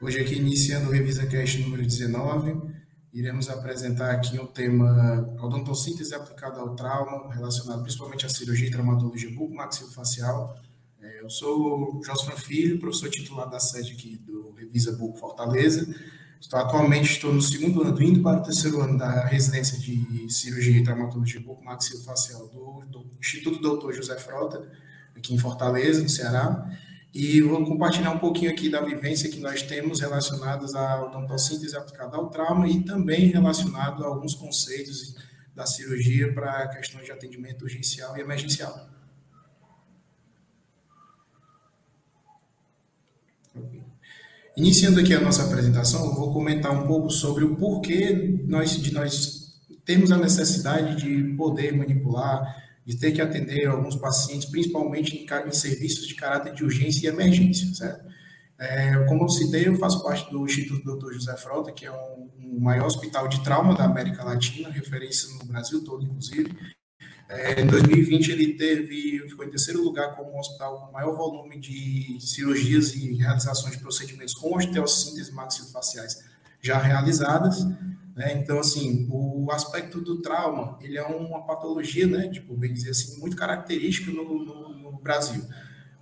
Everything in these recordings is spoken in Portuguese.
Hoje aqui iniciando o Revisa Cast número 19, iremos apresentar aqui um tema odontossíntese aplicada ao trauma, relacionado principalmente à cirurgia e traumatologia bucomaxilofacial. É, eu sou Josfran Filho, professor titular da sede aqui do Revisa Buco Fortaleza. Estou, atualmente estou no segundo ano, indo para o terceiro ano da residência de cirurgia e traumatologia bucomaxilofacial do, do Instituto Doutor José Frota, aqui em Fortaleza, no Ceará. E vou compartilhar um pouquinho aqui da vivência que nós temos relacionadas à odontossíntese aplicada ao trauma e também relacionado a alguns conceitos da cirurgia para questões de atendimento urgencial e emergencial. Iniciando aqui a nossa apresentação, eu vou comentar um pouco sobre o porquê nós, de nós termos a necessidade de poder manipular de ter que atender alguns pacientes, principalmente em, em serviços de caráter de urgência e emergência, certo? É, como eu citei, eu faço parte do Instituto Dr. José Frota, que é o um, um maior hospital de trauma da América Latina, referência no Brasil todo, inclusive. É, em 2020, ele teve, ficou em terceiro lugar como hospital com maior volume de cirurgias e realizações de procedimentos com osteossíntese maxilofaciais já realizadas. Né? Então, assim, o aspecto do trauma, ele é uma patologia, né, tipo, bem dizer assim, muito característica no, no, no Brasil.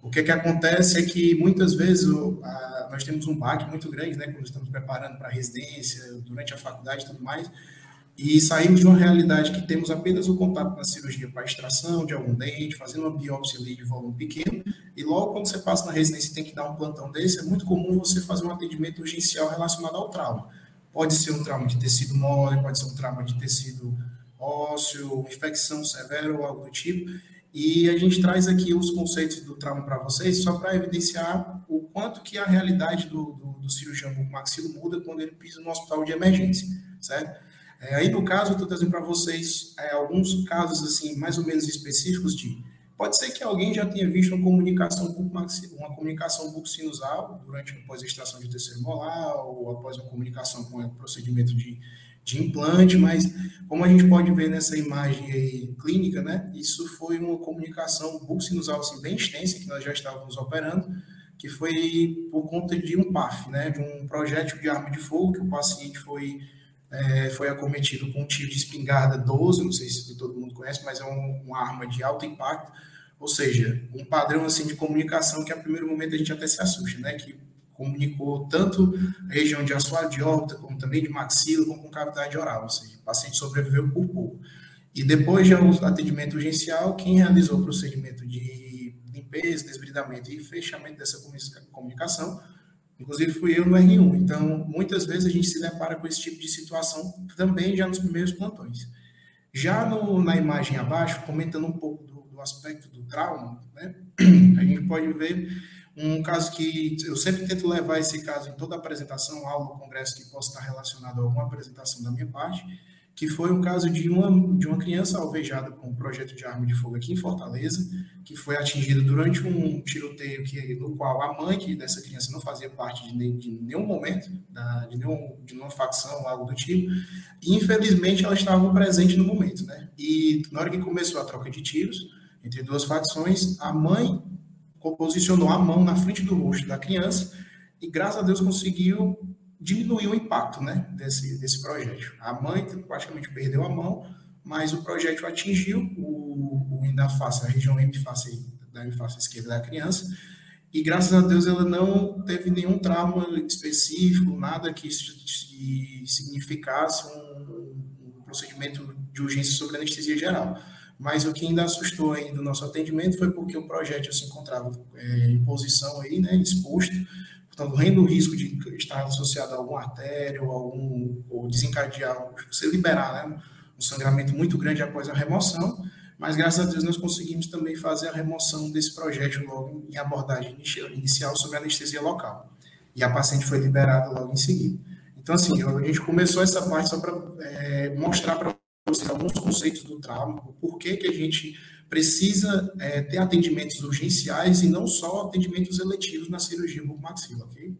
O que, que acontece é que muitas vezes o, a, nós temos um baque muito grande, né, quando estamos preparando para a residência, durante a faculdade e tudo mais, e saímos de uma realidade que temos apenas o contato na cirurgia para extração de algum dente, fazendo uma biópsia ali de volume pequeno, e logo quando você passa na residência e tem que dar um plantão desse, é muito comum você fazer um atendimento urgencial relacionado ao trauma. Pode ser um trauma de tecido mole, pode ser um trauma de tecido ósseo, infecção severa ou algo do tipo. E a gente traz aqui os conceitos do trauma para vocês, só para evidenciar o quanto que a realidade do, do, do cirurgião maxilo muda quando ele pisa no hospital de emergência, certo? É, aí, no caso, eu estou trazendo para vocês é, alguns casos, assim, mais ou menos específicos de Pode ser que alguém já tenha visto uma comunicação uma comunicação bucosinusal durante após a extração de terceiro molar ou após uma comunicação com o procedimento de, de implante, mas como a gente pode ver nessa imagem aí, clínica, né, isso foi uma comunicação bucosinusal assim, bem extensa que nós já estávamos operando, que foi por conta de um PAF, né, de um projétil de arma de fogo que o paciente foi é, foi acometido com um tiro de espingarda 12, não sei se todo mundo conhece, mas é um, uma arma de alto impacto, ou seja, um padrão assim de comunicação que a primeiro momento a gente até se assusta, né? Que comunicou tanto a região de assoalho de órbita, como também de maxila, como com cavidade oral, ou seja, o paciente sobreviveu por pouco. E depois de um atendimento urgencial, quem realizou o procedimento de limpeza, desbridamento e fechamento dessa comunicação, inclusive fui eu no R1. Então, muitas vezes a gente se depara com esse tipo de situação também já nos primeiros plantões. Já no, na imagem abaixo, comentando um pouco aspecto do trauma, né, a gente pode ver um caso que eu sempre tento levar esse caso em toda apresentação, aula, congresso que possa estar relacionado a alguma apresentação da minha parte, que foi um caso de uma, de uma criança alvejada com um projeto de arma de fogo aqui em Fortaleza, que foi atingida durante um tiroteio que, no qual a mãe que dessa criança não fazia parte de, de nenhum momento, da, de, nenhum, de nenhuma facção, algo do tipo, e infelizmente ela estava presente no momento, né? E na hora que começou a troca de tiros, entre duas facções, a mãe posicionou a mão na frente do rosto da criança e, graças a Deus, conseguiu diminuir o impacto né, desse, desse projétil. A mãe praticamente perdeu a mão, mas o projétil atingiu o, o da face, a região hemifácie, da hemifácie esquerda da criança, e graças a Deus ela não teve nenhum trauma específico, nada que significasse um, um procedimento de urgência sobre anestesia geral. Mas o que ainda assustou ainda no nosso atendimento foi porque o projétil se encontrava é, em posição aí, né, exposto, portanto, correndo o risco de estar associado a alguma artéria ou, algum, ou desencadear, você liberar né, um sangramento muito grande após a remoção, mas graças a Deus nós conseguimos também fazer a remoção desse projétil logo em abordagem inicial sobre anestesia local. E a paciente foi liberada logo em seguida. Então, assim, a gente começou essa parte só para é, mostrar para vocês alguns conceitos do trauma, o porquê que a gente precisa é, ter atendimentos urgenciais e não só atendimentos eletivos na cirurgia bucomaxila, ok?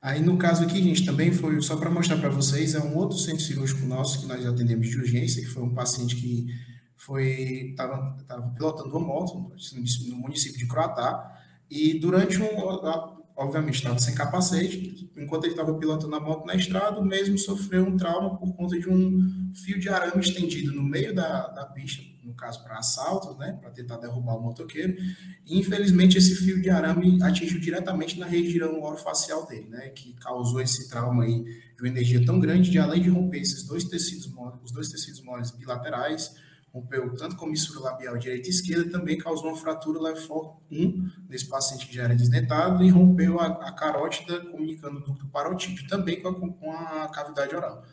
Aí, no caso aqui, gente, também foi, só para mostrar para vocês, é um outro centro cirúrgico nosso que nós atendemos de urgência, que foi um paciente que foi estava pilotando uma moto no município de Croatá, E durante um, obviamente estava sem capacete, enquanto ele estava pilotando a moto na estrada, mesmo sofreu um trauma por conta de um fio de arame estendido no meio da, da pista, no caso para assalto, né, para tentar derrubar o motoqueiro. E, infelizmente, esse fio de arame atingiu diretamente na região orofacial dele, né, que causou esse trauma aí de uma energia tão grande, de além de romper esses dois tecidos os dois tecidos moles bilaterais, rompeu tanto comissura labial direita e esquerda, também causou uma fratura lefor 1 nesse paciente que já era desdentado e rompeu a, a carótida comunicando o ducto parotídeo, também com a, com a cavidade oral,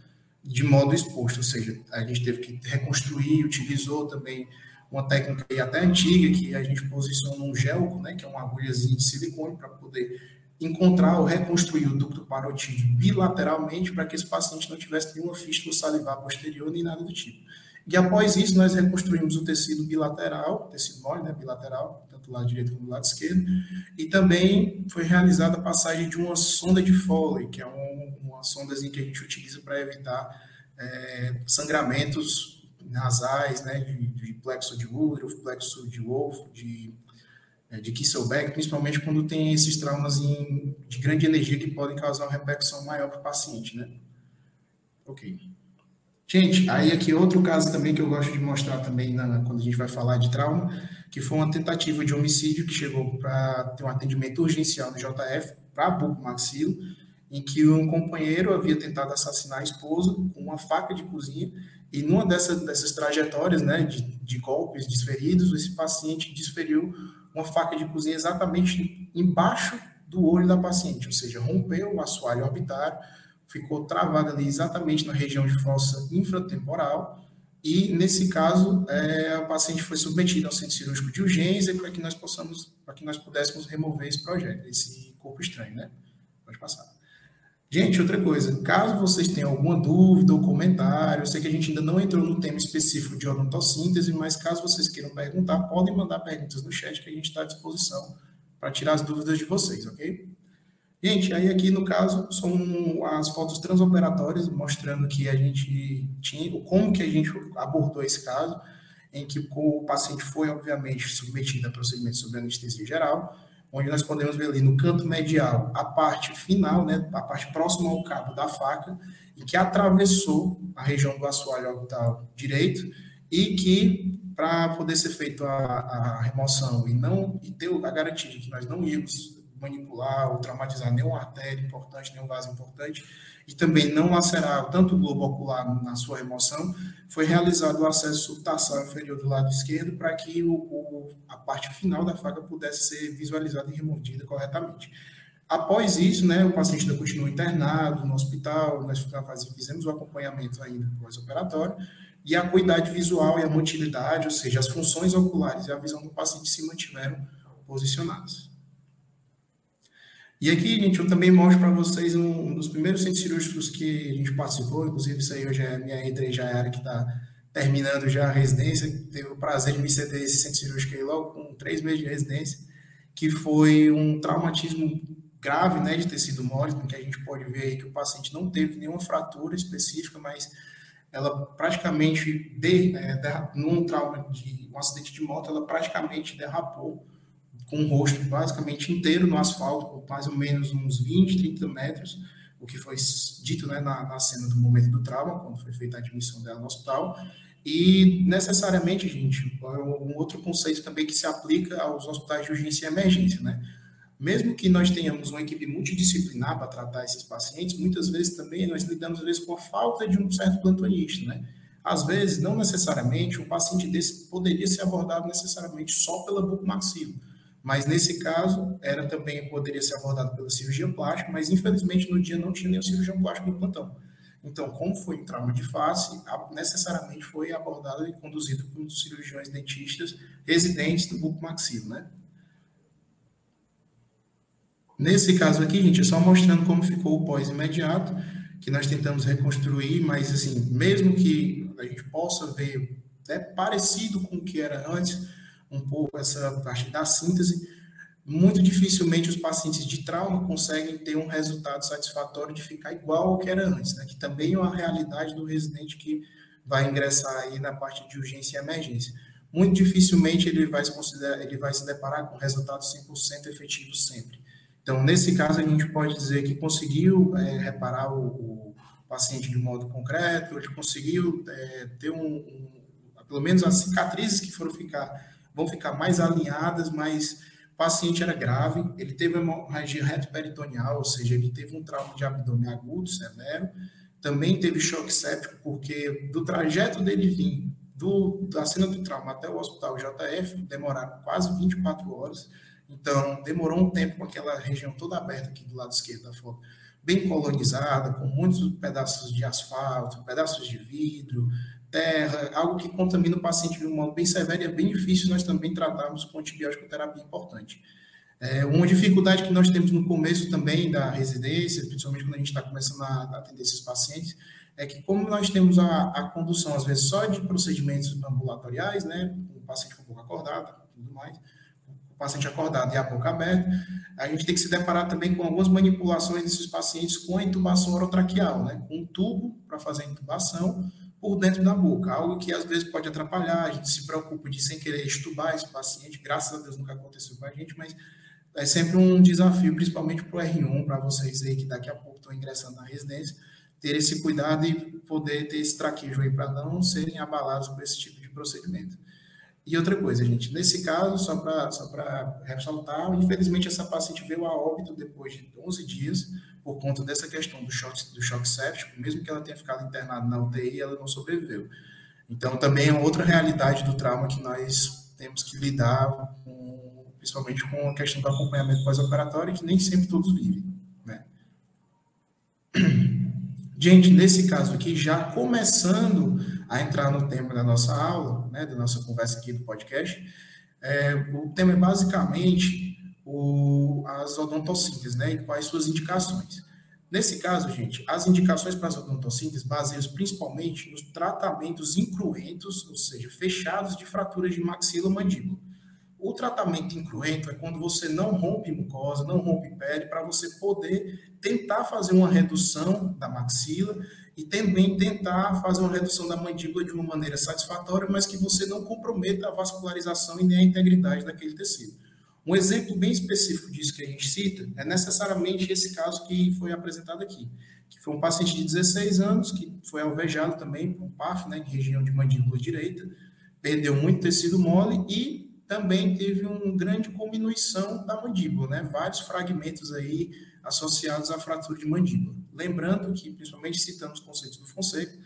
de modo exposto, ou seja, a gente teve que reconstruir, utilizou também uma técnica até antiga, que a gente posiciona um gelco, né, que é uma agulhazinha de silicone, para poder encontrar ou reconstruir o ducto parotídeo bilateralmente, para que esse paciente não tivesse nenhuma fístula salivar posterior, nem nada do tipo. E após isso, nós reconstruímos o tecido bilateral, tecido mole, né, bilateral, tanto do lado direito como do lado esquerdo, e também foi realizada a passagem de uma sonda de Foley, que é um, uma sondazinha que a gente utiliza para evitar é, sangramentos nasais, né, de, de, plexo de Woodruff, plexo de Wolf, de, é, de Kisselbeck, principalmente quando tem esses traumas em, de grande energia que podem causar uma repercussão maior para o paciente, né? Ok. Gente, aí aqui outro caso também que eu gosto de mostrar também na, quando a gente vai falar de trauma, que foi uma tentativa de homicídio que chegou para ter um atendimento urgencial no JF para bucomaxilo, em que um companheiro havia tentado assassinar a esposa com uma faca de cozinha e numa dessas, dessas trajetórias né, de, de golpes desferidos, esse paciente desferiu uma faca de cozinha exatamente embaixo do olho da paciente, ou seja, rompeu o assoalho orbitário, ficou travada ali exatamente na região de fossa infratemporal, e nesse caso é, a paciente foi submetida ao centro cirúrgico de urgência para que nós possamos, para que nós pudéssemos remover esse projeto, esse corpo estranho, né? Pode passar. Gente, outra coisa, caso vocês tenham alguma dúvida ou comentário, eu sei que a gente ainda não entrou no tema específico de odontossíntese, mas caso vocês queiram perguntar, podem mandar perguntas no chat que a gente está à disposição para tirar as dúvidas de vocês, ok? Gente, aí aqui no caso são as fotos transoperatórias mostrando que a gente tinha, como que a gente abordou esse caso, em que o paciente foi obviamente submetido a procedimento sob anestesia geral, onde nós podemos ver ali no canto medial a parte final, né, a parte próxima ao cabo da faca, e que atravessou a região do assoalho orbital direito e que para poder ser feita a, a, remoção e não e ter a garantia de que nós não íamos manipular ou traumatizar nenhum artéria importante, nenhum vaso importante, e também não lacerar tanto o globo ocular na sua remoção, foi realizado o acesso subtarsal inferior do lado esquerdo para que o, o, a parte final da faca pudesse ser visualizada e removida corretamente. Após isso, né, o paciente ainda continua internado no hospital, nós fizemos o acompanhamento ainda pós-operatório, e a acuidade visual e a motilidade, ou seja, as funções oculares e a visão do paciente se mantiveram posicionadas. E aqui, gente, eu também mostro para vocês um, dos primeiros centros cirúrgicos que a gente participou, inclusive isso aí hoje é minha R3 Jaiara, que está terminando já a residência, teve o prazer de me ceder esse centro cirúrgico aí logo com três meses de residência, que foi um traumatismo grave, né, de tecido mole, que a gente pode ver aí que o paciente não teve nenhuma fratura específica, mas ela praticamente, de, é, num trauma de um acidente de moto, ela praticamente derrapou com o rosto basicamente inteiro no asfalto, por mais ou menos uns 20, 30 metros, o que foi dito né, na, na cena do momento do trauma, quando foi feita a admissão dela no hospital. E necessariamente, gente, é um outro conceito também que se aplica aos hospitais de urgência e emergência, né? Mesmo que nós tenhamos uma equipe multidisciplinar para tratar esses pacientes, muitas vezes também nós lidamos às vezes com a falta de um certo plantonista, né? Às vezes, não necessariamente, um paciente desse poderia ser abordado necessariamente só pela bucomaxilo mas nesse caso, era também poderia ser abordado pela cirurgia plástica, mas infelizmente no dia não tinha nenhum cirurgião plástico no plantão. Então, como foi um trauma de face, necessariamente foi abordado e conduzido por cirurgiões dentistas residentes do buco maxilo, né? Nesse caso aqui, gente, é só mostrando como ficou o pós-imediato, que nós tentamos reconstruir, mas assim, mesmo que a gente possa ver é parecido com o que era antes, um pouco essa parte da síntese, muito dificilmente os pacientes de trauma conseguem ter um resultado satisfatório de ficar igual ao que era antes, né? que também é uma realidade do residente que vai ingressar aí na parte de urgência e emergência. muito dificilmente ele vai se considerar, ele vai se deparar com resultados 100% efetivos sempre. Então, nesse caso, a gente pode dizer que conseguiu é, reparar o, o, paciente de modo concreto, ele conseguiu é, ter um, um, pelo menos as cicatrizes que foram ficar, vão ficar mais alinhadas, mas o paciente era grave, ele teve uma hemorragia retoperitoneal, ou seja, ele teve um trauma de abdômen agudo, severo, também teve choque séptico, porque do trajeto dele vir do, da cena do trauma até o hospital JF demoraram quase 24 horas. Então, demorou um tempo com aquela região toda aberta aqui do lado esquerdo da foto, bem colonizada, com muitos pedaços de asfalto, pedaços de vidro, terra, algo que contamina o paciente de um modo bem severo e é bem difícil nós também tratarmos com antibiótico terapia importante. É, uma dificuldade que nós temos no começo também da residência, principalmente quando a gente está começando a atender esses pacientes, é que como nós temos a, a condução, às vezes, só de procedimentos ambulatoriais, né, o paciente com a boca acordada, tudo mais, o paciente acordado e a boca aberta, a gente tem que se deparar também com algumas manipulações desses pacientes com a intubação orotraqueal, né, com um tubo para fazer a intubação por dentro da boca, algo que às vezes pode atrapalhar, a gente se preocupa de sem querer estubar esse paciente, graças a Deus nunca aconteceu com a gente, mas é sempre um desafio, principalmente para o R1, para vocês aí que daqui a pouco estão ingressando na residência, ter esse cuidado e poder ter esse traquejo aí para não serem abalados por esse tipo de procedimento. E outra coisa, gente, nesse caso, só para só ressaltar, infelizmente essa paciente veio a óbito depois de 11 dias, por conta dessa questão do choque, do choque séptico, mesmo que ela tenha ficado internada na UTI, ela não sobreviveu. Então, também é outra realidade do trauma que nós temos que lidar com principalmente com a questão do acompanhamento pós-operatório, que nem sempre todos vivem. Né? Gente, nesse caso aqui, já começando a entrar no tema da nossa aula, né, da nossa conversa aqui do podcast, é, o tema é basicamente o, as odontocíntese, né, e quais suas indicações. Nesse caso, gente, as indicações para as odontocíntese baseiam principalmente nos tratamentos incruentos, ou seja, fechados de fraturas de maxila mandíbula. O tratamento incruento é quando você não rompe mucosa, não rompe pele, para você poder tentar fazer uma redução da maxila e também tentar fazer uma redução da mandíbula de uma maneira satisfatória, mas que você não comprometa a vascularização e nem a integridade daquele tecido. Um exemplo bem específico disso que a gente cita é necessariamente esse caso que foi apresentado aqui, que foi um paciente de 16 anos que foi alvejado também por um PAF, né, em região de mandíbula direita, perdeu muito tecido mole e também teve uma grande diminuição da mandíbula, né? Vários fragmentos aí associados à fratura de mandíbula. Lembrando que, principalmente citando os conceitos do Fonseca,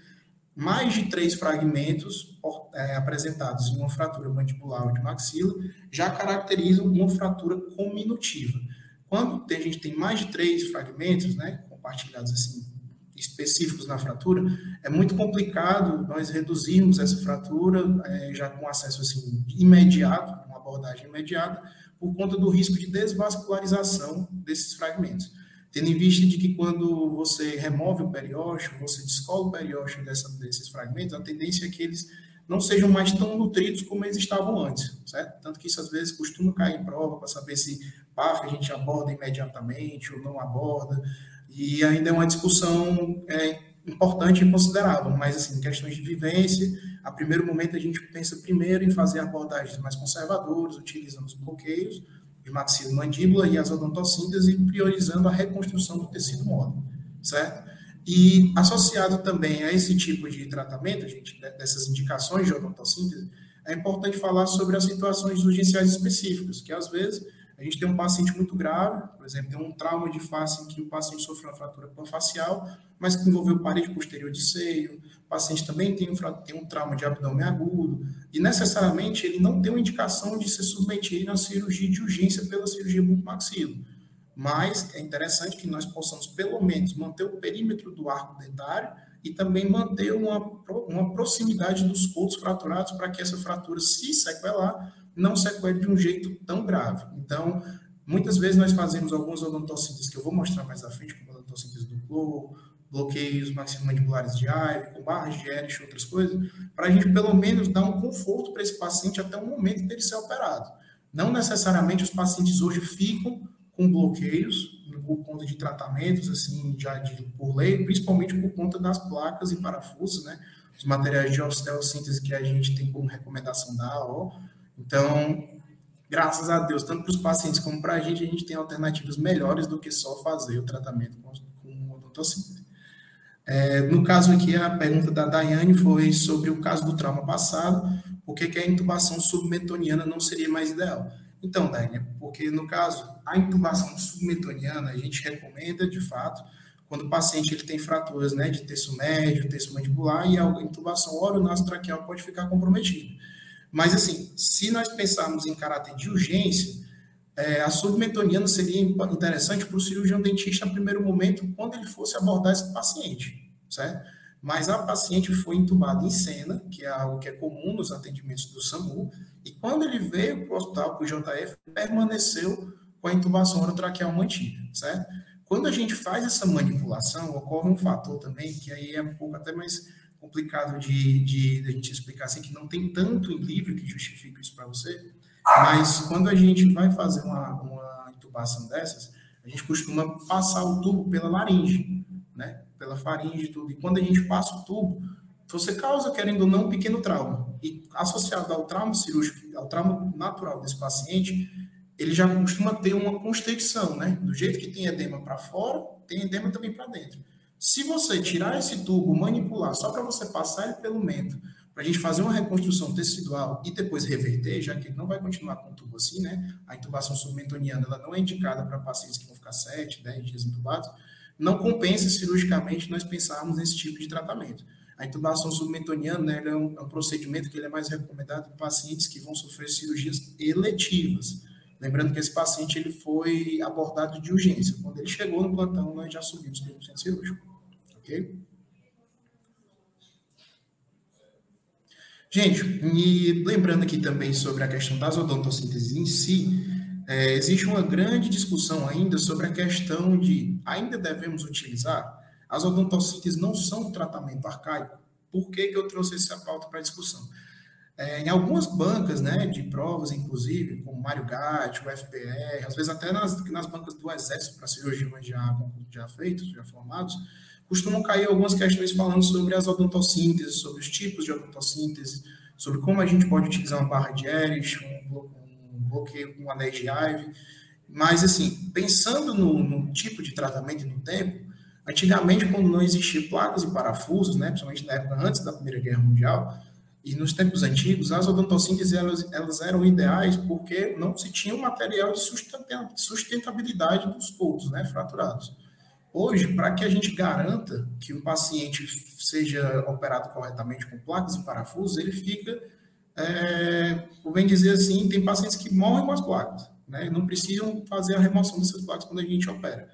mais de três fragmentos é, apresentados em uma fratura mandibular ou de maxila já caracterizam uma fratura cominutiva. Quando a gente tem mais de três fragmentos, né, compartilhados assim específicos na fratura, é muito complicado nós reduzirmos essa fratura é, já com acesso assim, imediato, uma abordagem imediata, por conta do risco de desvascularização desses fragmentos. Tendo em vista de que quando você remove o periósteo, você descola o periósteo dessa, desses fragmentos, a tendência é que eles não sejam mais tão nutridos como eles estavam antes, certo? Tanto que isso às vezes costuma cair em prova para saber se PAF a gente aborda imediatamente ou não aborda. E ainda é uma discussão é, importante e considerável, mas assim, questões de vivência, a primeiro momento a gente pensa primeiro em fazer abordagens mais conservadoras, utilizando os bloqueios de maxilo-mandíbula e as odontocíntese, priorizando a reconstrução do tecido mole, certo? E associado também a esse tipo de tratamento, gente, dessas indicações de odontocíntese, é importante falar sobre as situações urgenciais específicas, que às vezes a gente tem um paciente muito grave, por exemplo, tem um trauma de face em que o paciente sofreu uma fratura panfacial, mas que envolveu parede posterior de seio. Paciente também tem um, tem um trauma de abdômen agudo, e necessariamente ele não tem uma indicação de ser submetido a cirurgia de urgência pela cirurgia bucomaxilo. Mas é interessante que nós possamos, pelo menos, manter o perímetro do arco dentário e também manter uma, uma proximidade dos pontos fraturados para que essa fratura, se sequelar, não sequele de um jeito tão grave. Então, muitas vezes nós fazemos algumas odontocíntese que eu vou mostrar mais à frente, como odontocíntese do Cloro, bloqueios maximandibulares de ar, com barras de Erich outras coisas, para a gente pelo menos dar um conforto para esse paciente até o momento dele ser operado. Não necessariamente os pacientes hoje ficam com bloqueios por conta de tratamentos assim já de por lei, principalmente por conta das placas e parafusos, né? os materiais de osteossíntese que a gente tem como recomendação da AO. Então, graças a Deus, tanto para os pacientes como para a gente, a gente tem alternativas melhores do que só fazer o tratamento com, com odontocíntese. É, no caso aqui, a pergunta da Daiane foi sobre o caso do trauma passado, por que, a intubação submetoniana não seria mais ideal? Então, Daiane, porque no caso, a intubação submetoniana, a gente recomenda, de fato, quando o paciente ele tem fraturas né, de terço médio, terço mandibular, e a intubação oronasotraqueal pode ficar comprometida. Mas, assim, se nós pensarmos em caráter de urgência, é, a submetoniana seria interessante para o cirurgião dentista no primeiro momento, quando ele fosse abordar esse paciente, certo? Mas a paciente foi entubada em cena, que é algo que é comum nos atendimentos do SAMU, e quando ele veio para o hospital, para o JF, permaneceu com a intubação orotraqueal mantida, certo? Quando a gente faz essa manipulação, ocorre um fator também, que aí é um pouco até mais complicado de, de, de a gente explicar assim, que não tem tanto em livro que justifique isso para você, mas quando a gente vai fazer uma, uma intubação dessas, a gente costuma passar o tubo pela laringe, né? Pela faringe e tudo. E quando a gente passa o tubo, você causa, querendo ou não, um pequeno trauma. E associado ao trauma cirúrgico, ao trauma natural desse paciente, ele já costuma ter uma constricção, né? Do jeito que tem edema para fora, tem edema também para dentro. Se você tirar esse tubo, manipular, só para você passar ele pelo mento, para a gente fazer uma reconstrução tecidual e depois reverter, já que ele não vai continuar com o tubo assim, né? A intubação submentoniana ela não é indicada para pacientes que vão ficar 7, 10 dias intubados. Não compensa cirurgicamente nós pensarmos nesse tipo de tratamento. A intubação submentoniana né, é, um, é um procedimento que ele é mais recomendado em pacientes que vão sofrer cirurgias eletivas Lembrando que esse paciente ele foi abordado de urgência. Quando ele chegou no plantão, nós já subimos para o centro cirúrgico. Ok? Gente, e lembrando aqui também sobre a questão das odontossinteses em si, é, existe uma grande discussão ainda sobre a questão de ainda devemos utilizar. As odontossinteses não são tratamento arcaico. Por que, que eu trouxe essa pauta para discussão? É, em algumas bancas né, de provas, inclusive, como Mário Gatti, o FPR, às vezes até nas, nas bancas do Exército para cirurgiões já, já feitos, já formados, costumam cair algumas questões falando sobre as odontossíntese, sobre os tipos de odontossíntese, sobre como a gente pode utilizar uma barra de Erich, um, bloqueio com um anéis de Ive. Mas, assim, pensando no, no, tipo de tratamento e no tempo, antigamente, quando não existiam placas e parafusos, né, principalmente na época antes da Primeira Guerra Mundial, e nos tempos antigos, as odontossínteses elas, elas eram ideais porque não se tinha um material de sustentabilidade dos pontos né, fraturados. Hoje, para que a gente garanta que o paciente seja operado corretamente com placas e parafusos, ele fica, é, bem dizer assim, tem pacientes que morrem com as placas, né? não precisam fazer a remoção dessas placas quando a gente opera.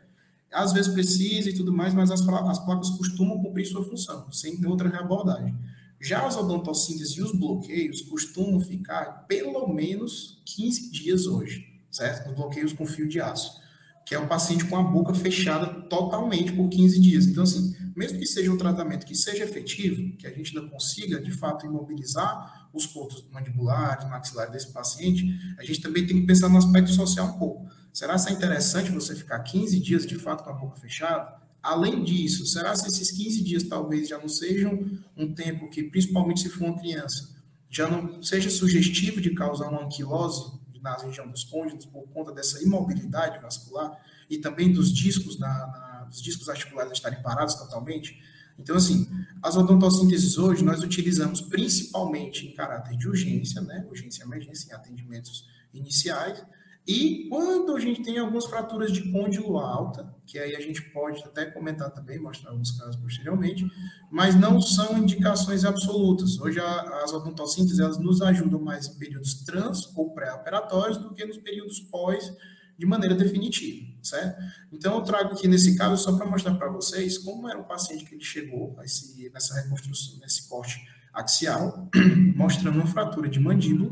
Às vezes precisa e tudo mais, mas as, as placas costumam cumprir sua função, sem outra reabordagem. Já as odontossíntese e os bloqueios costumam ficar pelo menos 15 dias hoje, certo? Os bloqueios com fio de aço, que é um paciente com a boca fechada totalmente por 15 dias. Então, assim, mesmo que seja um tratamento que seja efetivo, que a gente não consiga, de fato, imobilizar os pontos mandibulares, maxilares desse paciente, a gente também tem que pensar no aspecto social um pouco. Será que é interessante você ficar 15 dias, de fato, com a boca fechada? Além disso, será que esses 15 dias talvez já não sejam um tempo que, principalmente se for uma criança, já não seja sugestivo de causar uma anquilose na região dos côndilos por conta dessa imobilidade vascular e também dos discos, na, na, dos discos articulares estarem parados totalmente? Então, assim, as odontossinteses hoje nós utilizamos principalmente em caráter de urgência, né? Urgência e emergência em atendimentos iniciais, e quando a gente tem algumas fraturas de côndilo alta, que aí a gente pode até comentar também, mostrar alguns casos posteriormente, mas não são indicações absolutas. Hoje a, as odontossínteses elas nos ajudam mais em períodos trans ou pré-operatórios do que nos períodos pós de maneira definitiva, certo? Então eu trago aqui nesse caso só para mostrar para vocês como era um paciente que ele chegou a esse, nessa reconstrução, nesse corte axial, mostrando uma fratura de mandíbula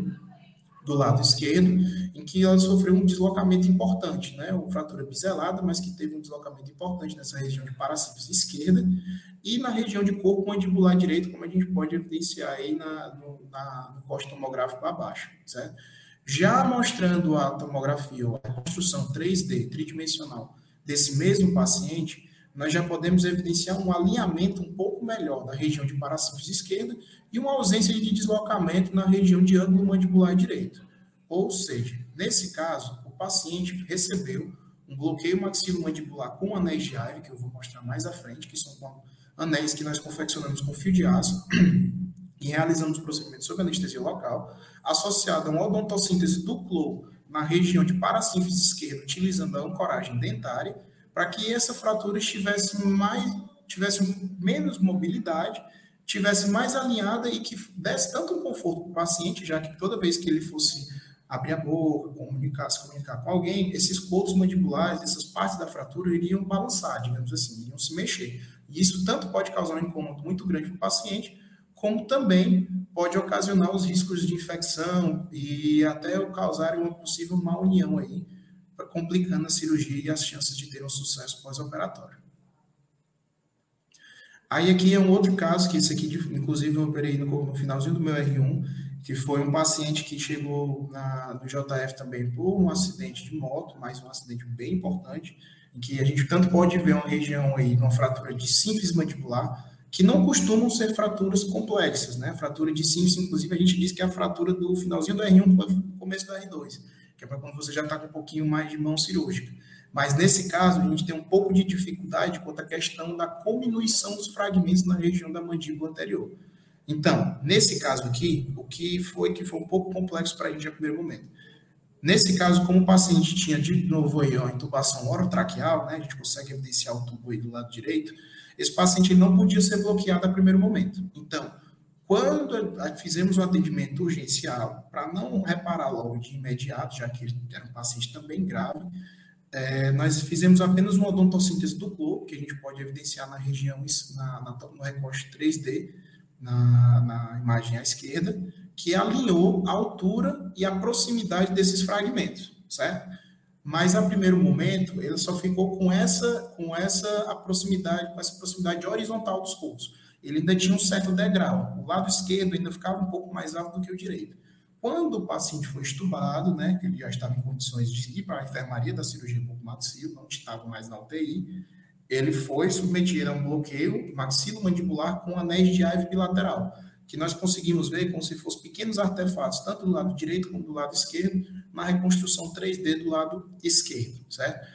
do lado esquerdo, em que ela sofreu um deslocamento importante, né? Uma fratura biselada, mas que teve um deslocamento importante nessa região de paracífise esquerda e na região de corpo mandibular direito, como a gente pode evidenciar aí na, no, na, no corte tomográfico abaixo, certo? Já mostrando a tomografia, a construção 3D, tridimensional, desse mesmo paciente, nós já podemos evidenciar um alinhamento um pouco melhor da região de parasíntese esquerda e uma ausência de deslocamento na região de ângulo mandibular direito. Ou seja, nesse caso, o paciente recebeu um bloqueio maxilomandibular com anéis de Ivy, que eu vou mostrar mais à frente, que são anéis que nós confeccionamos com fio de aço e realizamos o procedimento sob anestesia local, associado a uma odontossíntese do cloro na região de parasíntese esquerda, utilizando a ancoragem dentária, para que essa fratura estivesse mais, tivesse menos mobilidade, tivesse mais alinhada e que desse tanto um conforto para o paciente, já que toda vez que ele fosse abrir a boca, comunicar, se comunicar com alguém, esses cotos mandibulares, essas partes da fratura iriam balançar, digamos assim, iriam se mexer. E isso tanto pode causar um incômodo muito grande para o paciente, como também pode ocasionar os riscos de infecção e até causar uma possível má união aí complicando a cirurgia e as chances de ter um sucesso pós-operatório. Aí aqui é um outro caso, que esse aqui, inclusive, eu operei no, no finalzinho do meu R1, que foi um paciente que chegou na, no JF também por um acidente de moto, mas um acidente bem importante, em que a gente tanto pode ver uma região aí, uma fratura de sínfise mandibular, que não costumam ser fraturas complexas, né? fratura de sínfise, inclusive, a gente diz que é a fratura do finalzinho do R1 para o começo do R2 que é para quando você já está com um pouquinho mais de mão cirúrgica. Mas nesse caso, a gente tem um pouco de dificuldade quanto à questão da diminuição dos fragmentos na região da mandíbula anterior. Então, nesse caso aqui, o que foi que foi um pouco complexo para a gente no primeiro momento. Nesse caso, como o paciente tinha de novo aí, ó, intubação orotraqueal, né, a gente consegue evidenciar o tubo aí do lado direito, esse paciente não podia ser bloqueado a primeiro momento. Então, quando fizemos o atendimento urgencial, para não reparar logo de imediato, já que era um paciente também grave, é, nós fizemos apenas uma odontossíntese do corpo, que a gente pode evidenciar na região, na, na, no recorte 3D, na, na imagem à esquerda, que alinhou a altura e a proximidade desses fragmentos, certo? Mas a primeiro momento, ele só ficou com essa, com essa proximidade, com essa proximidade horizontal dos corpos ele ainda tinha um certo degrau. O lado esquerdo ainda ficava um pouco mais alto do que o direito. Quando o paciente foi estubado, né, que ele já estava em condições de ir para a enfermaria da cirurgia bucomaxilo, não estava mais na UTI, ele foi submetido a um bloqueio maxilomandibular com anéis de Ivy bilateral, que nós conseguimos ver como se fossem pequenos artefatos, tanto do lado direito como do lado esquerdo, na reconstrução 3D do lado esquerdo, certo?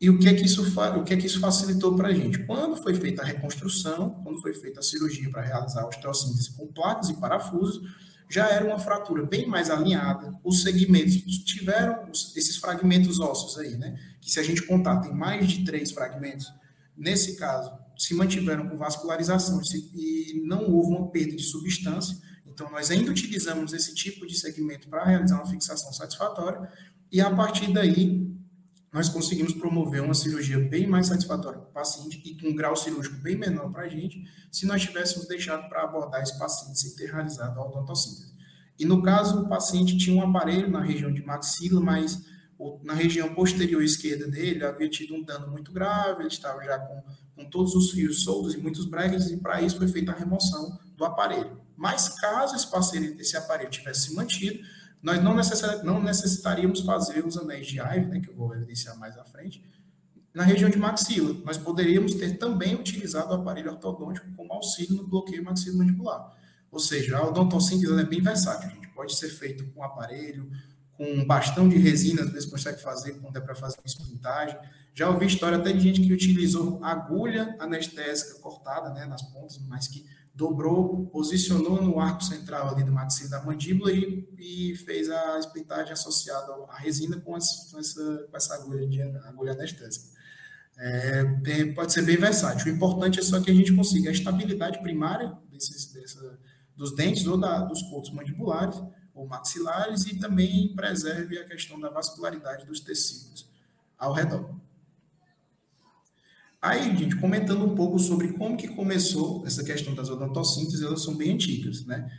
E o que é que isso, o que é que isso facilitou para a gente? Quando foi feita a reconstrução, quando foi feita a cirurgia para realizar a osteossíntese com placas e parafusos, já era uma fratura bem mais alinhada, os segmentos tiveram esses fragmentos ósseos aí, né? Que se a gente contar, tem mais de três fragmentos, nesse caso, se mantiveram com vascularização e não houve uma perda de substância, então nós ainda utilizamos esse tipo de segmento para realizar uma fixação satisfatória, e a partir daí nós conseguimos promover uma cirurgia bem mais satisfatória para o paciente e com um grau cirúrgico bem menor para a gente, se nós tivéssemos deixado para abordar esse paciente sem ter realizado a odontossíntese. E no caso, o paciente tinha um aparelho na região de maxila, mas na região posterior esquerda dele havia tido um dano muito grave, ele estava já com, com todos os fios soltos e muitos bregas, e para isso foi feita a remoção do aparelho. Mas caso esse, parceiro, esse aparelho tivesse se mantido, nós não, necessari não necessitaríamos fazer os anéis de Ive, né, que eu vou evidenciar mais à frente, na região de maxila. Nós poderíamos ter também utilizado o aparelho ortodôntico como auxílio no bloqueio maxilomandibular. Ou seja, a odontossíntese é bem versátil. Gente pode ser feito com aparelho, com um bastão de resina, às vezes consegue fazer quando é para fazer uma esplintagem. Já ouvi história até de gente que utilizou agulha anestésica cortada né, nas pontas, mas que dobrou, posicionou no arco central ali do maxilar da mandíbula e, e fez a esplitagem associada à resina com essa, com essa, com essa agulha, de, agulha anestésica. É, tem, pode ser bem versátil. O importante é só que a gente consiga a estabilidade primária desses, dessa, dos dentes ou da, dos pontos mandibulares ou maxilares e também preserve a questão da vascularidade dos tecidos ao redor. Aí, gente, comentando um pouco sobre como que começou essa questão das odontossínteses, elas são bem antigas, né?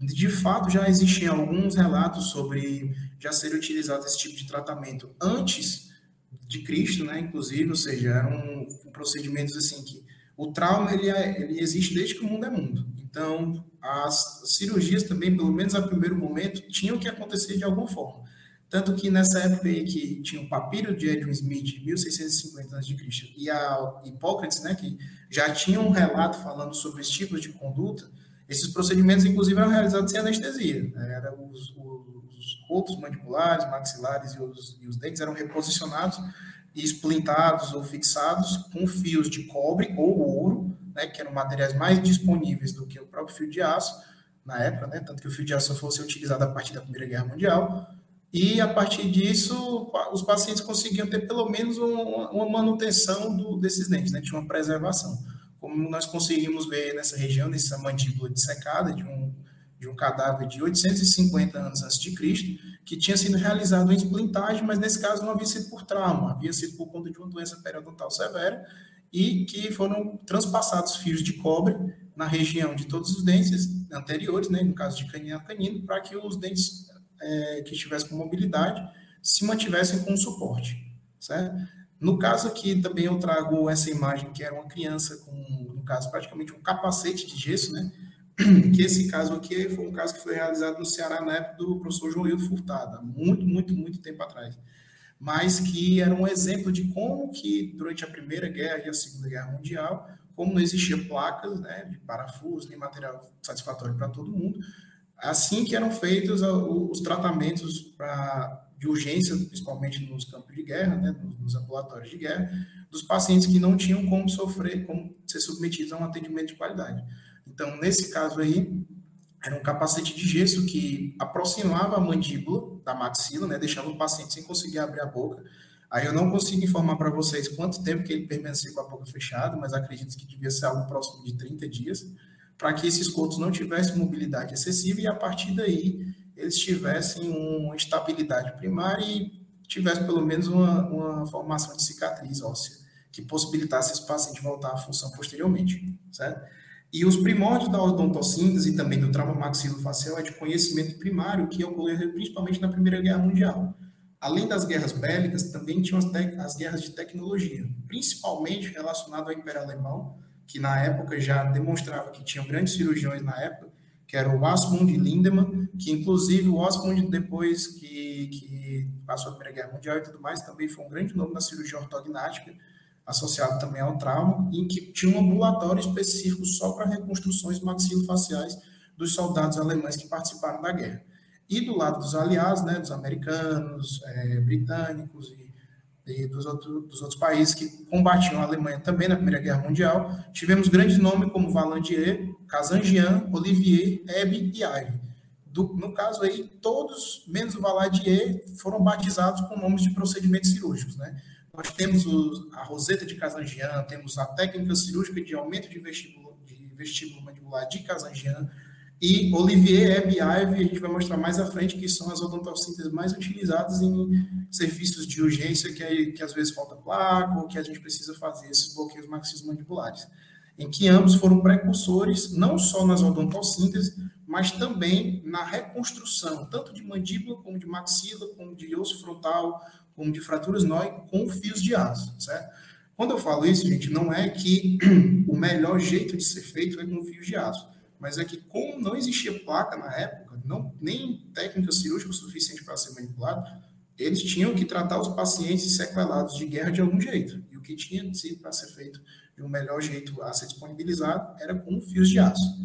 De fato, já existiam alguns relatos sobre já ser utilizado esse tipo de tratamento antes de Cristo, né? Inclusive, ou seja, eram procedimentos assim que o trauma ele, é, ele existe desde que o mundo é mundo. Então, as cirurgias também, pelo menos a primeiro momento, tinham que acontecer de alguma forma. Tanto que nessa época aí que tinha o papiro de Edwin Smith, de 1650 a.C., e a Hipócrates, né, que já tinha um relato falando sobre esses tipos de conduta, esses procedimentos, inclusive, eram realizados sem anestesia. Né? Era os, os rotos mandibulares, maxilares e os, e os dentes eram reposicionados e esplintados ou fixados com fios de cobre ou ouro, né, que eram materiais mais disponíveis do que o próprio fio de aço na época, né, tanto que o fio de aço fosse utilizado a partir da Primeira Guerra Mundial, e a partir disso os pacientes conseguiam ter pelo menos uma, manutenção do, desses dentes, né, tinha uma preservação. Como nós conseguimos ver nessa região, nessa mandíbula dissecada de um, de um cadáver de 850 anos antes de Cristo, que tinha sido realizado uma esplintagem, mas nesse caso não havia sido por trauma, havia sido por conta de uma doença periodontal severa, e que foram transpassados fios de cobre na região de todos os dentes anteriores, né, no caso de canino a canino, para que os dentes é, que estivessem com mobilidade se mantivessem com suporte, certo? No caso aqui também eu trago essa imagem que era uma criança com, no caso, praticamente um capacete de gesso, né? Que esse caso aqui foi um caso que foi realizado no Ceará na época do professor João Hildo Furtado, muito, muito, muito tempo atrás. Mas que era um exemplo de como que durante a Primeira Guerra e a Segunda Guerra Mundial, como não existia placas, né, de parafuso, nem material satisfatório para todo mundo, assim que eram feitos os tratamentos pra, de urgência, principalmente nos campos de guerra, né, nos ambulatórios de guerra, dos pacientes que não tinham como sofrer, como ser submetidos a um atendimento de qualidade. Então, nesse caso aí, era um capacete de gesso que aproximava a mandíbula da maxila, né, deixando o paciente sem conseguir abrir a boca. Aí eu não consigo informar para vocês quanto tempo que ele permaneceu com a boca fechada, mas acredito que devia ser algo próximo de 30 dias para que esses cotos não tivessem mobilidade excessiva e a partir daí eles tivessem uma estabilidade primária e tivessem pelo menos uma, uma formação de cicatriz óssea que possibilitasse esse paciente voltar à função posteriormente, certo? E os primórdios da odontossíntese e também do trauma maxilofacial é de conhecimento primário que ocorreu principalmente na Primeira Guerra Mundial. Além das guerras bélicas, também tinham as, as guerras de tecnologia, principalmente relacionado ao Império Alemão, que na época já demonstrava que tinham grandes cirurgiões na época, que era o Asmund Lindemann, que inclusive o Asmund, depois que, que passou a Primeira Guerra Mundial e tudo mais, também foi um grande nome na cirurgia ortognática, associado também ao trauma, em que tinha um ambulatório específico só para reconstruções maxilofaciais dos soldados alemães que participaram da guerra. E do lado dos aliados, né, dos americanos, é, britânicos e e dos, outro, dos outros países que combatiam a Alemanha também na Primeira Guerra Mundial, tivemos grandes nomes como Valandier, Kazanjian, Olivier, Hebe e. Do, no caso aí, todos, menos o Valadier, foram batizados com nomes de procedimentos cirúrgicos, né? Nós temos os, a roseta de Kazanjian, temos a técnica cirúrgica de aumento de vestíbulo, de vestíbulo mandibular de Kazanjian, e Olivier Hebe Ive, a gente vai mostrar mais à frente que são as odontossínteses mais utilizadas em serviços de urgência, que, é, que às vezes falta placa ou que a gente precisa fazer esses bloqueios maxilomandibulares, em que ambos foram precursores, não só nas odontossinteses, mas também na reconstrução, tanto de mandíbula, como de maxila, como de osso frontal, como de fraturas nói, com fios de aço, certo? Quando eu falo isso, gente, não é que o melhor jeito de ser feito é com fios de aço mas é que como não existia placa na época, não, nem técnica cirúrgica suficiente para ser manipulado, eles tinham que tratar os pacientes sequelados de guerra de algum jeito. E o que tinha sido para ser feito de um melhor jeito a ser disponibilizado era com fios de aço.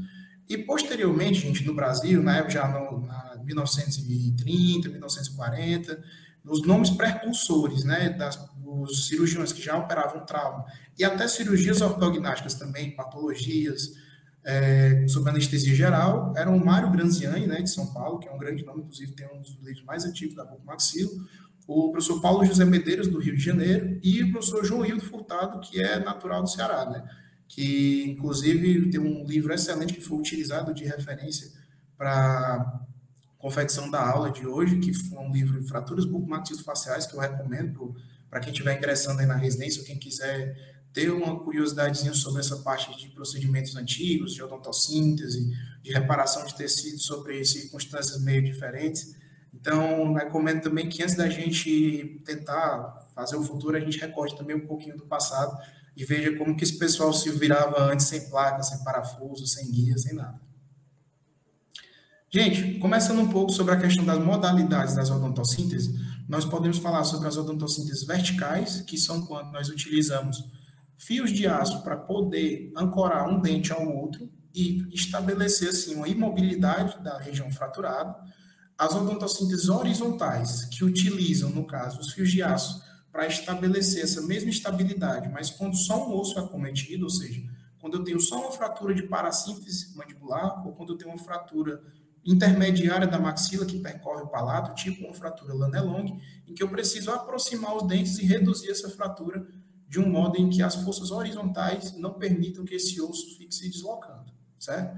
E posteriormente, gente, no Brasil, na época já no, na 1930, 1940, os nomes precursores, né, das, dos cirurgiões que já operavam trauma, e até cirurgias ortognáticas também, patologias, é, sobre anestesia geral, era o Mário Granziani, né, de São Paulo, que é um grande nome, inclusive tem um dos livros mais antigos da Boca Maxilo, o professor Paulo José Medeiros, do Rio de Janeiro, e o professor João Hildo Furtado, que é natural do Ceará, né, que inclusive tem um livro excelente que foi utilizado de referência para confecção da aula de hoje, que foi um livro Fraturas Bucomaxilofaciais, que eu recomendo para quem estiver ingressando aí na residência ou quem quiser ter uma curiosidadezinha sobre essa parte de procedimentos antigos, de odontossíntese, de reparação de tecidos sobre circunstâncias meio diferentes. Então, recomendo também que antes da gente tentar fazer o futuro, a gente recorde também um pouquinho do passado e veja como que esse pessoal se virava antes sem placa, sem parafuso, sem guia, sem nada. Gente, começando um pouco sobre a questão das modalidades das odontossinteses, nós podemos falar sobre as odontossinteses verticais, que são quando nós utilizamos fios de aço para poder ancorar um dente ao outro e estabelecer assim uma imobilidade da região fraturada. As odontossinteses horizontais, que utilizam, no caso, os fios de aço para estabelecer essa mesma estabilidade, mas quando só um osso é acometido, ou seja, quando eu tenho só uma fratura de parassíntese mandibular ou quando eu tenho uma fratura intermediária da maxila que percorre o palato, tipo uma fratura Lanelong, em que eu preciso aproximar os dentes e reduzir essa fratura de um modo em que as forças horizontais não permitam que esse osso fique se deslocando, certo?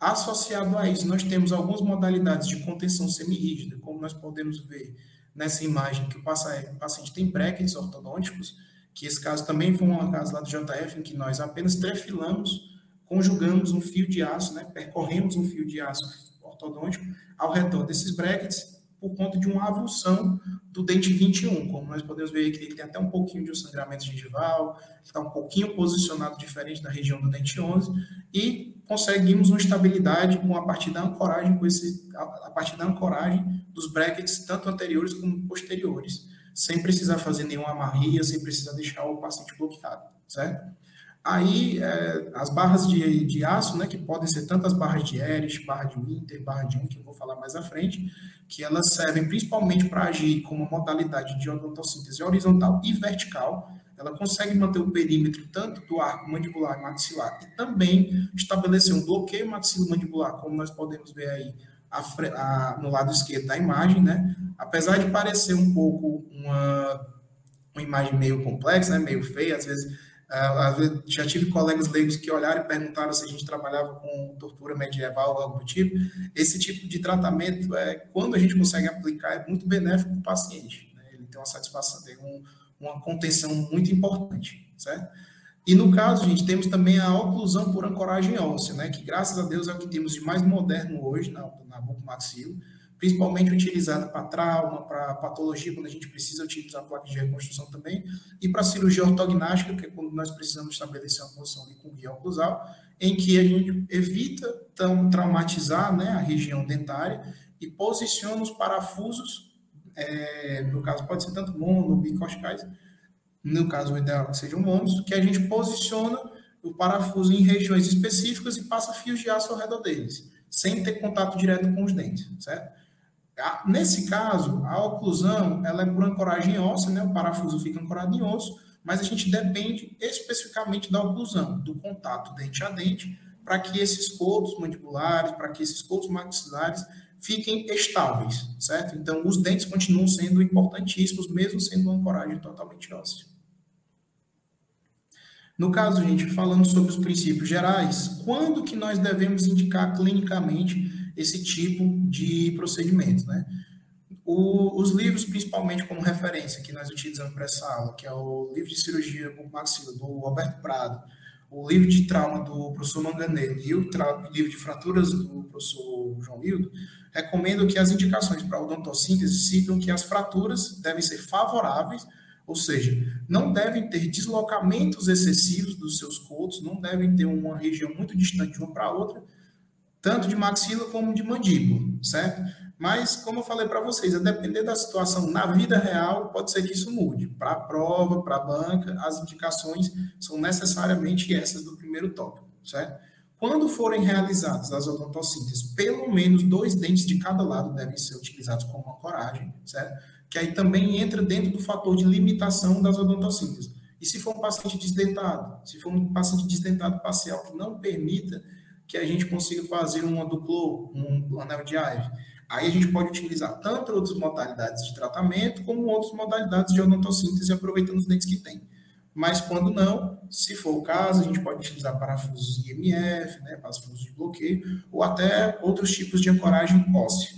Associado a isso, nós temos algumas modalidades de contenção semirrígida, como nós podemos ver nessa imagem que o paciente tem brackets ortodônticos, que esse caso também foi um caso lá do JF, em que nós apenas trefilamos, conjugamos um fio de aço, né, percorremos um fio de aço ortodôntico ao redor desses brackets por conta de uma avulsão do dente 21. Como nós podemos ver aqui, ele tem até um pouquinho de um sangramento gengival, está um pouquinho posicionado diferente da região do dente 11 e conseguimos uma estabilidade com a partir da ancoragem com esse a partir da ancoragem dos brackets tanto anteriores como posteriores, sem precisar fazer nenhuma amarria, sem precisar deixar o paciente bloqueado, certo? Aí, é, as barras de, de aço, né, que podem ser tanto as barras de Erich, barra de Winter, barra de um, que eu vou falar mais à frente, que elas servem principalmente para agir como modalidade de odontossíntese horizontal e vertical. Ela consegue manter o perímetro tanto do arco mandibular e maxilar e também estabelecer um bloqueio maxilomandibular, como nós podemos ver aí a, a, no lado esquerdo da imagem, né? Apesar de parecer um pouco uma, uma imagem meio complexa, né, meio feia, às vezes já tive colegas leigos que olharam e perguntaram se a gente trabalhava com tortura medieval ou algo do tipo. Esse tipo de tratamento, é, quando a gente consegue aplicar, é muito benéfico para o paciente. Né? Ele tem uma satisfação, tem um, uma contenção muito importante, certo? E no caso, gente, temos também a oclusão por ancoragem óssea, né? que graças a Deus é o que temos de mais moderno hoje na, na bucomaxilo principalmente utilizada para trauma, para patologia, quando a gente precisa utilizar placas de reconstrução também, e para cirurgia ortognática, que é quando nós precisamos estabelecer uma posição de cunguia oclusal, em que a gente evita tão, traumatizar né, a região dentária e posiciona os parafusos, é, no caso pode ser tanto mono, bicostais, no caso o ideal é que sejam monos, que a gente posiciona o parafuso em regiões específicas e passa fios de aço ao redor deles, sem ter contato direto com os dentes, certo? Nesse caso, a oclusão ela é por ancoragem óssea, né? o parafuso fica ancorado em osso, mas a gente depende especificamente da oclusão, do contato dente a dente, para que esses cotos mandibulares, para que esses cotos maxilares fiquem estáveis, certo? Então, os dentes continuam sendo importantíssimos, mesmo sendo uma ancoragem totalmente óssea. No caso, gente, falando sobre os princípios gerais, quando que nós devemos indicar clinicamente esse tipo de procedimento, né? O, os livros, principalmente como referência, que nós utilizamos para essa aula, que é o livro de cirurgia maxila do Alberto Prado, o livro de trauma do professor Manganello e o livro de fraturas do professor João Hildo, recomendo que as indicações para odontossíntese citam que as fraturas devem ser favoráveis, ou seja, não devem ter deslocamentos excessivos dos seus cotos, não devem ter uma região muito distante de uma para outra, tanto de maxila como de mandíbula, certo? Mas, como eu falei para vocês, a depender da situação na vida real, pode ser que isso mude. Para a prova, para a banca, as indicações são necessariamente essas do primeiro tópico, certo? Quando forem realizadas as odontocínteses, pelo menos dois dentes de cada lado devem ser utilizados como ancoragem, certo? Que aí também entra dentro do fator de limitação das odontocínteses. E se for um paciente desdentado, se for um paciente desdentado parcial que não permita que a gente consiga fazer uma duplo, um anel de Ive. Aí a gente pode utilizar tanto outras modalidades de tratamento, como outras modalidades de odontossíntese, aproveitando os dentes que tem. Mas quando não, se for o caso, a gente pode utilizar parafusos IMF, né, parafusos de bloqueio, ou até outros tipos de ancoragem óssea.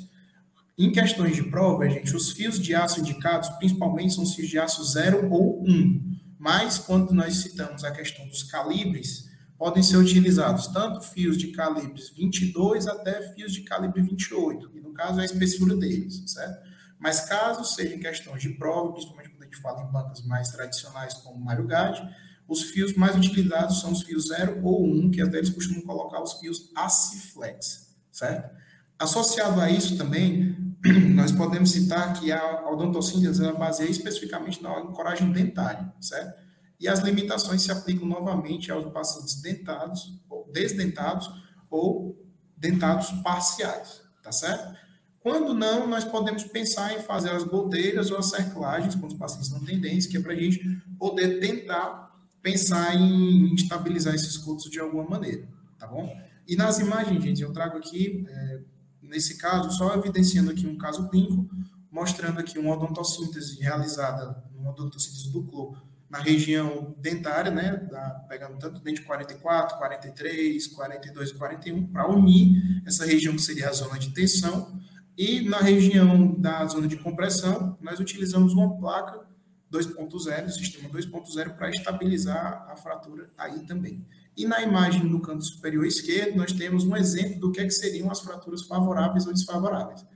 Em questões de prova, gente, os fios de aço indicados principalmente são os fios de aço 0 ou 1. Um. Mas quando nós citamos a questão dos calibres, podem ser utilizados tanto fios de calibres 22 até fios de calibre 28, e no caso é a espessura deles, certo? Mas caso sejam questões de prova, principalmente quando a gente fala em bancas mais tradicionais como Mario Gade, os fios mais utilizados são os fios 0 ou 1, um, que até eles costumam colocar os fios Aciflex, certo? Associado a isso também, nós podemos citar que a odontossíntese ela baseia especificamente na coragem dentária, certo? E as limitações se aplicam novamente aos pacientes dentados, ou desdentados ou dentados parciais, tá certo? Quando não, nós podemos pensar em fazer as goteiras ou as cerclagens, quando os pacientes não têm dentes, que é para a gente poder tentar pensar em estabilizar esses cultos de alguma maneira, tá bom? E nas imagens, gente, eu trago aqui, é, nesse caso, só evidenciando aqui um caso clínico, mostrando aqui uma odontossíntese realizada, uma odontossíntese do clô, na região dentária, né, da, pegando tanto dente 44, 43, 42 e 41, para unir essa região que seria a zona de tensão, e na região da zona de compressão, nós utilizamos uma placa 2.0, sistema 2.0, para estabilizar a fratura aí também. E na imagem do canto superior esquerdo, nós temos um exemplo do que, é que seriam as fraturas favoráveis ou desfavoráveis.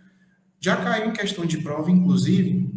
Já caiu em questão de prova, inclusive,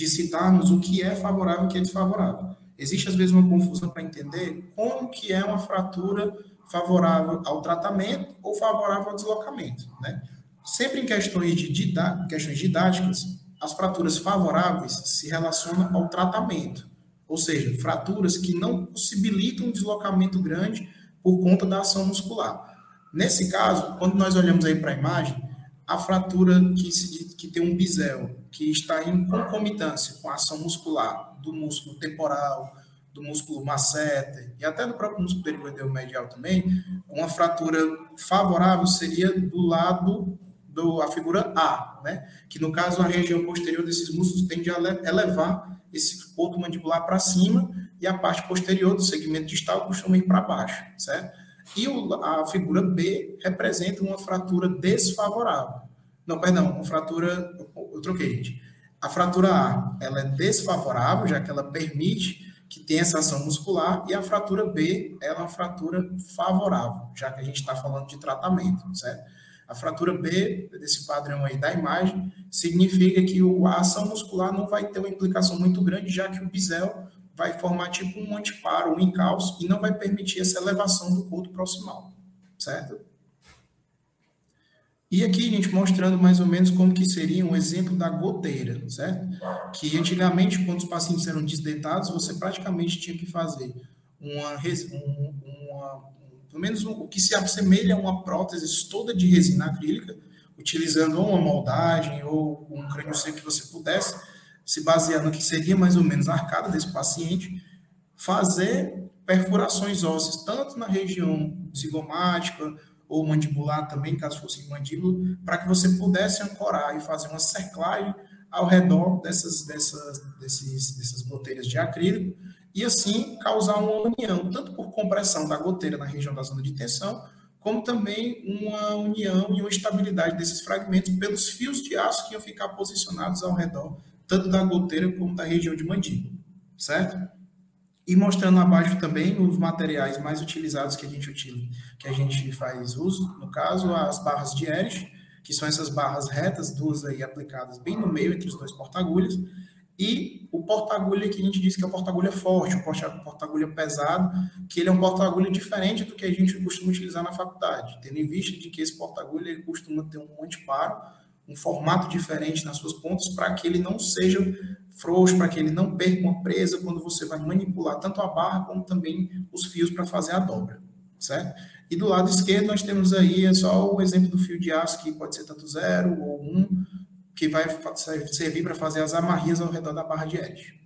de citarmos o que é favorável e o que é desfavorável. Existe, às vezes, uma confusão para entender como que é uma fratura favorável ao tratamento ou favorável ao deslocamento. Né? Sempre em questões, de didá questões didáticas, as fraturas favoráveis se relacionam ao tratamento, ou seja, fraturas que não possibilitam um deslocamento grande por conta da ação muscular. Nesse caso, quando nós olhamos aí para a imagem, a fratura que, se, que tem um bisel, que está em concomitância com a ação muscular do músculo temporal, do músculo masseter e até do próprio músculo perigoideu medial também, uma fratura favorável seria do lado do, a figura A, né? que no caso a região posterior desses músculos tende a elevar esse corpo mandibular para cima e a parte posterior do segmento distal costuma ir para baixo, certo? E o, a figura B representa uma fratura desfavorável. Não, perdão, uma fratura, eu troquei, gente. A fratura A, ela é desfavorável, já que ela permite que tenha essa ação muscular, e a fratura B, ela é uma fratura favorável, já que a gente está falando de tratamento, certo? A fratura B, desse padrão aí da imagem, significa que a ação muscular não vai ter uma implicação muito grande, já que o bisel vai formar tipo um anteparo, um encalço, e não vai permitir essa elevação do corpo proximal, certo? E aqui, a gente, mostrando mais ou menos como que seria um exemplo da goteira, certo? Que antigamente, quando os pacientes eram desdentados, você praticamente tinha que fazer uma, uma pelo menos o que se assemelha a uma prótese toda de resina acrílica, utilizando ou uma moldagem ou um crânio seco que você pudesse, se basear no que seria mais ou menos a arcada desse paciente, fazer perfurações ósseas, tanto na região zigomática ou mandibular também, caso fosse mandíbula, para que você pudesse ancorar e fazer uma cerclagem ao redor dessas, dessas, desses, dessas goteiras de acrílico, e assim causar uma união, tanto por compressão da goteira na região da zona de tensão, como também uma união e uma estabilidade desses fragmentos pelos fios de aço que iam ficar posicionados ao redor, tanto da goteira como da região de mandíbula, certo? E mostrando abaixo também os materiais mais utilizados que a gente utiliza, que a gente faz uso, no caso, as barras de Erich, que são essas barras retas, duas aí aplicadas bem no meio entre os dois porta-agulhas, e o porta-agulha que a gente diz que é o porta-agulha forte, o porta-agulha pesado, que ele é um porta-agulha diferente do que a gente costuma utilizar na faculdade, tendo em vista de que esse porta-agulha costuma ter um anteparo, um formato diferente nas suas pontas, para que ele não seja frouxo, para que ele não perca uma presa quando você vai manipular tanto a barra como também os fios para fazer a dobra, certo? E do lado esquerdo nós temos aí é só o exemplo do fio de aço, que pode ser tanto zero ou um, que vai servir para fazer as amarrias ao redor da barra de Edge.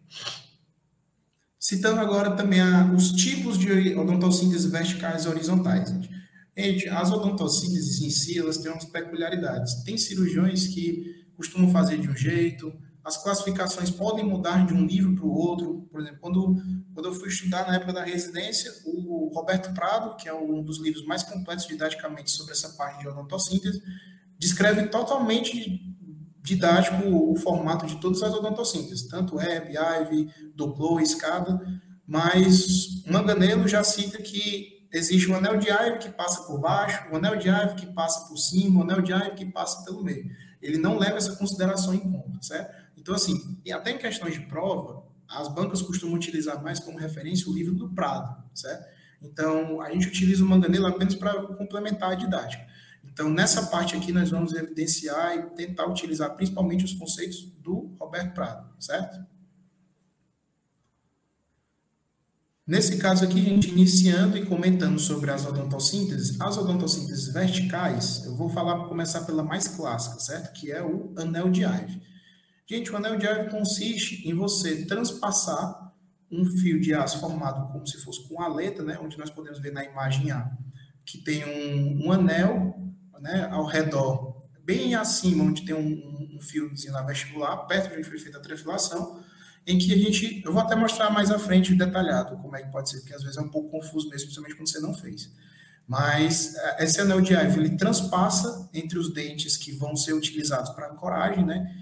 Citando agora também a, os tipos de odontossíntese verticais e horizontais. Gente. As odontocínteses em si, elas têm umas peculiaridades. Tem cirurgiões que costumam fazer de um jeito, as classificações podem mudar de um livro para o outro. Por exemplo, quando, quando eu fui estudar na época da residência, o Roberto Prado, que é um dos livros mais completos didaticamente sobre essa parte de odontossíntese, descreve totalmente didático o formato de todas as odontossínteses, tanto Web, IVE, Duplo, Escada, mas Manganello já cita que existe um anel de IVE que passa por baixo, um anel de IVE que passa por cima, um anel de IVE que passa pelo meio. Ele não leva essa consideração em conta, certo? Então, assim, e até em questões de prova, as bancas costumam utilizar mais como referência o livro do Prado, certo? Então, a gente utiliza o Manganello apenas para complementar a didática. Então, nessa parte aqui, nós vamos evidenciar e tentar utilizar principalmente os conceitos do Roberto Prado, certo? Nesse caso aqui, gente iniciando e comentando sobre as odontossinteses, as odontossinteses verticais, eu vou falar, começar pela mais clássica, certo? Que é o anel de Ive. Gente, o anel de Ive consiste em você transpassar um fio de aço formado como se fosse com aleta, né? Onde nós podemos ver na imagem A, que tem um, um anel né, ao redor, bem acima, onde tem um, um fiozinho na vestibular, perto de onde foi feita a trefilação, em que a gente, eu vou até mostrar mais à frente detalhado como é que pode ser, porque às vezes é um pouco confuso mesmo, principalmente quando você não fez. Mas eh, esse anel de Ive, ele transpassa entre os dentes que vão ser utilizados para ancoragem, né?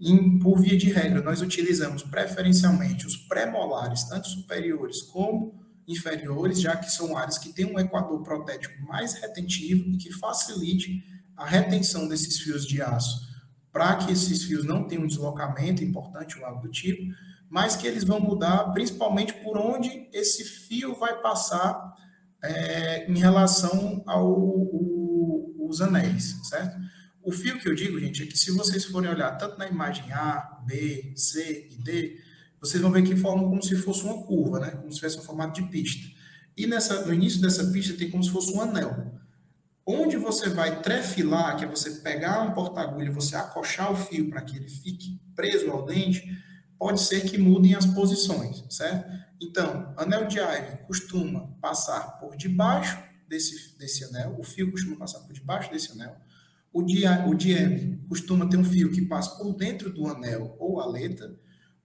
E, por via de regra, nós utilizamos preferencialmente os pré-molares, tanto superiores como inferiores, já que são áreas que têm um equador protético mais retentivo e que facilite a retenção desses fios de aço, para que esses fios não tenham um deslocamento importante ou algo do tipo, mas que eles vão mudar principalmente por onde esse fio vai passar é, em relação aos anéis, certo? O fio que eu digo, gente, é que se vocês forem olhar tanto na imagem A, B, C e D, vocês vão ver que formam como se fosse uma curva, né? Como se fosse um formato de pista. E nessa, no início dessa pista tem como se fosse um anel. Onde você vai trefilar, que é você pegar um porta-agulha você acochar o fio para que ele fique preso ao dente, pode ser que mudem as posições, certo? Então, anel de Ivy costuma passar por debaixo desse, desse anel, o fio costuma passar por debaixo desse anel. O de, o de M costuma ter um fio que passa por dentro do anel ou aleta.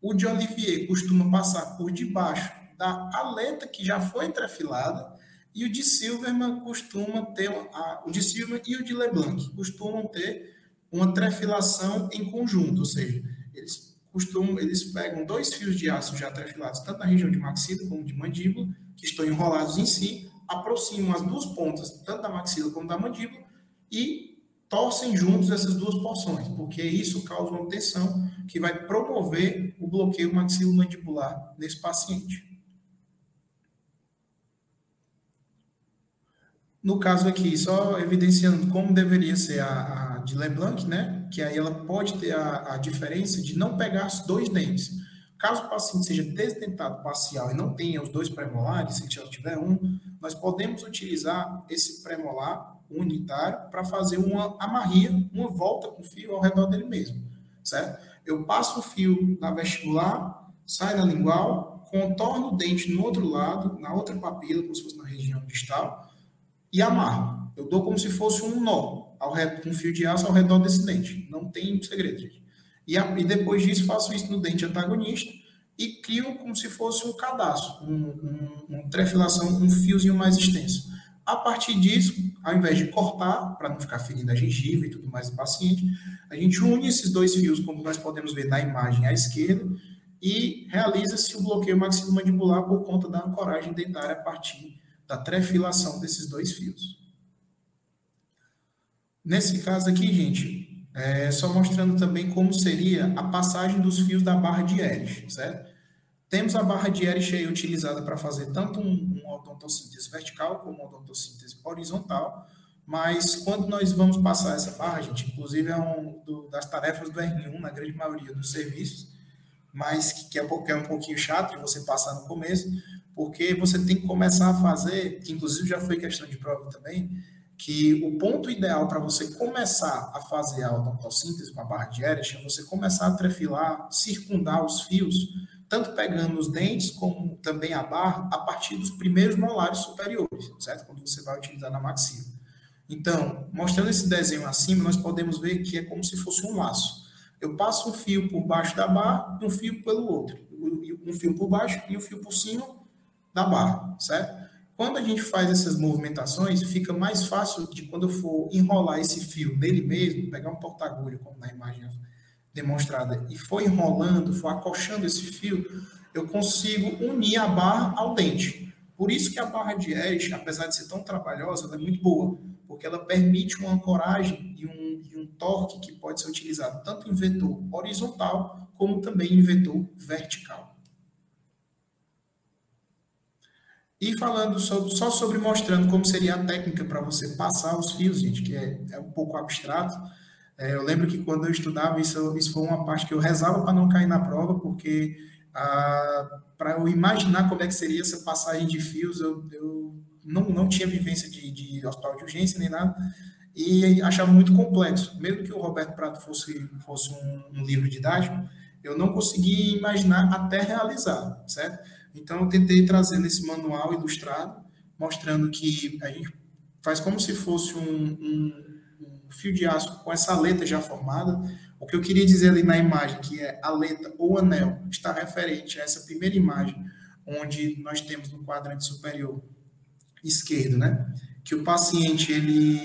O de Olivier costuma passar por debaixo da aleta que já foi trefilada e o de Silverman costuma ter a, o de Silverman e o de Leblanc costumam ter uma trefilação em conjunto, ou seja, eles costumam eles pegam dois fios de aço já trefilados tanto na região de maxila como de mandíbula que estão enrolados em si, aproximam as duas pontas tanto da maxila como da mandíbula e torcem juntos essas duas porções, porque isso causa uma tensão que vai promover o bloqueio maxilomandibular nesse paciente. No caso aqui, só evidenciando como deveria ser a, a de Leblanc, né? Que aí ela pode ter a, a diferença de não pegar os dois dentes. Caso o paciente seja desdentado parcial e não tenha os dois premolares, se já tiver um, nós podemos utilizar esse premolar unitário para fazer uma amarria, uma volta com fio ao redor dele mesmo, certo? Eu passo o fio na vestibular, sai na lingual, contorno o dente no outro lado, na outra papila, como se fosse na região distal, e amarro. Eu dou como se fosse um nó ao com um fio de aço ao redor desse dente. Não tem segredo. E, a, e depois disso, faço isso no dente antagonista e crio como se fosse um cadastro, um, um, uma trefilação, um fiozinho mais extenso. A partir disso, ao invés de cortar, para não ficar ferindo a gengiva e tudo mais do paciente, a gente une esses dois fios, como nós podemos ver na imagem à esquerda, e realiza-se o bloqueio maxilomandibular por conta da ancoragem dentária a partir da trefilação desses dois fios. Nesse caso aqui, gente, é só mostrando também como seria a passagem dos fios da barra de Erich, certo? Temos a barra de Erich aí utilizada para fazer tanto um, uma odontossíntese vertical como odontossíntese horizontal, mas quando nós vamos passar essa barra, gente, inclusive é um do, das tarefas do R1 na grande maioria dos serviços, mas que, que é um pouquinho chato de você passar no começo, porque você tem que começar a fazer, que inclusive já foi questão de prova também, que o ponto ideal para você começar a fazer a odontossíntese com a barra de Erich é você começar a trefilar, circundar os fios tanto pegando os dentes como também a barra, a partir dos primeiros molares superiores, certo? Quando você vai utilizar na maxila. Então, mostrando esse desenho acima, nós podemos ver que é como se fosse um laço. Eu passo um fio por baixo da barra e um fio pelo outro. Um fio por baixo e um fio por cima da barra, certo? Quando a gente faz essas movimentações, fica mais fácil de quando eu for enrolar esse fio nele mesmo, pegar um porta-agulha, como na imagem demonstrada e for enrolando, for acochando esse fio, eu consigo unir a barra ao dente. Por isso que a barra de Esch, apesar de ser tão trabalhosa, ela é muito boa, porque ela permite uma ancoragem e um, e um torque que pode ser utilizado tanto em vetor horizontal como também em vetor vertical. E falando sobre, só sobre mostrando como seria a técnica para você passar os fios, gente, que é, é um pouco abstrato. É, eu lembro que quando eu estudava, isso, isso foi uma parte que eu rezava para não cair na prova, porque ah, para eu imaginar como é que seria essa passagem de fios, eu, eu não, não tinha vivência de, de hospital de urgência nem nada, e achava muito complexo. Mesmo que o Roberto Prato fosse, fosse um, um livro didático, eu não conseguia imaginar até realizar, certo? Então, eu tentei trazer nesse manual ilustrado, mostrando que a gente faz como se fosse um, um, um fio de aço com essa aleta já formada. O que eu queria dizer ali na imagem, que é aleta ou anel, está referente a essa primeira imagem, onde nós temos no quadrante superior esquerdo, né? Que o paciente ele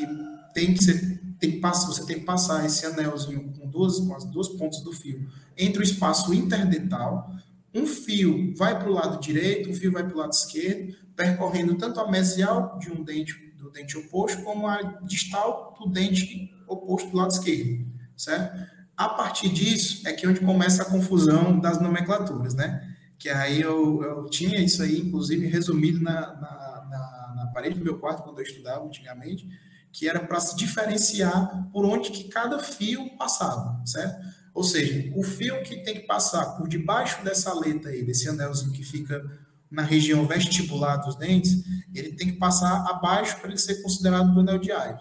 tem que ser, tem que você tem que passar esse anelzinho com duas, com as duas pontas do fio entre o espaço interdental. Um fio vai para o lado direito, um fio vai para o lado esquerdo, percorrendo tanto a mesial de um dente do dente oposto como a distal do dente oposto do lado esquerdo, certo? A partir disso é que é onde começa a confusão das nomenclaturas, né? Que aí eu, eu tinha isso aí, inclusive, resumido na, na, na, na parede do meu quarto quando eu estudava antigamente, que era para se diferenciar por onde que cada fio passava, certo? Ou seja, o fio que tem que passar por debaixo dessa aleta aí, desse anelzinho que fica na região vestibular dos dentes, ele tem que passar abaixo para ele ser considerado do anel de Ive.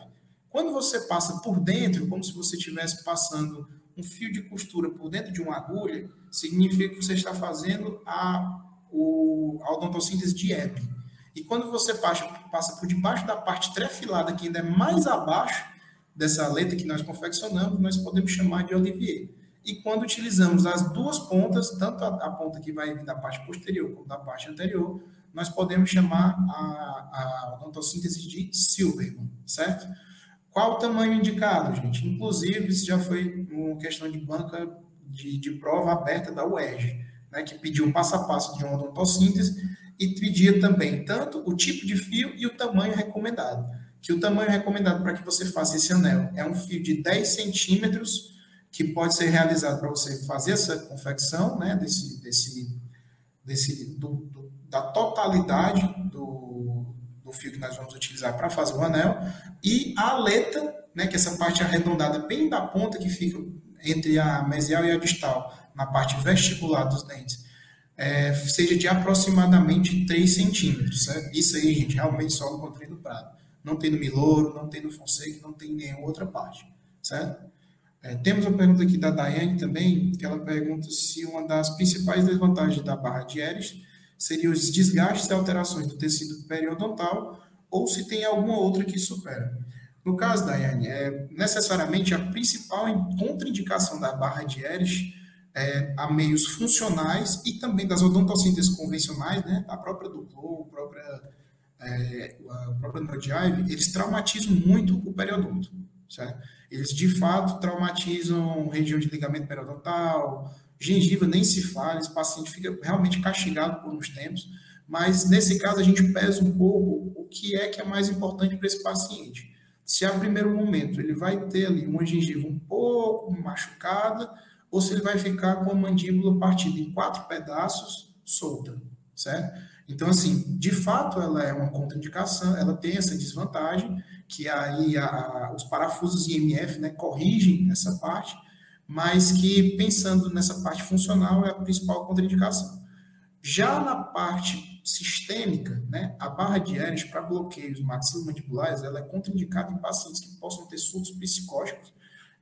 Quando você passa por dentro, como se você estivesse passando um fio de costura por dentro de uma agulha, significa que você está fazendo a, o, a odontossíntese de Epp. E quando você passa, passa por debaixo da parte trefilada, que ainda é mais abaixo dessa aleta que nós confeccionamos, nós podemos chamar de Olivier. E quando utilizamos as duas pontas, tanto a, a ponta que vai da parte posterior como da parte anterior, nós podemos chamar a, a odontossíntese de Silverman, certo? Qual o tamanho indicado, gente? Inclusive, isso já foi uma questão de banca de, de prova aberta da UERJ, né, que pediu passo a passo de uma odontossíntese e pedia também tanto o tipo de fio e o tamanho recomendado. Que o tamanho recomendado para que você faça esse anel é um fio de 10 centímetros, que pode ser realizado para você fazer essa confecção, né, desse, desse, desse, do, do, da totalidade do, do fio que nós vamos utilizar para fazer o anel, e a aleta, né, que é essa parte arredondada bem da ponta que fica entre a mesial e a distal, na parte vestibular dos dentes, é, seja de aproximadamente 3 centímetros. Certo? Isso aí, gente, realmente só encontrei no Prado. Não tem no Milouro, não tem no Fonseca, não tem em nenhuma outra parte. Certo? É, temos uma pergunta aqui da Daiane também, que ela pergunta se uma das principais desvantagens da barra de Eris seria os desgastes e alterações do tecido periodontal ou se tem alguma outra que supera. No caso, Daiane, é, necessariamente a principal contraindicação da barra de Eris é, a meios funcionais e também das odontossínteses convencionais, né, a própria Duplo, a própria, é, a própria eles traumatizam muito o periodonto, certo? Eles, de fato, traumatizam região de ligamento periodontal, gengiva nem se fala, esse paciente fica realmente castigado por uns tempos, mas nesse caso a gente pesa um pouco o que é que é mais importante para esse paciente. Se a primeiro momento ele vai ter ali uma gengiva um pouco machucada, ou se ele vai ficar com a mandíbula partida em quatro pedaços, solta, certo? Então, assim, de fato, ela é uma contraindicação, ela tem essa desvantagem, que aí a, os parafusos IMF né, corrigem essa parte, mas que, pensando nessa parte funcional, é a principal contraindicação. Já na parte sistêmica, né, a barra de Ehrens para bloqueios maxilomandibulares, ela é contraindicada em pacientes que possam ter surtos psicóticos,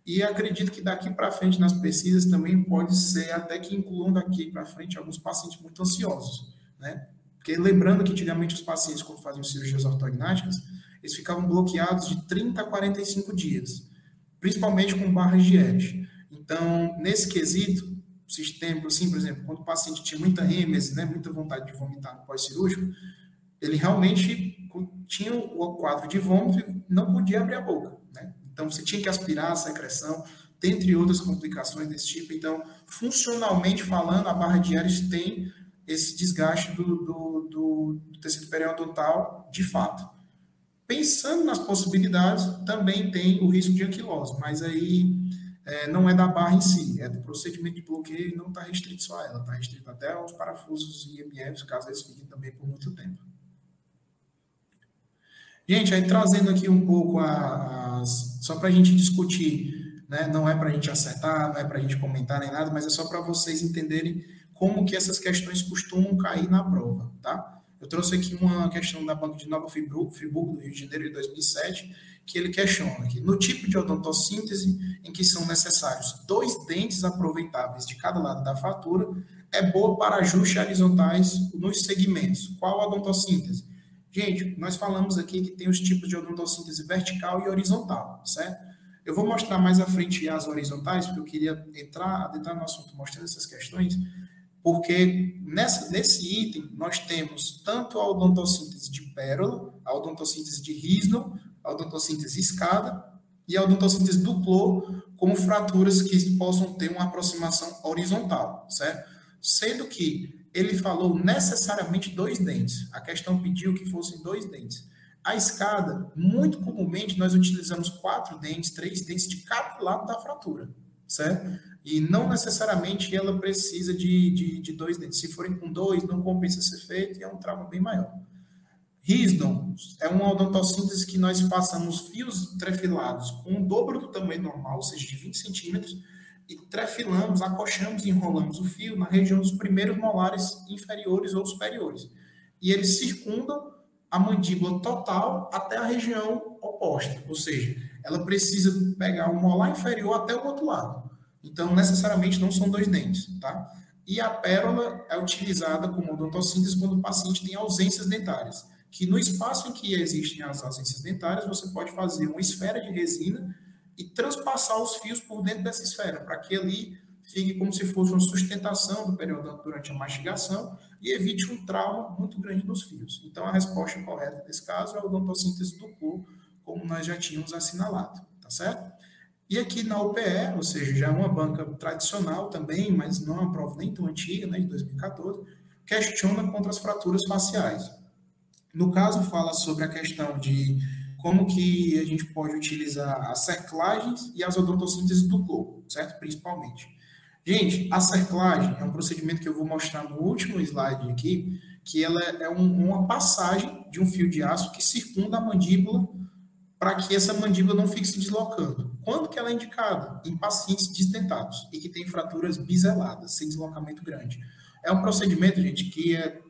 e acredito que daqui para frente nas pesquisas também pode ser até que incluam daqui para frente alguns pacientes muito ansiosos, né? Porque lembrando que antigamente os pacientes, quando faziam cirurgias ortognáticas, eles ficavam bloqueados de 30 a 45 dias, principalmente com barras de Ehrlich. Então, nesse quesito, sistêmico, assim, por exemplo, quando o paciente tinha muita êmese, né, muita vontade de vomitar no pós-cirúrgico, ele realmente tinha o quadro de vômito e não podia abrir a boca, né? Então, você tinha que aspirar a secreção, dentre outras complicações desse tipo. Então, funcionalmente falando, a barra de Ares tem esse desgaste do, do, do tecido periodontal de fato. Pensando nas possibilidades, também tem o risco de anquilose, mas aí é, não é da barra em si, é do procedimento de bloqueio e não está restrito só a ela, está restrito até aos parafusos e IMFs, caso eles fiquem também por muito tempo. Gente, aí trazendo aqui um pouco as. Só para a gente discutir, né? Não é para a gente acertar, não é para a gente comentar nem nada, mas é só para vocês entenderem como que essas questões costumam cair na prova, tá? Eu trouxe aqui uma questão da Banca de Nova Friburgo, Friburgo do Rio de Janeiro de 2007, que ele questiona que no tipo de odontossíntese em que são necessários dois dentes aproveitáveis de cada lado da fratura, é boa para ajustes horizontais nos segmentos. Qual odontossíntese? Gente, nós falamos aqui que tem os tipos de odontossíntese vertical e horizontal, certo? Eu vou mostrar mais à frente as horizontais, porque eu queria entrar, adentrar no assunto mostrando essas questões, porque nessa, nesse item nós temos tanto a odontossíntese de pérola, a odontossíntese de Risno, a odontossíntese escada e a odontossíntese duclô como fraturas que possam ter uma aproximação horizontal, certo? Sendo que ele falou necessariamente dois dentes. A questão pediu que fossem dois dentes. A escada, muito comumente, nós utilizamos quatro dentes, três dentes de cada lado da fratura, certo? E não necessariamente ela precisa de, de, de dois dentes. Se forem com dois, não compensa ser feito e é um trauma bem maior. Risdon é uma odontossíntese que nós passamos fios trefilados com o dobro do tamanho normal, ou seja, de 20 centímetros, e trefilamos, acochamos e enrolamos o fio na região dos primeiros molares inferiores ou superiores. E eles circundam a mandíbula total até a região oposta, ou seja, ela precisa pegar o molar inferior até o outro lado. Então, necessariamente não são dois dentes, tá? E a pérola é utilizada como odontossíntese quando o paciente tem ausências dentárias, que no espaço em que existem as ausências dentárias, você pode fazer uma esfera de resina e transpassar os fios por dentro dessa esfera, para que ali fique como se fosse uma sustentação do periodonto durante a mastigação e evite um trauma muito grande nos fios. Então, a resposta correta nesse caso é a odontossíntese do cu, como nós já tínhamos assinalado, tá certo? E aqui na UPE, ou seja, já é uma banca tradicional também, mas não é uma prova nem tão antiga, né, de 2014, questiona contra as fraturas faciais. No caso, fala sobre a questão de como que a gente pode utilizar as cerclagens e as odontossinteses do corpo, certo? Principalmente. Gente, a cerclagem é um procedimento que eu vou mostrar no último slide aqui, que ela é um, uma passagem de um fio de aço que circunda a mandíbula para que essa mandíbula não fique se deslocando. Quando que ela é indicada? Em pacientes desdentados e que têm fraturas biseladas, sem deslocamento grande. É um procedimento, gente, que é,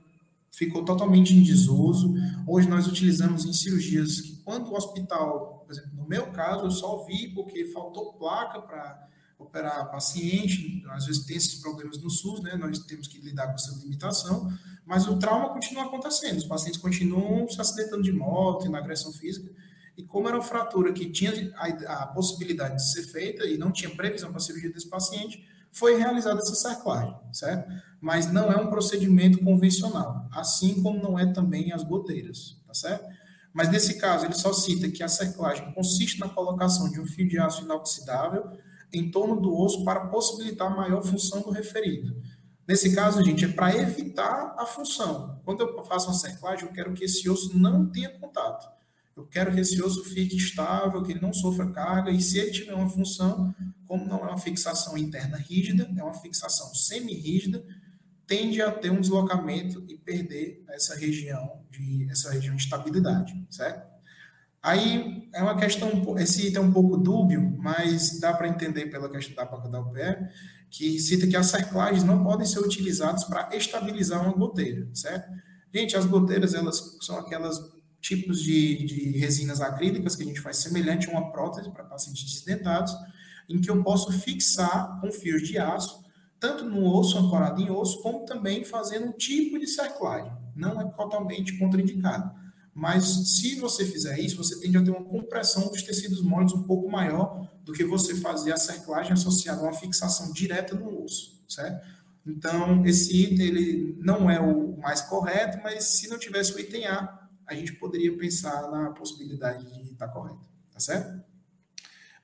ficou totalmente em desuso. Hoje nós utilizamos em cirurgias que, quando o hospital, por exemplo, no meu caso, eu só vi porque faltou placa para operar paciente, às vezes tem esses problemas no SUS, né? Nós temos que lidar com essa limitação, mas o trauma continua acontecendo, os pacientes continuam se acidentando de moto, na agressão física, e como era uma fratura que tinha a, a possibilidade de ser feita e não tinha previsão para a cirurgia desse paciente, foi realizada essa cerclagem, certo? Mas não é um procedimento convencional, assim como não é também as goteiras, tá certo? Mas nesse caso, ele só cita que a cerclagem consiste na colocação de um fio de aço inoxidável em torno do osso para possibilitar maior função do referido. Nesse caso, gente, é para evitar a função. Quando eu faço uma cerclagem, eu quero que esse osso não tenha contato. Eu quero que esse osso fique estável, que ele não sofra carga, e se ele tiver uma função, como não é uma fixação interna rígida, é uma fixação semi-rígida, tende a ter um deslocamento e perder essa região de essa região de estabilidade, certo? Aí é uma questão, esse item é um pouco dúbio, mas dá para entender pela questão da placa da UPE, que cita que as cerclagens não podem ser utilizadas para estabilizar uma goteira, certo? Gente, as goteiras, elas são aquelas tipos de, de resinas acrílicas que a gente faz semelhante a uma prótese para pacientes desdentados, em que eu posso fixar com fios de aço, tanto no osso ancorado em osso, como também fazendo um tipo de cerclagem. Não é totalmente contraindicado. Mas se você fizer isso, você tende a ter uma compressão dos tecidos moles um pouco maior do que você fazer a cerclagem associada a uma fixação direta no osso, certo? Então, esse item ele não é o mais correto, mas se não tivesse o item A, a gente poderia pensar na possibilidade de estar correto, tá certo?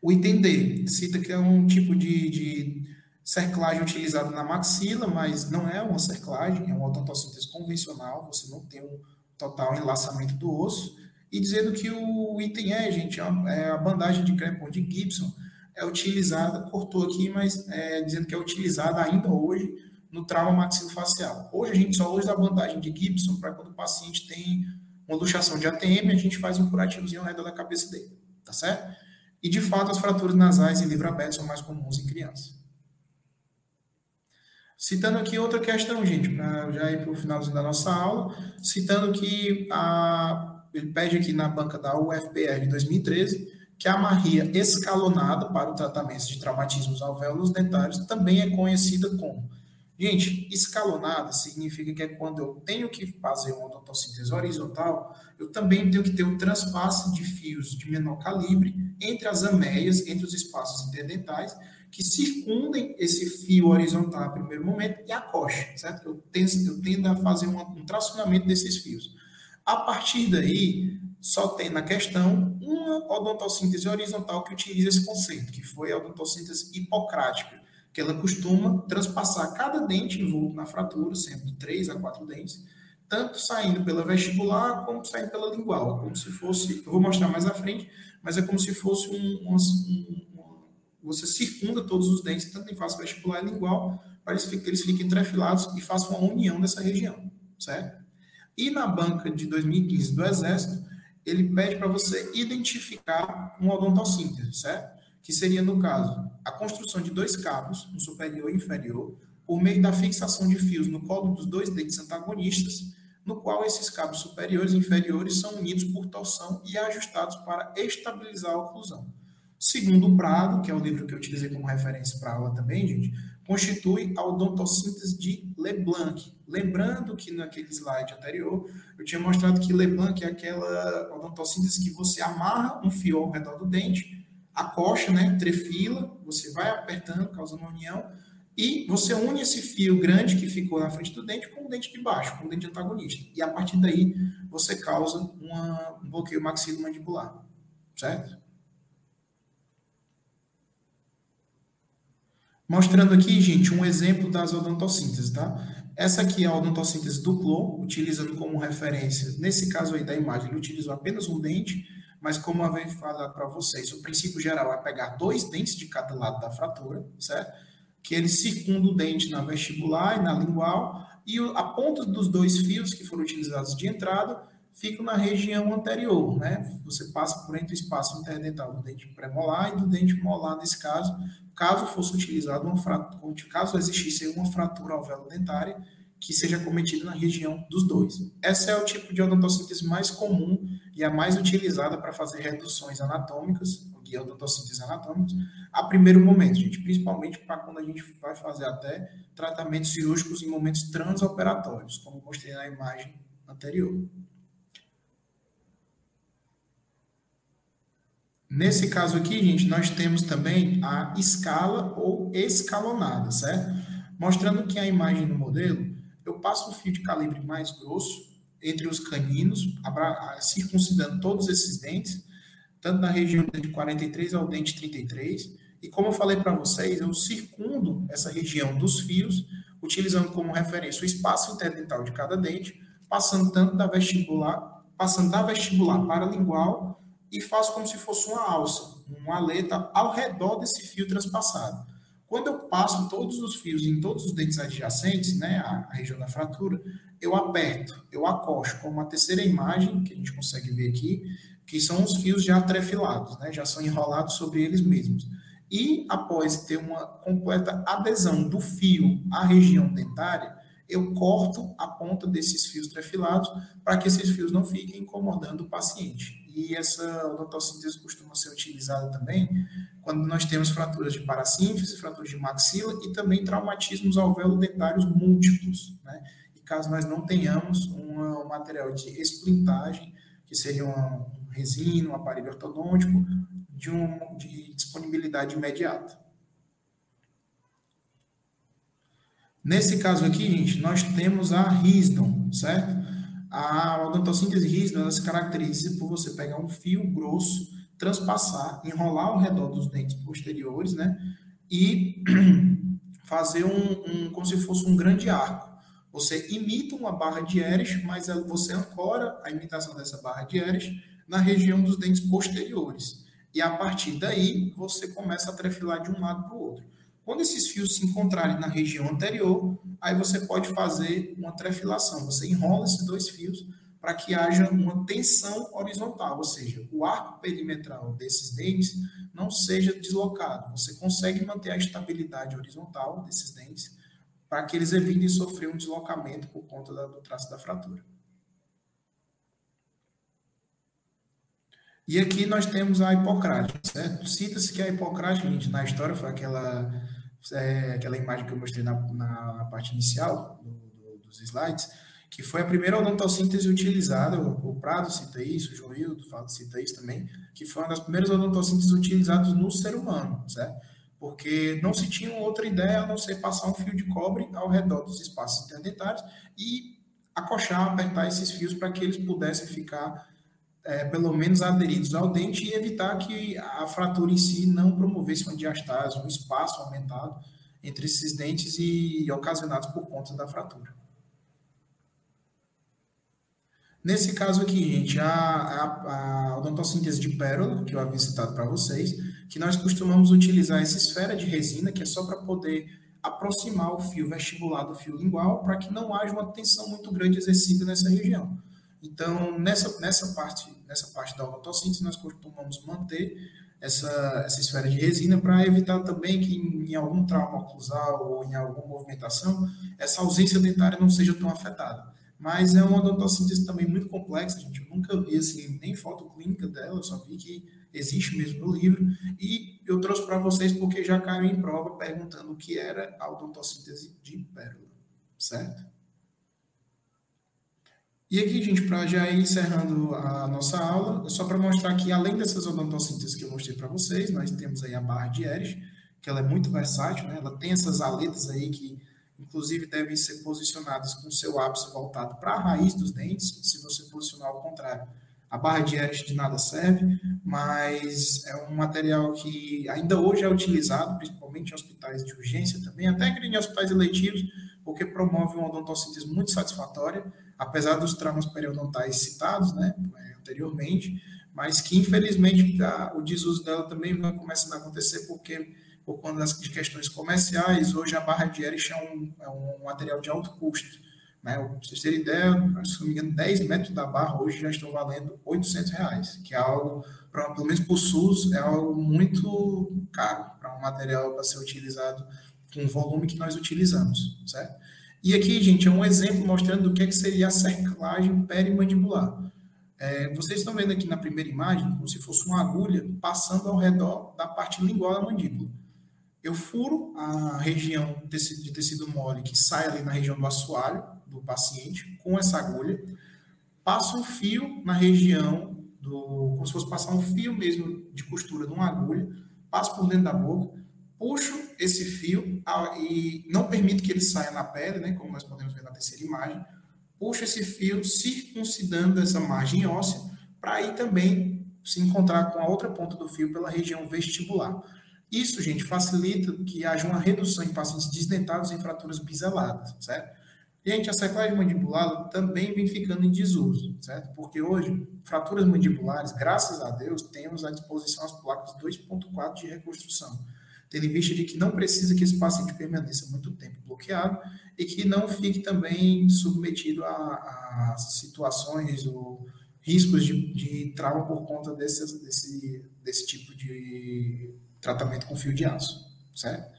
O item D cita que é um tipo de, de cerclagem utilizado na maxila, mas não é uma cerclagem, é uma odontossíntese convencional, você não tem um total enlaçamento do osso, e dizendo que o item E, gente, é, é a bandagem de Crepon de Gibson, é utilizada, cortou aqui, mas é, dizendo que é utilizada ainda hoje no trauma maxilofacial. Hoje a gente só usa a bandagem de Gibson para quando o paciente tem uma luxação de ATM, a gente faz um curativozinho ao redor da cabeça dele, tá certo? E de fato, as fraturas nasais em livro aberto são mais comuns em crianças. Citando aqui outra questão, gente, para já ir para o finalzinho da nossa aula, citando que a, ele pede aqui na banca da UFPR de 2013 que a amarria escalonada para o tratamento de traumatismos alvéolos dentários também é conhecida como Gente, escalonada significa que é quando eu tenho que fazer uma odontossíntese horizontal, eu também tenho que ter um transpasse de fios de menor calibre entre as ameias, entre os espaços interdentais, que circundem esse fio horizontal no primeiro momento e a coxa, certo? Eu tendo, eu tendo a fazer um, um tracionamento desses fios. A partir daí, só tem na questão uma odontossíntese horizontal que utiliza esse conceito, que foi a odontossíntese hipocrática que ela costuma transpassar cada dente envolto na fratura, sempre de três a quatro dentes, tanto saindo pela vestibular como saindo pela lingual. É como se fosse, eu vou mostrar mais à frente, mas é como se fosse um, um, um você circunda todos os dentes, tanto em face vestibular e lingual, para que eles fiquem entrefilados e façam uma união dessa região, certo? E na banca de 2015 do Exército, ele pede para você identificar uma odontossíntese, certo? Que seria, no caso, a construção de dois cabos, um superior e inferior, por meio da fixação de fios no colo dos dois dentes antagonistas, no qual esses cabos superiores e inferiores são unidos por torção e ajustados para estabilizar a oclusão. Segundo o Prado, que é o livro que eu utilizei como referência para a aula também, gente, constitui a odontossíntese de Leblanc. Lembrando que naquele slide anterior, eu tinha mostrado que Leblanc é aquela odontossíntese que você amarra um fio ao redor do dente, a coxa, né, trefila, você vai apertando, causando uma união, e você une esse fio grande que ficou na frente do dente com o dente de baixo, com o dente antagonista. E a partir daí, você causa uma, um bloqueio maxilomandibular, certo? Mostrando aqui, gente, um exemplo das odontossinteses, tá? Essa aqui é a odontossíntese do Clon, utilizando como referência, nesse caso aí da imagem, ele utilizou apenas um dente, mas como eu venho falar para vocês, o princípio geral é pegar dois dentes de cada lado da fratura, certo? Que ele circunda o dente na vestibular e na lingual, e a ponta dos dois fios que foram utilizados de entrada ficam na região anterior, né? Você passa por entre o espaço interdental do dente premolar e do dente molar, nesse caso, caso fosse utilizado uma fratura, caso existisse uma fratura alvéolo dentária, que seja cometida na região dos dois. Essa é o tipo de odontossíntese mais comum e a mais utilizada para fazer reduções anatômicas, que é odontossíntese anatômicas, a primeiro momento, gente, principalmente para quando a gente vai fazer até tratamentos cirúrgicos em momentos transoperatórios, como mostrei na imagem anterior. Nesse caso aqui, gente, nós temos também a escala ou escalonada, certo? Mostrando que a imagem do modelo eu passo um fio de calibre mais grosso entre os caninos, circuncidando todos esses dentes, tanto na região de 43 ao dente 33. E como eu falei para vocês, eu circundo essa região dos fios, utilizando como referência o espaço interdental de cada dente, passando tanto da vestibular, passando da vestibular para a lingual e faço como se fosse uma alça, uma aleta ao redor desse fio transpassado. Quando eu passo todos os fios em todos os dentes adjacentes, né, a, a região da fratura, eu aperto, eu acosto, como uma terceira imagem que a gente consegue ver aqui, que são os fios já trefilados, né, já são enrolados sobre eles mesmos. E após ter uma completa adesão do fio à região dentária, eu corto a ponta desses fios trefilados para que esses fios não fiquem incomodando o paciente. E essa odontossíntese costuma ser utilizada também quando nós temos fraturas de parasínfise, fraturas de maxila e também traumatismos alveolo-dentários múltiplos, né? E caso nós não tenhamos um material de esplintagem, que seria uma resina, um aparelho ortodôntico, de, um, de disponibilidade imediata. Nesse caso aqui, gente, nós temos a Risdon, certo? A odontossíntese rígida se caracteriza por você pegar um fio grosso, transpassar, enrolar ao redor dos dentes posteriores, né? E fazer um, um como se fosse um grande arco. Você imita uma barra de Ehrlich, mas você ancora a imitação dessa barra de Ehrlich na região dos dentes posteriores. E a partir daí, você começa a trefilar de um lado para o outro. Quando esses fios se encontrarem na região anterior, aí você pode fazer uma trefilação. Você enrola esses dois fios para que haja uma tensão horizontal, ou seja, o arco perimetral desses dentes não seja deslocado. Você consegue manter a estabilidade horizontal desses dentes para que eles evitem sofrer um deslocamento por conta do traço da fratura. E aqui nós temos a Hipocrates, certo? Cita-se que a Hipocrates, gente, na história foi aquela, é, aquela imagem que eu mostrei na, na, parte inicial do, do, dos slides, que foi a primeira odontossíntese utilizada, o, Prado cita isso, o João Hildo cita isso também, que foi uma das primeiras odontocínteses utilizadas no ser humano, certo? Porque não se tinha outra ideia a não ser passar um fio de cobre ao redor dos espaços interdentários e acochar, apertar esses fios para que eles pudessem ficar é, pelo menos aderidos ao dente e evitar que a fratura em si não promovesse uma diastase, um espaço aumentado entre esses dentes e ocasionados por conta da fratura. Nesse caso aqui, gente, a, a, a odontossíntese de pérola, que eu havia citado para vocês, que nós costumamos utilizar essa esfera de resina, que é só para poder aproximar o fio vestibular do fio lingual, para que não haja uma tensão muito grande exercida nessa região. Então, nessa, nessa, parte, nessa parte da odontocíntese, nós costumamos manter essa, essa esfera de resina para evitar também que em, em algum trauma oclusal ou em alguma movimentação, essa ausência dentária não seja tão afetada. Mas é uma odontocíntese também muito complexa, gente. Eu nunca vi assim, nem foto clínica dela, eu só vi que existe mesmo no livro. E eu trouxe para vocês porque já caiu em prova perguntando o que era a odontocíntese de pérola, certo? E aqui, gente, para já ir encerrando a nossa aula, só para mostrar que além dessas odontocínteses que eu mostrei para vocês, nós temos aí a barra de Eres, que ela é muito versátil, né? Ela tem essas aletas aí que, inclusive, devem ser posicionadas com seu ápice voltado para a raiz dos dentes. Se você posicionar ao contrário, a barra de Eres de nada serve, mas é um material que ainda hoje é utilizado, principalmente em hospitais de urgência também, até em hospitais eletivos, porque promove uma odontocíntese muito satisfatória apesar dos traumas periodontais citados, né, anteriormente, mas que infelizmente a, o desuso dela também vai começando a acontecer porque por conta das questões comerciais, hoje a barra de Erich é um, é um material de alto custo. Né? Pra vocês terem ideia, se não me engano, 10 metros da barra hoje já estão valendo 800 reais, que é algo, pra, pelo menos por SUS, é algo muito caro para um material para ser utilizado o volume que nós utilizamos, certo? E aqui, gente, é um exemplo mostrando o que, é que seria a cerclagem perimandibular. É, vocês estão vendo aqui na primeira imagem como se fosse uma agulha passando ao redor da parte lingual da mandíbula. Eu furo a região de tecido mole que sai ali na região do assoalho do paciente com essa agulha, passo um fio na região do, como se fosse passar um fio mesmo de costura de uma agulha, passo por dentro da boca, puxo esse fio e não permito que ele saia na pele, né, como nós podemos ver na terceira imagem, puxo esse fio circuncidando essa margem óssea para aí também se encontrar com a outra ponta do fio pela região vestibular. Isso, gente, facilita que haja uma redução em pacientes desdentados em fraturas biseladas, certo? Gente, a cerclagem mandibular também vem ficando em desuso, certo? Porque hoje, fraturas mandibulares, graças a Deus, temos à disposição as placas 2.4 de reconstrução tendo em vista de que não precisa que esse paciente permaneça muito tempo bloqueado e que não fique também submetido a, a situações ou riscos de, de trauma por conta desse, desse, desse tipo de tratamento com fio de aço, certo?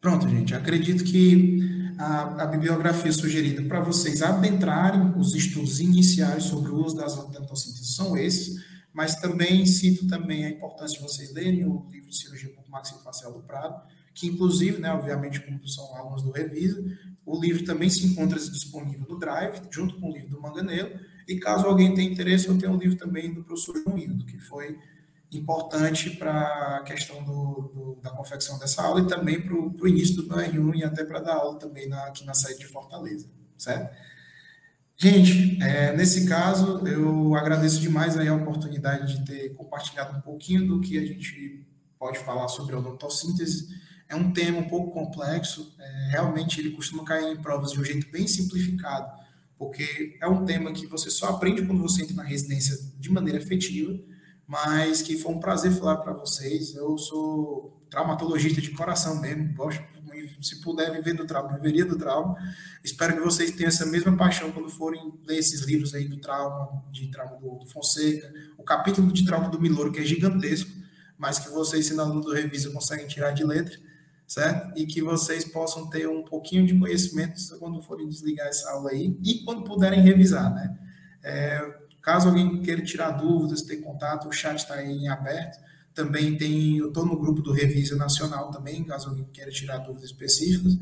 Pronto, gente. Acredito que a, a bibliografia sugerida para vocês adentrarem os estudos iniciais sobre o uso das odontossinteses são esses mas também cito também a importância de vocês lerem o livro de cirurgia maxilofacial do Prado, que inclusive, né, obviamente, como são alunos do Revisa, o livro também se encontra disponível no Drive, junto com o livro do Manganelo, e caso alguém tenha interesse, eu tenho um livro também do professor João que foi importante para a questão do, do, da confecção dessa aula e também para o início do meu R1 e até para dar aula também na, aqui na sede de Fortaleza, certo? Gente, é, nesse caso, eu agradeço demais aí a oportunidade de ter compartilhado um pouquinho do que a gente pode falar sobre a odontossíntese. É um tema um pouco complexo, é, realmente ele costuma cair em provas de um jeito bem simplificado, porque é um tema que você só aprende quando você entra na residência de maneira efetiva, mas que foi um prazer falar para vocês. Eu sou traumatologista de coração mesmo, gosto se puder viver do trauma, viveria do trauma. Espero que vocês tenham essa mesma paixão quando forem ler esses livros aí do trauma, de trauma do, do Fonseca, o capítulo de trauma do Miloro, que é gigantesco, mas que vocês, sendo aluno do Revisa, conseguem tirar de letra, certo? E que vocês possam ter um pouquinho de conhecimento quando forem desligar essa aula aí e quando puderem revisar, né? É, caso alguém queira tirar dúvidas, ter contato, o chat está aí em aberto. Também tem, eu estou no grupo do Revisa Nacional também, caso alguém queira tirar dúvidas específicas,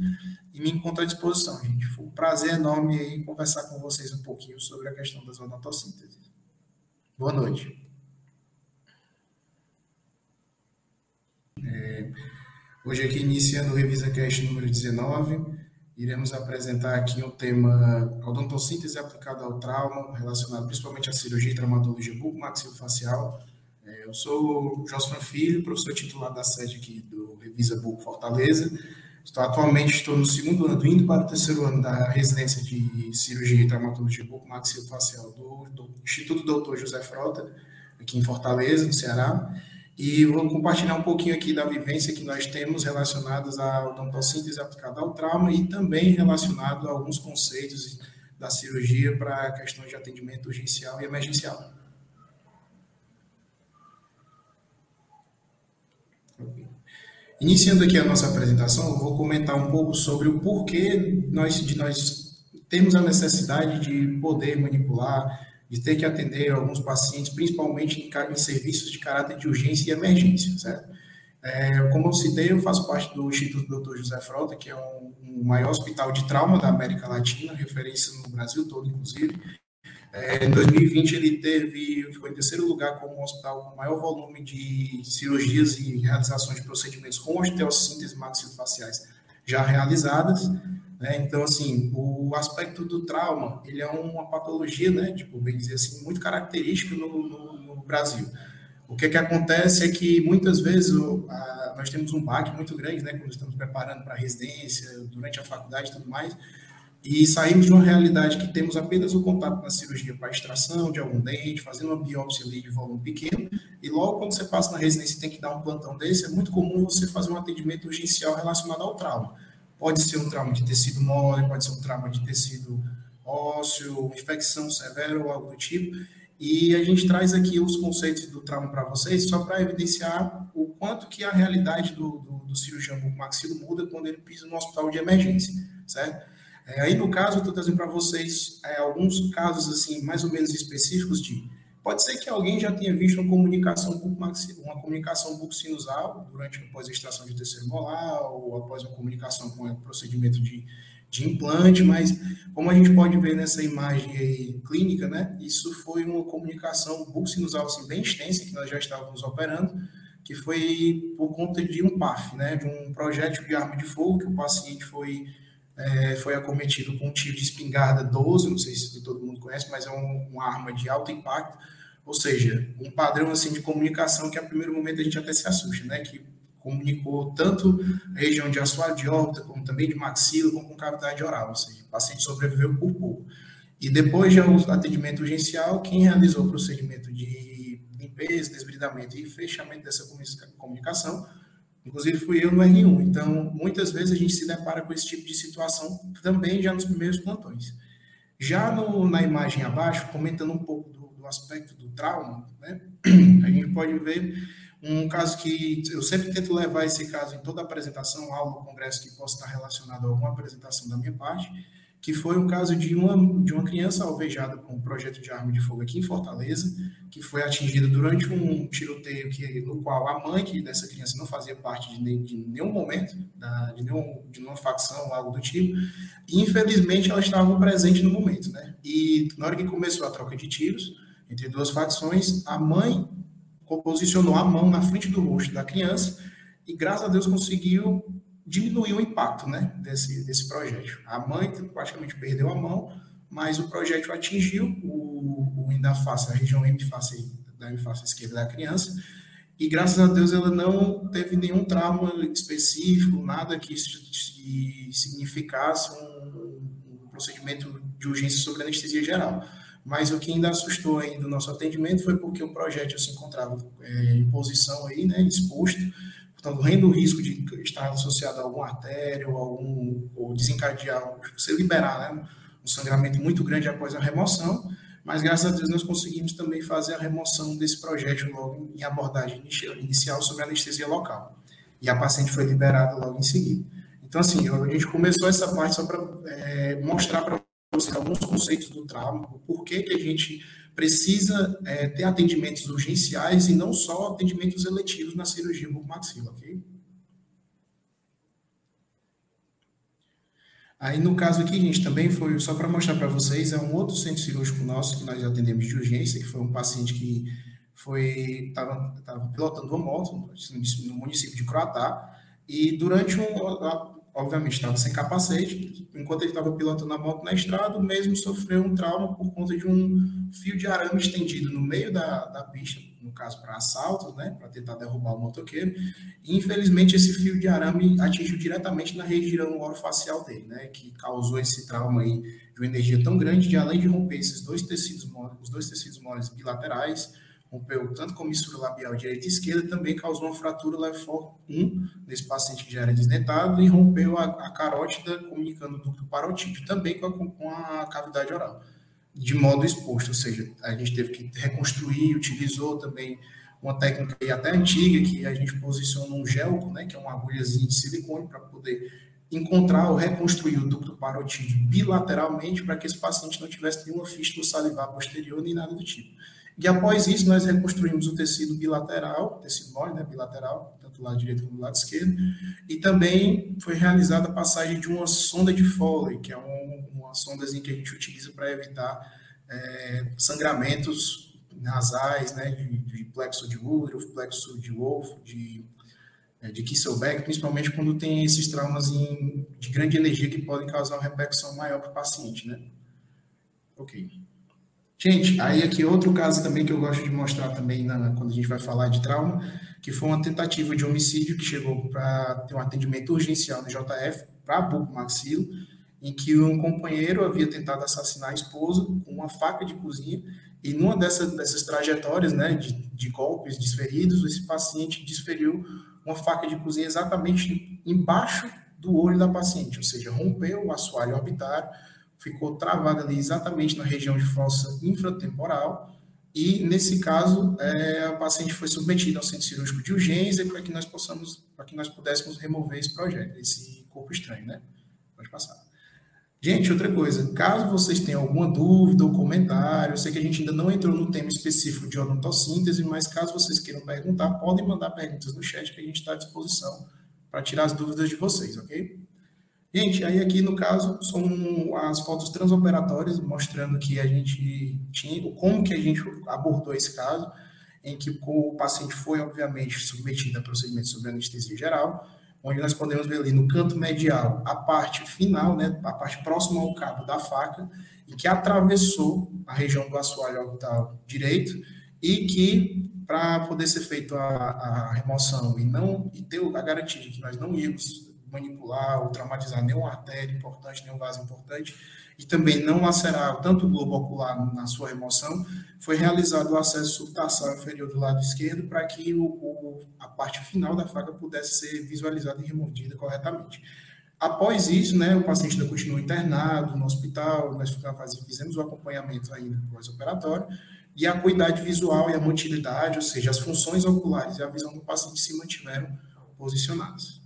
e me encontro à disposição, gente. Foi um prazer enorme aí conversar com vocês um pouquinho sobre a questão das odontossinteses. Boa noite. É, hoje aqui iniciando o Revisa Cast número 19, iremos apresentar aqui o tema odontossíntese aplicada ao trauma, relacionado principalmente à cirurgia e traumatologia bucomaxilofacial, eu sou o Josfran Filho, professor titular da sede aqui do Revisa Book Fortaleza. Estou, atualmente estou no segundo ano, indo para o terceiro ano da residência de cirurgia e traumatologia bucomaxilofacial do, do Instituto Doutor José Frota, aqui em Fortaleza, no Ceará. E vou compartilhar um pouquinho aqui da vivência que nós temos relacionadas à odontossíntese aplicada ao trauma e também relacionado a alguns conceitos da cirurgia para questões de atendimento urgencial e emergencial. Iniciando aqui a nossa apresentação, eu vou comentar um pouco sobre o porquê nós, de nós temos a necessidade de poder manipular, de ter que atender alguns pacientes, principalmente em, em serviços de caráter de urgência e emergência, certo? É, como eu citei, eu faço parte do Instituto Dr. José Frota, que é o um, um maior hospital de trauma da América Latina, referência no Brasil todo, inclusive. É, em 2020, ele teve, ficou em terceiro lugar como hospital com maior volume de cirurgias e realizações de procedimentos com osteossíntese maxilofaciais já realizadas. Né? Então, assim, o aspecto do trauma, ele é uma patologia, né, tipo, bem dizer assim, muito característica no, no, no Brasil. O que, que acontece é que muitas vezes o, a, nós temos um baque muito grande, né, quando estamos preparando para a residência, durante a faculdade e tudo mais, e saímos de uma realidade que temos apenas o contato na cirurgia para extração de algum dente, fazendo uma biópsia ali de volume pequeno, e logo quando você passa na residência e tem que dar um plantão desse, é muito comum você fazer um atendimento urgencial relacionado ao trauma. Pode ser um trauma de tecido mole, pode ser um trauma de tecido ósseo, infecção severa ou algo do tipo, e a gente traz aqui os conceitos do trauma para vocês, só para evidenciar o quanto que a realidade do, do, do cirurgião do maxilo muda quando ele pisa no hospital de emergência, certo? É, aí, no caso, eu estou trazendo para vocês é, alguns casos, assim, mais ou menos específicos de... Pode ser que alguém já tenha visto uma comunicação uma comunicação bucosinusal durante após a extração de terceiro molar ou após uma comunicação com o procedimento de, de implante, mas como a gente pode ver nessa imagem aí, clínica, né, isso foi uma comunicação bucosinusal assim, bem extensa que nós já estávamos operando, que foi por conta de um PAF, né, de um projétil de arma de fogo que o paciente foi é, foi acometido com um tiro de espingarda 12, não sei se todo mundo conhece, mas é um, uma arma de alto impacto, ou seja, um padrão assim de comunicação que a primeiro momento a gente até se assusta, né? Que comunicou tanto a região de assoalho de órbita, como também de maxila, como com cavidade oral, ou seja, o paciente sobreviveu por pouco. E depois de um atendimento urgencial, quem realizou o procedimento de limpeza, desbridamento e fechamento dessa comunicação Inclusive fui eu no R1. Então, muitas vezes a gente se depara com esse tipo de situação também já nos primeiros plantões. Já no, na imagem abaixo, comentando um pouco do, do aspecto do trauma, né, a gente pode ver um caso que eu sempre tento levar esse caso em toda apresentação, aula, congresso que possa estar relacionado a alguma apresentação da minha parte, que foi um caso de uma, de uma criança alvejada com um projeto de arma de fogo aqui em Fortaleza, que foi atingida durante um tiroteio que, no qual a mãe que dessa criança não fazia parte de, de nenhum momento, da, de, nenhum, de nenhuma facção, algo do tipo, e infelizmente ela estava presente no momento. Né? E na hora que começou a troca de tiros entre duas facções, a mãe posicionou a mão na frente do rosto da criança e, graças a Deus, conseguiu diminuir o impacto né, desse, desse projétil. A mãe praticamente perdeu a mão, mas o projétil atingiu o, o face, a região face, da face esquerda da criança, e graças a Deus ela não teve nenhum trauma específico, nada que significasse um, um procedimento de urgência sobre anestesia geral. Mas o que ainda assustou aí do nosso atendimento foi porque o projétil se encontrava é, em posição aí, né, exposto, correndo o risco de estar associado a algum artéria ou, algum, ou desencadear, você liberar né, um sangramento muito grande após a remoção, mas graças a Deus nós conseguimos também fazer a remoção desse projétil logo em abordagem inicial sobre anestesia local. E a paciente foi liberada logo em seguida. Então, assim, a gente começou essa parte só para é, mostrar para vocês alguns conceitos do trauma, o porquê que a gente precisa é, ter atendimentos urgenciais e não só atendimentos eletivos na cirurgia bucomaxila, ok? Aí, no caso aqui, gente, também foi, só para mostrar para vocês, é um outro centro cirúrgico nosso que nós atendemos de urgência, que foi um paciente que foi estava pilotando uma moto no município de Croatá, e durante um, obviamente estava sem capacete, enquanto ele estava pilotando a moto na estrada, mesmo sofreu um trauma por conta de um fio de arame estendido no meio da, da pista, no caso para assaltos, né, para tentar derrubar o motoqueiro. E, infelizmente, esse fio de arame atingiu diretamente na região orofacial dele, né, que causou esse trauma aí de uma energia tão grande, de além de romper esses dois tecidos, os dois tecidos moles bilaterais, rompeu tanto comissura labial direita e esquerda, também causou uma fratura lefor 1 nesse paciente que já era desdentado e rompeu a, a carótida comunicando o ducto parotídeo, também com a, com a cavidade oral, de modo exposto, ou seja, a gente teve que reconstruir, utilizou também uma técnica até antiga, que a gente posiciona um gelco, né, que é uma agulhazinha de silicone, para poder encontrar ou reconstruir o ducto parotídeo bilateralmente para que esse paciente não tivesse nenhuma fístula salivar posterior nem nada do tipo. E após isso, nós reconstruímos o tecido bilateral, tecido mole, né, bilateral, tanto do lado direito como do lado esquerdo, e também foi realizada a passagem de uma sonda de Foley, que é um, uma sondazinha que a gente utiliza para evitar é, sangramentos nasais, né, de, de, plexo de Woodruff, plexo de Wolf, de, é, de Kisselbeck, principalmente quando tem esses traumas em, de grande energia que podem causar uma repercussão maior para o paciente, né? Ok. Gente, aí aqui outro caso também que eu gosto de mostrar também na, quando a gente vai falar de trauma, que foi uma tentativa de homicídio que chegou para ter um atendimento urgencial no JF para bucomaxilo, em que um companheiro havia tentado assassinar a esposa com uma faca de cozinha e numa dessas, dessas trajetórias né, de, de golpes desferidos, esse paciente desferiu uma faca de cozinha exatamente embaixo do olho da paciente, ou seja, rompeu o assoalho orbitário, ficou travada ali exatamente na região de fossa infratemporal, e nesse caso é, a paciente foi submetida ao centro cirúrgico de urgência para que nós possamos, para que nós pudéssemos remover esse projeto, esse corpo estranho, né? Pode passar. Gente, outra coisa, caso vocês tenham alguma dúvida ou comentário, eu sei que a gente ainda não entrou no tema específico de odontossíntese, mas caso vocês queiram perguntar, podem mandar perguntas no chat que a gente está à disposição para tirar as dúvidas de vocês, ok? Gente, aí aqui no caso são as fotos transoperatórias mostrando que a gente tinha, como que a gente abordou esse caso, em que o paciente foi, obviamente, submetido a procedimento sobre anestesia geral, onde nós podemos ver ali no canto medial a parte final, né, a parte próxima ao cabo da faca, e que atravessou a região do assoalho orbital direito, e que, para poder ser feita a, a, remoção e não e ter a garantia de que nós não íamos manipular ou traumatizar nenhuma artéria importante, nenhum vaso importante, e também não lacerar tanto o globo ocular na sua remoção, foi realizado o acesso subtarsal inferior do lado esquerdo para que o, o, a parte final da faca pudesse ser visualizada e removida corretamente. Após isso, né, o paciente ainda continua internado no hospital, nós fizemos o acompanhamento ainda pós-operatório, e a acuidade visual e a motilidade, ou seja, as funções oculares e a visão do paciente se mantiveram posicionadas.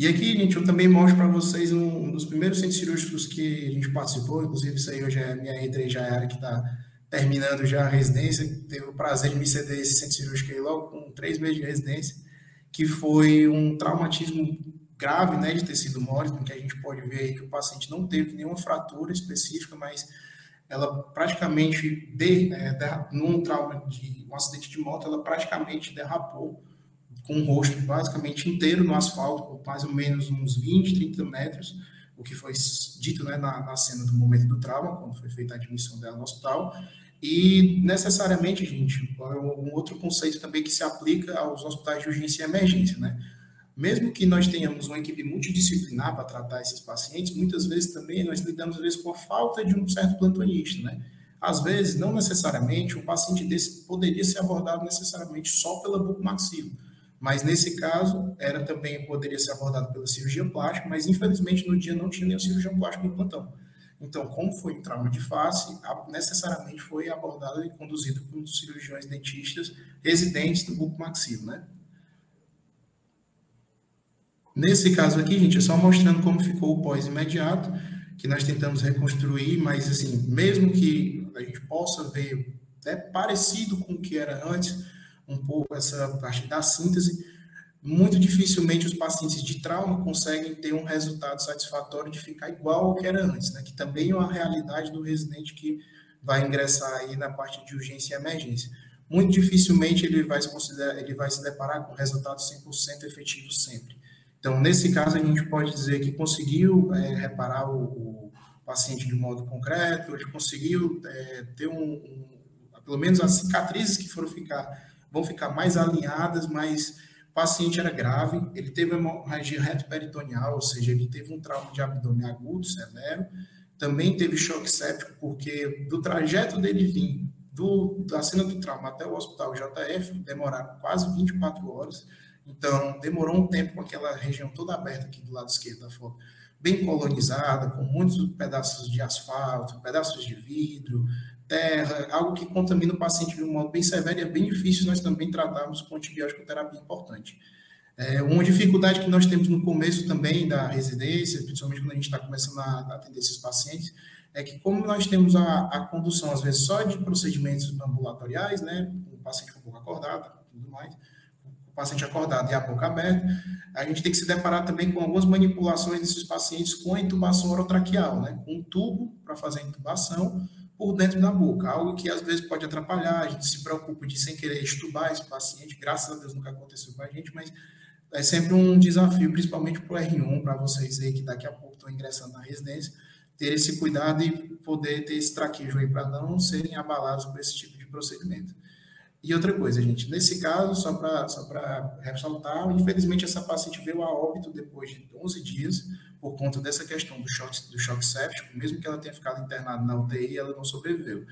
E aqui, gente, eu também mostro para vocês um, dos primeiros centros cirúrgicos que a gente participou, inclusive isso aí hoje é minha entra já era que está terminando já a residência, teve o prazer de me ceder esse centro cirúrgico aí logo com três meses de residência, que foi um traumatismo grave, né, de tecido mole, que a gente pode ver aí que o paciente não teve nenhuma fratura específica, mas ela praticamente, de, é, num trauma de um acidente de moto, ela praticamente derrapou com o rosto basicamente inteiro no asfalto, por mais ou menos uns 20, 30 metros, o que foi dito né, na, na cena do momento do trauma, quando foi feita a admissão dela no hospital. E necessariamente, gente, é um outro conceito também que se aplica aos hospitais de urgência e emergência, né? Mesmo que nós tenhamos uma equipe multidisciplinar para tratar esses pacientes, muitas vezes também nós lidamos às vezes com a falta de um certo plantonista, né? Às vezes, não necessariamente, um paciente desse poderia ser abordado necessariamente só pela bucomaxilo Mas nesse caso, era também poderia ser abordado pela cirurgia plástica, mas infelizmente no dia não tinha nenhum cirurgião plástico no plantão. Então, como foi um trauma de face, necessariamente foi abordado e conduzido por cirurgiões dentistas residentes do buco maxilo, né? Nesse caso aqui, gente, é só mostrando como ficou o pós-imediato, que nós tentamos reconstruir, mas assim, mesmo que a gente possa ver é parecido com o que era antes, um pouco essa parte da síntese, muito dificilmente os pacientes de trauma conseguem ter um resultado satisfatório de ficar igual ao que era antes, né? que também é uma realidade do residente que vai ingressar aí na parte de urgência e emergência. Muito dificilmente ele vai se considerar, ele vai se deparar com resultado 100% efetivo sempre. Então, nesse caso, a gente pode dizer que conseguiu é, reparar o, o, paciente de modo concreto, ele conseguiu é, ter um, um, pelo menos as cicatrizes que foram ficar, vão ficar mais alinhadas, mas o paciente era grave, ele teve uma hemorragia retroperitoneal, ou seja, ele teve um trauma de abdômen agudo, severo, também teve choque séptico, porque do trajeto dele vir do, da cena do trauma até o hospital JF, demoraram quase 24 horas, então demorou um tempo com aquela região toda aberta aqui do lado esquerdo da foto, bem colonizada, com muitos pedaços de asfalto, pedaços de vidro, terra, algo que contamina o paciente de um modo bem severo e é bem difícil nós também tratarmos com antibiótico terapia importante. É, uma dificuldade que nós temos no começo também da residência, principalmente quando a gente está começando a atender esses pacientes, é que como nós temos a, a condução, às vezes, só de procedimentos ambulatoriais, né, o paciente com a boca acordada, tudo mais, o paciente acordado e a boca aberta, a gente tem que se deparar também com algumas manipulações desses pacientes com a intubação orotraqueal, né, com um tubo para fazer a intubação, por dentro da boca, algo que às vezes pode atrapalhar, a gente se preocupa de sem querer estubar esse paciente, graças a Deus nunca aconteceu com a gente, mas é sempre um desafio, principalmente para o R1, para vocês aí que daqui a pouco estão ingressando na residência, ter esse cuidado e poder ter esse traquejo aí para não serem abalados por esse tipo de procedimento. E outra coisa, gente, nesse caso, só para só ressaltar, infelizmente essa paciente veio a óbito depois de 11 dias, por conta dessa questão do choque, do choque séptico, mesmo que ela tenha ficado internada na UTI, ela não sobreviveu.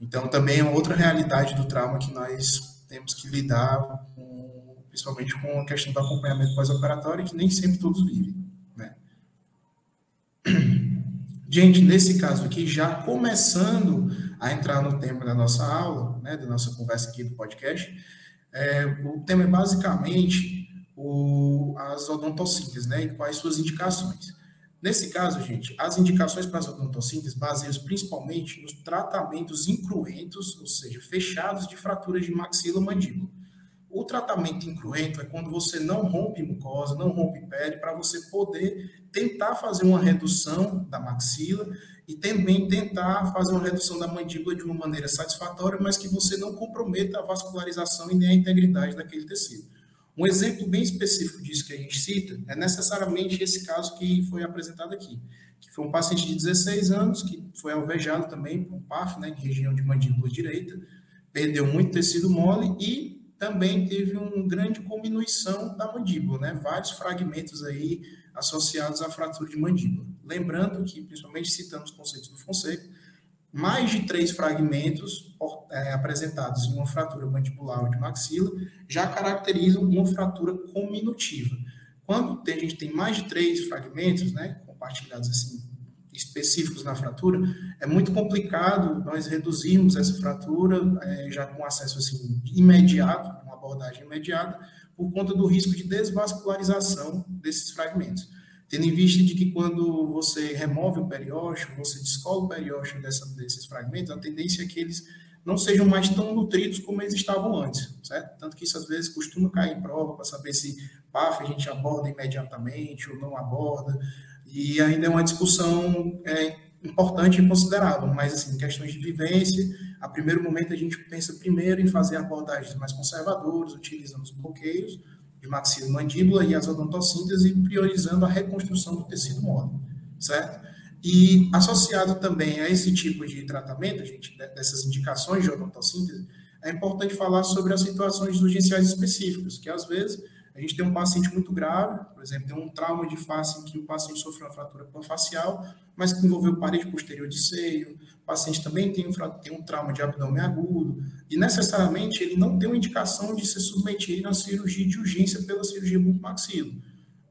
Então, também é outra realidade do trauma que nós temos que lidar, com, principalmente com a questão do acompanhamento pós-operatório, que nem sempre todos vivem. Né? Gente, nesse caso aqui, já começando a entrar no tema da nossa aula, né, da nossa conversa aqui do podcast, é, o tema é basicamente o, as odontocíntese, né? E quais suas indicações. Nesse caso, gente, as indicações para as odontocíntese baseiam principalmente nos tratamentos incruentos, ou seja, fechados de fraturas de maxila mandíbula. O tratamento incruento é quando você não rompe mucosa, não rompe pele, para você poder tentar fazer uma redução da maxila e também tentar fazer uma redução da mandíbula de uma maneira satisfatória, mas que você não comprometa a vascularização e nem a integridade daquele tecido. Um exemplo bem específico disso que a gente cita é necessariamente esse caso que foi apresentado aqui, que foi um paciente de 16 anos que foi alvejado também por um PAF, né, em região de mandíbula direita, perdeu muito tecido mole e também teve uma grande diminuição da mandíbula, né, vários fragmentos aí associados à fratura de mandíbula. Lembrando que, principalmente citando os conceitos do Fonseca, mais de três fragmentos é, apresentados em uma fratura mandibular ou de maxila já caracterizam uma fratura cominutiva. Quando a gente tem mais de três fragmentos, né, compartilhados assim, específicos na fratura, é muito complicado nós reduzirmos essa fratura é, já com acesso assim, imediato, uma abordagem imediata, por conta do risco de desvascularização desses fragmentos tendo em vista de que quando você remove o periósteo, você descola o periósteo dessa, desses fragmentos, a tendência é que eles não sejam mais tão nutridos como eles estavam antes, certo? Tanto que isso às vezes costuma cair em prova para saber se PAF a gente aborda imediatamente ou não aborda, e ainda é uma discussão é, importante e considerável, mas assim, questões de vivência, a primeiro momento a gente pensa primeiro em fazer abordagens mais conservadoras, utilizando os bloqueios, de maxilomandíbula e as odontocíntese, priorizando a reconstrução do tecido mole, certo? E associado também a esse tipo de tratamento, gente, dessas indicações de odontocíntese, é importante falar sobre as situações urgenciais específicas, que às vezes a gente tem um paciente muito grave, por exemplo, tem um trauma de face em que o paciente sofreu uma fratura facial, mas que envolveu parede posterior de seio, o paciente também tem um, tem um trauma de abdômen agudo, e necessariamente ele não tem uma indicação de ser submetido a cirurgia de urgência pela cirurgia bucomaxilo.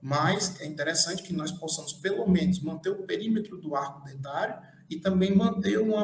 Mas é interessante que nós possamos, pelo menos, manter o perímetro do arco dentário e também manter uma,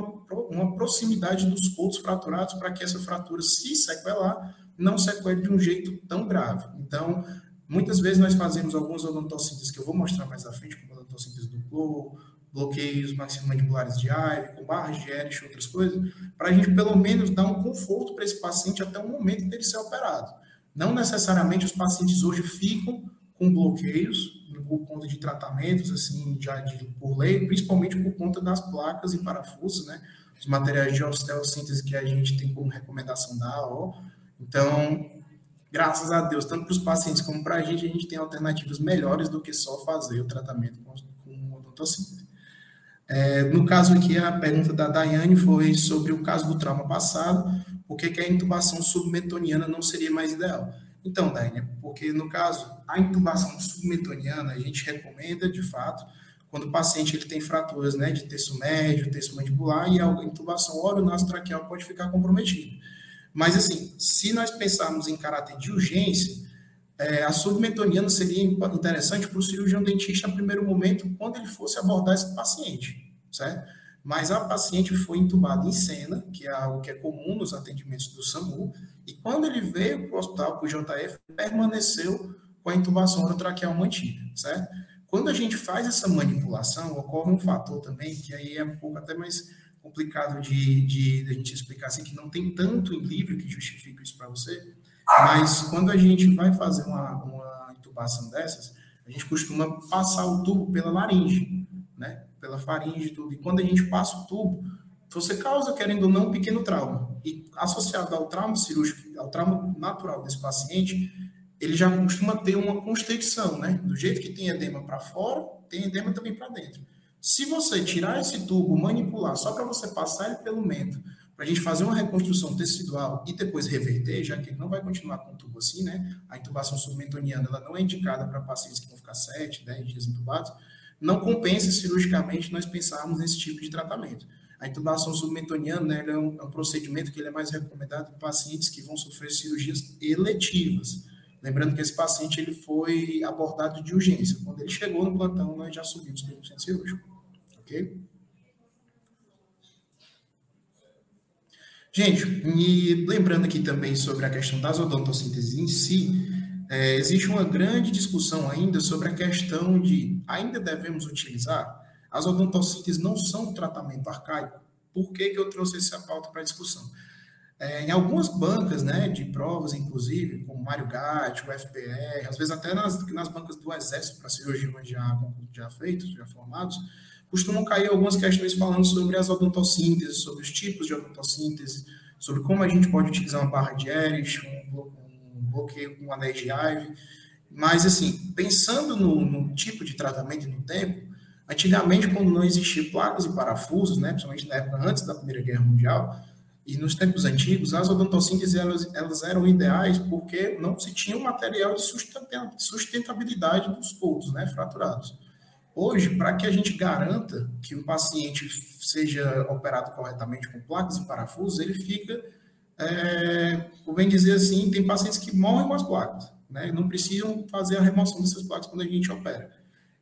uma proximidade dos pontos fraturados para que essa fratura, se sequelar, não sequele de um jeito tão grave. Então, muitas vezes nós fazemos alguns odontocíntese que eu vou mostrar mais à frente, como odontocíntese duplo, bloqueios maximandibulares de Ivy, com barras de Erich, outras coisas, para a gente pelo menos dar um conforto para esse paciente até o momento dele ser operado. Não necessariamente os pacientes hoje ficam com bloqueios por conta de tratamentos assim já de, por lei, principalmente por conta das placas e parafusos, né? Os materiais de osteossíntese que a gente tem como recomendação da AO, então, graças a Deus, tanto para os pacientes como para a gente, a gente tem alternativas melhores do que só fazer o tratamento com, com. É, no caso aqui, a pergunta da Daiane foi sobre o caso do trauma passado, por que, a intubação submetoniana não seria mais ideal? Então, Daiane, porque no caso, a intubação submetoniana, a gente recomenda, de fato, quando o paciente ele tem fraturas né, de terço médio, terço mandibular, e a intubação oronasotraqueal pode ficar comprometida. Mas, assim, se nós pensarmos em caráter de urgência, é, a submetoniana seria interessante para o cirurgião dentista, no primeiro momento, quando ele fosse abordar esse paciente, certo? Mas a paciente foi entubada em cena, que é algo que é comum nos atendimentos do SAMU, e quando ele veio para o hospital, para o JF, permaneceu com a intubação orotraqueal mantida, certo? Quando a gente faz essa manipulação, ocorre um fator também, que aí é um pouco até mais complicado de, de, de a gente explicar assim, que não tem tanto em livro que justifique isso para você, mas quando a gente vai fazer uma, uma intubação dessas, a gente costuma passar o tubo pela laringe, né? Pela faringe e tudo. E quando a gente passa o tubo, você causa, querendo ou não, um pequeno trauma. E associado ao trauma cirúrgico, ao trauma natural desse paciente, ele já costuma ter uma constricção, né? Do jeito que tem edema para fora, tem edema também para dentro. Se você tirar esse tubo, manipular só para você passar ele pelo mento, para a gente fazer uma reconstrução tecidual e depois reverter, já que ele não vai continuar com o tubo assim, né? A intubação submentoniana ela não é indicada para pacientes que vão ficar 7, 10 dias intubados. Não compensa cirurgicamente nós pensarmos nesse tipo de tratamento. A intubação submentoniana né, é, um, é um procedimento que ele é mais recomendado para pacientes que vão sofrer cirurgias eletivas. Lembrando que esse paciente ele foi abordado de urgência. Quando ele chegou no plantão, nós já subimos para o centro cirúrgico. Ok? Gente, e lembrando aqui também sobre a questão das odontossinteses em si, é, existe uma grande discussão ainda sobre a questão de ainda devemos utilizar? As odontossinteses não são tratamento arcaico. Por que, que eu trouxe essa pauta para discussão? É, em algumas bancas né, de provas, inclusive, como Mário Gatti, o FPR, às vezes até nas, nas bancas do Exército para cirurgiões já, já feitos, já formados, costumam cair algumas questões falando sobre as odontossinteses, sobre os tipos de odontosíntese, sobre como a gente pode utilizar uma barra de Erich, um, um bloqueio com anéis de Ive. Mas, assim, pensando no, no, tipo de tratamento e no tempo, antigamente, quando não existiam placas e parafusos, né, principalmente na época antes da Primeira Guerra Mundial, e nos tempos antigos, as odontocínteses elas, elas eram ideais porque não se tinha um material de sustentabilidade dos pontos né, fraturados. Hoje, para que a gente garanta que o paciente seja operado corretamente com placas e parafusos, ele fica, é, por bem dizer assim, tem pacientes que morrem com as placas, né? não precisam fazer a remoção dessas placas quando a gente opera.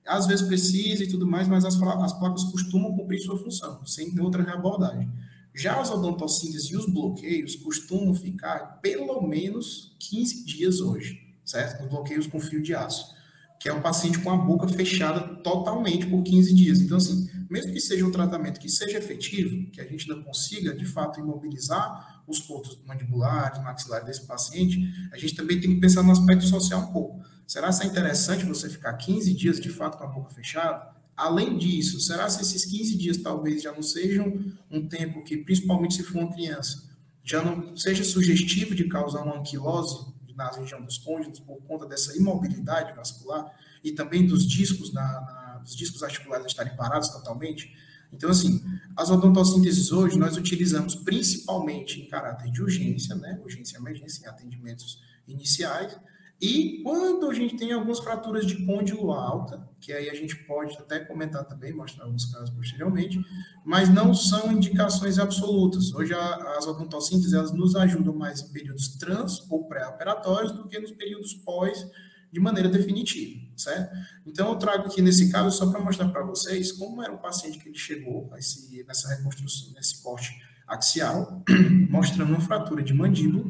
Às vezes precisa e tudo mais, mas as, as placas costumam cumprir sua função, sem outra reabordagem. Já as odontocíntese e os bloqueios costumam ficar pelo menos 15 dias hoje, certo? Os bloqueios com fio de aço, que é um paciente com a boca fechada totalmente por 15 dias. Então, assim, mesmo que seja um tratamento que seja efetivo, que a gente não consiga, de fato, imobilizar os pontos mandibulares, maxilares desse paciente, a gente também tem que pensar no aspecto social um pouco. Será que é interessante você ficar 15 dias, de fato, com a boca fechada? Além disso, será que esses 15 dias talvez já não sejam um tempo que, principalmente se for uma criança, já não seja sugestivo de causar uma anquilose na região dos côndilos por conta dessa imobilidade vascular e também dos discos, na, na, dos discos articulares estarem parados totalmente? Então, assim, as odontocínteses hoje nós utilizamos principalmente em caráter de urgência, né? Urgência e emergência em atendimentos iniciais, E quando a gente tem algumas fraturas de côndilo alta, que aí a gente pode até comentar também, mostrar alguns casos posteriormente, mas não são indicações absolutas. Hoje a, as odontocíntese elas nos ajudam mais em períodos trans ou pré-operatórios do que nos períodos pós de maneira definitiva, certo? Então eu trago aqui nesse caso só para mostrar para vocês como era um paciente que ele chegou esse, nessa reconstrução, nesse corte axial, mostrando uma fratura de mandíbula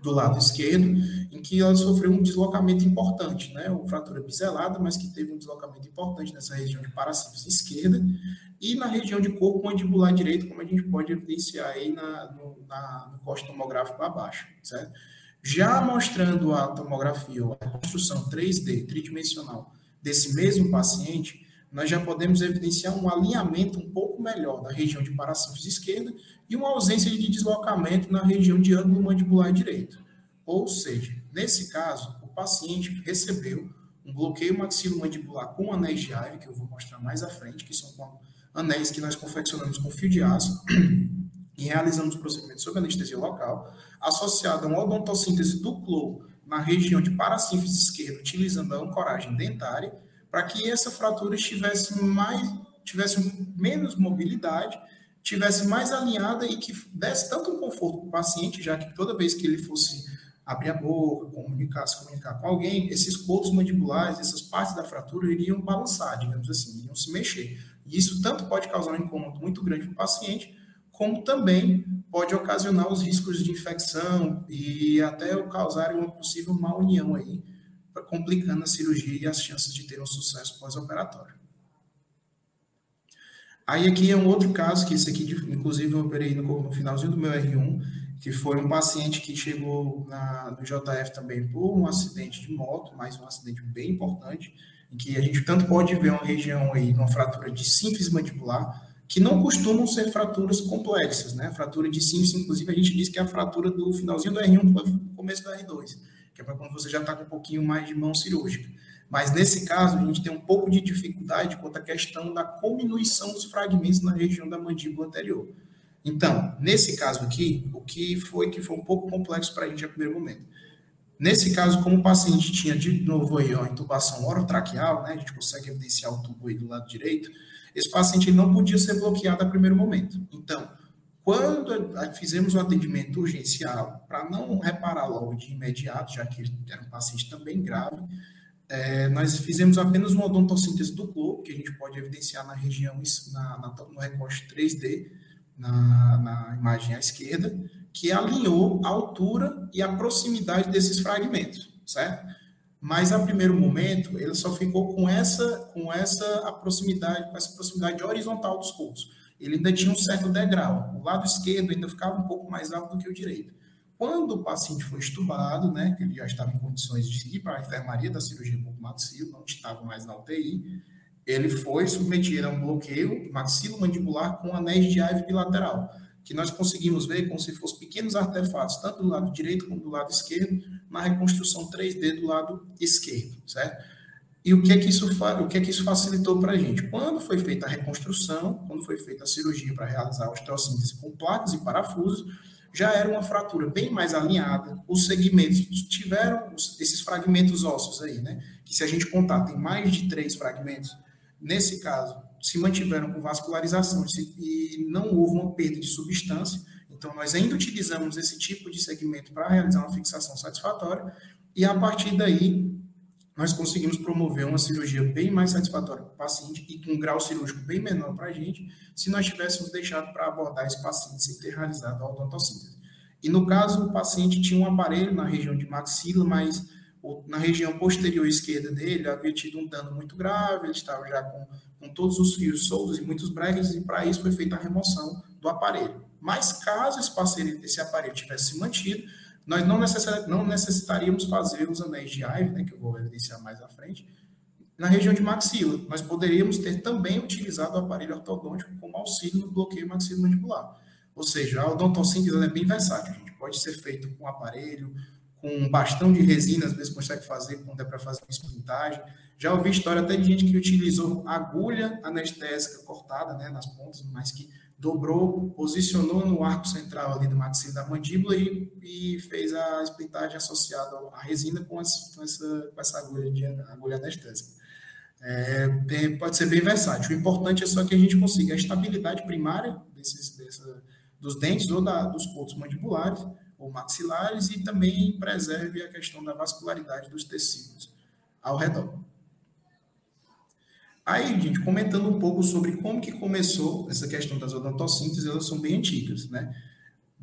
do lado esquerdo, em que ela sofreu um deslocamento importante, né? Uma fratura biselada, mas que teve um deslocamento importante nessa região de paracífise esquerda e na região de corpo mandibular direito, como a gente pode evidenciar aí na, no, na, no corte tomográfico abaixo, certo? Já mostrando a tomografia, a construção 3D, tridimensional, desse mesmo paciente, nós já podemos evidenciar um alinhamento um pouco melhor da região de paracífise esquerda e uma ausência de deslocamento na região de ângulo mandibular direito. Ou seja, nesse caso, o paciente recebeu um bloqueio maxilomandibular com anéis de Ivy, que eu vou mostrar mais à frente, que são anéis que nós confeccionamos com fio de aço e realizamos o procedimento sob anestesia local, associado a uma odontossíntese do cloro na região de paracífise esquerda, utilizando a ancoragem dentária, para que essa fratura tivesse mais, tivesse menos mobilidade, tivesse mais alinhada e que desse tanto um conforto para o paciente, já que toda vez que ele fosse abrir a boca, comunicar, se comunicar com alguém, esses pontos mandibulares, essas partes da fratura iriam balançar, digamos assim, iriam se mexer. E isso tanto pode causar um incômodo muito grande para o paciente, como também pode ocasionar os riscos de infecção e até causar uma possível má união aí, complicando a cirurgia e as chances de ter um sucesso pós-operatório. Aí aqui é um outro caso, que esse aqui, inclusive, eu operei no, finalzinho do meu R1, que foi um paciente que chegou na, no JF também por um acidente de moto, mas um acidente bem importante, em que a gente tanto pode ver uma região aí, uma fratura de sínfise mandibular, que não costumam ser fraturas complexas, né? Fratura de sínfise, inclusive, a gente diz que é a fratura do finalzinho do R1 para o começo do R2 que é para quando você já está com um pouquinho mais de mão cirúrgica. Mas nesse caso, a gente tem um pouco de dificuldade quanto à questão da diminuição dos fragmentos na região da mandíbula anterior. Então, nesse caso aqui, o que foi que foi um pouco complexo para a gente a primeiro momento. Nesse caso, como o paciente tinha de novo aí, ó, intubação orotraqueal, né, a gente consegue evidenciar o tubo aí do lado direito, esse paciente não podia ser bloqueado a primeiro momento. Então, quando fizemos o atendimento urgencial, para não reparar logo de imediato, já que ele era um paciente também grave, é, nós fizemos apenas uma odontossíntese do cloro, que a gente pode evidenciar na região, na, na, no recorte 3D, na, na imagem à esquerda, que alinhou a altura e a proximidade desses fragmentos, certo? Mas a primeiro momento ele só ficou com essa com essa proximidade, com essa proximidade horizontal dos cultos ele ainda tinha um certo degrau. O lado esquerdo ainda ficava um pouco mais alto do que o direito. Quando o paciente foi estubado, né, que ele já estava em condições de ir para a enfermaria da cirurgia bucomaxilo, não estava mais na UTI, ele foi submetido a um bloqueio maxilomandibular com anéis de Ivy bilateral, que nós conseguimos ver como se fossem pequenos artefatos, tanto do lado direito como do lado esquerdo, na reconstrução 3D do lado esquerdo, certo? E o que é que isso, o que é que isso facilitou para a gente? Quando foi feita a reconstrução, quando foi feita a cirurgia para realizar a osteossíntese com placas e parafusos, já era uma fratura bem mais alinhada, os segmentos tiveram esses fragmentos ósseos aí, né? Que se a gente contar, tem mais de três fragmentos, nesse caso, se mantiveram com vascularização e não houve uma perda de substância, então nós ainda utilizamos esse tipo de segmento para realizar uma fixação satisfatória, e a partir daí nós conseguimos promover uma cirurgia bem mais satisfatória para o paciente e com um grau cirúrgico bem menor para a gente, se nós tivéssemos deixado para abordar esse paciente sem ter realizado a odontossíntese. E no caso, o paciente tinha um aparelho na região de maxila, mas na região posterior esquerda dele havia tido um dano muito grave, ele estava já com, com todos os fios soltos e muitos bregas, e para isso foi feita a remoção do aparelho. Mas caso esse, esse aparelho tivesse mantido, nós não, necessari não necessitaríamos fazer os anéis de Ive, né, que eu vou evidenciar mais à frente, na região de maxila. Nós poderíamos ter também utilizado o aparelho ortodôntico como auxílio no bloqueio maxilomandibular. Ou seja, a odontossíntese é bem versátil. A gente pode ser feito com aparelho, com um bastão de resina, às vezes consegue fazer quando é para fazer uma esplintagem. Já ouvi história até de gente que utilizou agulha anestésica cortada né, nas pontas, mas que dobrou, posicionou no arco central ali do maxilo da mandíbula e, e fez a splitagem associada à resina com, as, com, essa, com essa agulha, de, agulha anestésica. É, pode ser bem versátil. O importante é só que a gente consiga a estabilidade primária desses, dessa, dos dentes ou da, dos pontos mandibulares ou maxilares e também preserve a questão da vascularidade dos tecidos ao redor. Aí, gente, comentando um pouco sobre como que começou essa questão das odontocíntese, elas são bem antigas, né?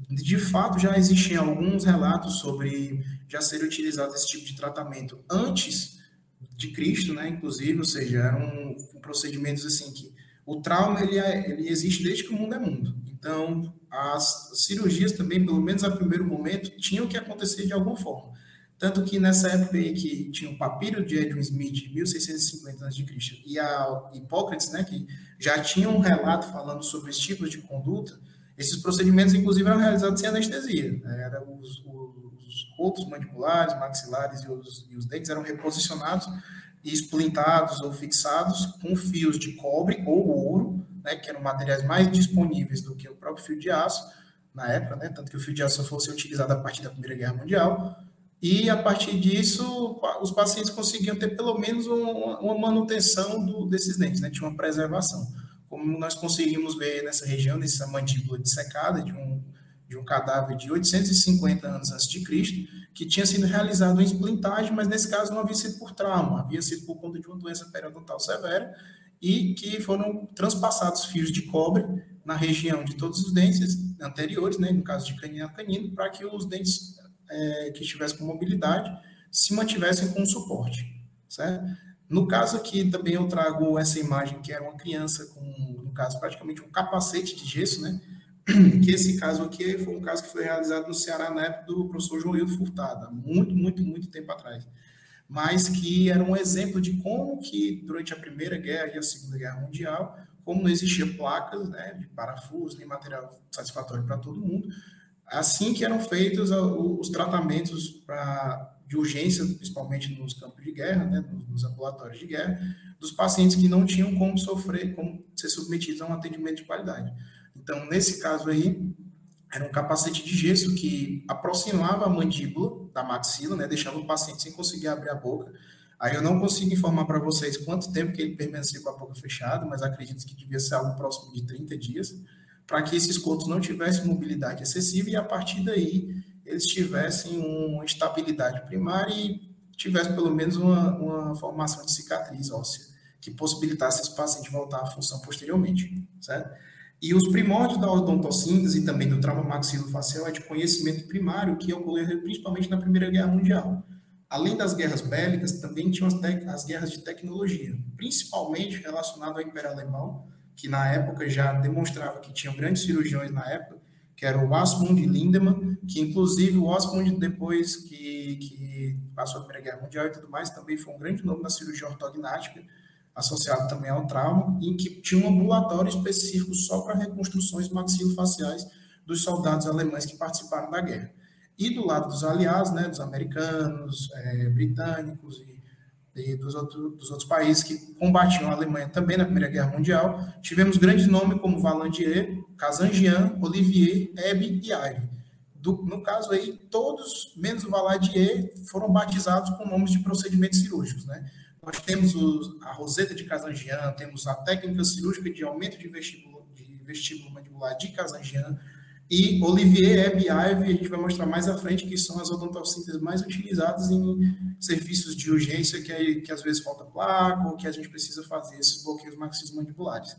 De fato, já existiam alguns relatos sobre já ser utilizado esse tipo de tratamento antes de Cristo, né? Inclusive, ou seja, eram procedimentos assim que o trauma ele, é, ele existe desde que o mundo é mundo. Então, as cirurgias também, pelo menos a primeiro momento, tinham que acontecer de alguma forma. Tanto que nessa época aí que tinha o papiro de Edwin Smith, de 1650 a.C., e a Hipócrates, né, que já tinha um relato falando sobre os tipos de conduta, esses procedimentos, inclusive, eram realizados sem anestesia. Né? Era os, os outros mandibulares, maxilares e os, e os dentes eram reposicionados e esplintados ou fixados com fios de cobre ou ouro, né, que eram materiais mais disponíveis do que o próprio fio de aço na época, né, tanto que o fio de aço fosse utilizado a partir da Primeira Guerra Mundial, e a partir disso os pacientes conseguiam ter pelo menos uma, uma manutenção do, desses dentes, né? tinha uma preservação. Como nós conseguimos ver nessa região, nessa mandíbula dissecada de um, de um cadáver de 850 anos antes de Cristo, que tinha sido realizado uma esplintagem, mas nesse caso não havia sido por trauma, havia sido por conta de uma doença periodontal severa, e que foram transpassados fios de cobre na região de todos os dentes anteriores, né, no caso de canino a canino, para que os dentes é, que estivessem com mobilidade se mantivessem com suporte, certo? No caso aqui, também eu trago essa imagem, que era uma criança com, no caso, praticamente um capacete de gesso, né? Que esse caso aqui foi um caso que foi realizado no Ceará na época do professor Joildo Furtado, muito, muito, muito tempo atrás. Mas que era um exemplo de como que, durante a Primeira Guerra e a Segunda Guerra Mundial, como não existia placas né, de parafuso, nem material satisfatório para todo mundo, assim que eram feitos os tratamentos pra, de urgência, principalmente nos campos de guerra, né, nos ambulatórios de guerra, dos pacientes que não tinham como sofrer, como ser submetidos a um atendimento de qualidade. Então, nesse caso aí, era um capacete de gesso que aproximava a mandíbula da maxila, né, deixava o paciente sem conseguir abrir a boca. Aí eu não consigo informar para vocês quanto tempo que ele permaneceu com a boca fechada, mas acredito que devia ser algo próximo de 30 dias para que esses contos não tivessem mobilidade excessiva e a partir daí eles tivessem uma estabilidade primária e tivessem pelo menos uma, uma formação de cicatriz óssea que possibilitasse esse paciente voltar à função posteriormente, certo? E os primórdios da odontossíntese e também do trauma maxilofacial é de conhecimento primário que ocorreu principalmente na Primeira Guerra Mundial. Além das guerras bélicas, também tinham as, as guerras de tecnologia, principalmente relacionado ao Império Alemão, que na época já demonstrava que tinham grandes cirurgiões na época, que era o Asmund Lindemann, que inclusive o Asmund, depois que, que passou a Primeira Guerra Mundial e tudo mais, também foi um grande nome na cirurgia ortognática, associado também ao trauma, em que tinha um ambulatório específico só para reconstruções maxilofaciais dos soldados alemães que participaram da guerra. E do lado dos aliados, né, dos americanos, é, britânicos e e dos, outro, dos outros países que combatiam a Alemanha também na Primeira Guerra Mundial, tivemos grandes nomes como Valandier, Casangian, Olivier, Hebe e Ive. Do, no caso aí, todos, menos o Valadier, foram batizados com nomes de procedimentos cirúrgicos, né? Nós temos os, a roseta de Casangian, temos a técnica cirúrgica de aumento de vestíbulo, de vestíbulo mandibular de Casangian, e Olivier Hebe Ive, a gente vai mostrar mais à frente que são as odontocínteses mais utilizadas em serviços de urgência que, que às vezes falta placa ou que a gente precisa fazer esses bloqueios maxilomandibulares,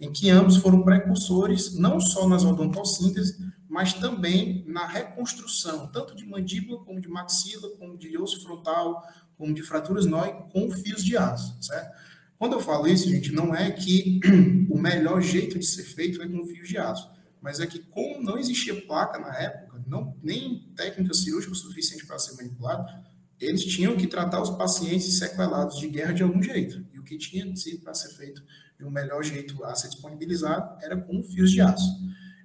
em que ambos foram precursores não só nas odontocínteses, mas também na reconstrução, tanto de mandíbula como de maxila, como de osso frontal, como de fraturas nói, com fios de aço, certo? Quando eu falo isso, gente, não é que o melhor jeito de ser feito é com fios de aço mas é que como não existia placa na época, não, nem técnica cirúrgica suficiente para ser manipulado, eles tinham que tratar os pacientes sequelados de guerra de algum jeito. E o que tinha sido para ser feito de um melhor jeito a ser disponibilizado era com fios de aço.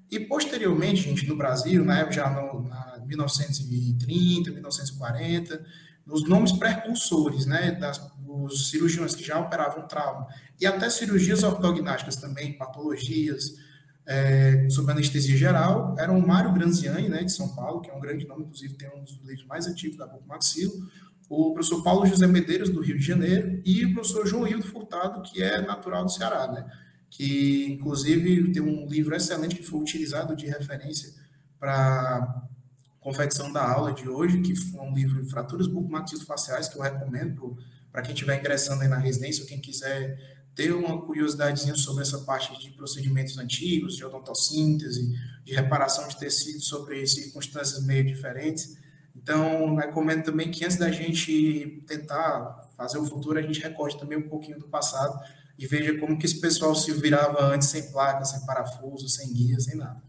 E posteriormente, gente, no Brasil, na época já no, na 1930, 1940, os nomes precursores, né, das, dos cirurgiões que já operavam trauma, e até cirurgias ortognáticas também, patologias, é, sobre anestesia geral eram o Mário Granziani, né, de São Paulo, que é um grande nome, inclusive tem um dos livros mais antigos da boca maxilo, o professor Paulo José Medeiros, do Rio de Janeiro, e o professor João Hildo Furtado, que é natural do Ceará, né, que inclusive tem um livro excelente que foi utilizado de referência para confecção da aula de hoje, que foi um livro Fraturas Bucomaxilofaciais, que eu recomendo para quem estiver ingressando aí na residência ou quem quiser ter uma curiosidadezinha sobre essa parte de procedimentos antigos, de odontossíntese, de reparação de tecidos sobre circunstâncias meio diferentes. Então, recomendo também que antes da gente tentar fazer o futuro, a gente recorde também um pouquinho do passado e veja como que esse pessoal se virava antes sem placa, sem parafuso, sem guia, sem nada.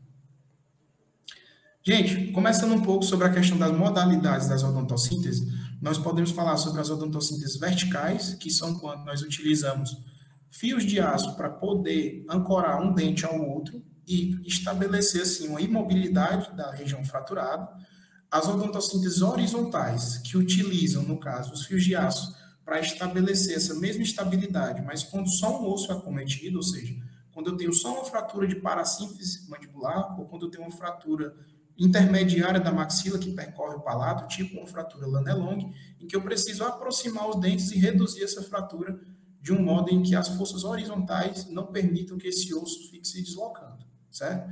Gente, começando um pouco sobre a questão das modalidades das odontossinteses, nós podemos falar sobre as odontossínteses verticais, que são quando nós utilizamos fios de aço para poder ancorar um dente ao outro e estabelecer assim uma imobilidade da região fraturada. As odontossinteses horizontais, que utilizam, no caso, os fios de aço para estabelecer essa mesma estabilidade, mas quando só um osso é acometido, ou seja, quando eu tenho só uma fratura de parasíntese mandibular ou quando eu tenho uma fratura intermediária da maxila que percorre o palato, tipo uma fratura Lanelong, em que eu preciso aproximar os dentes e reduzir essa fratura de um modo em que as forças horizontais não permitam que esse osso fique se deslocando, certo?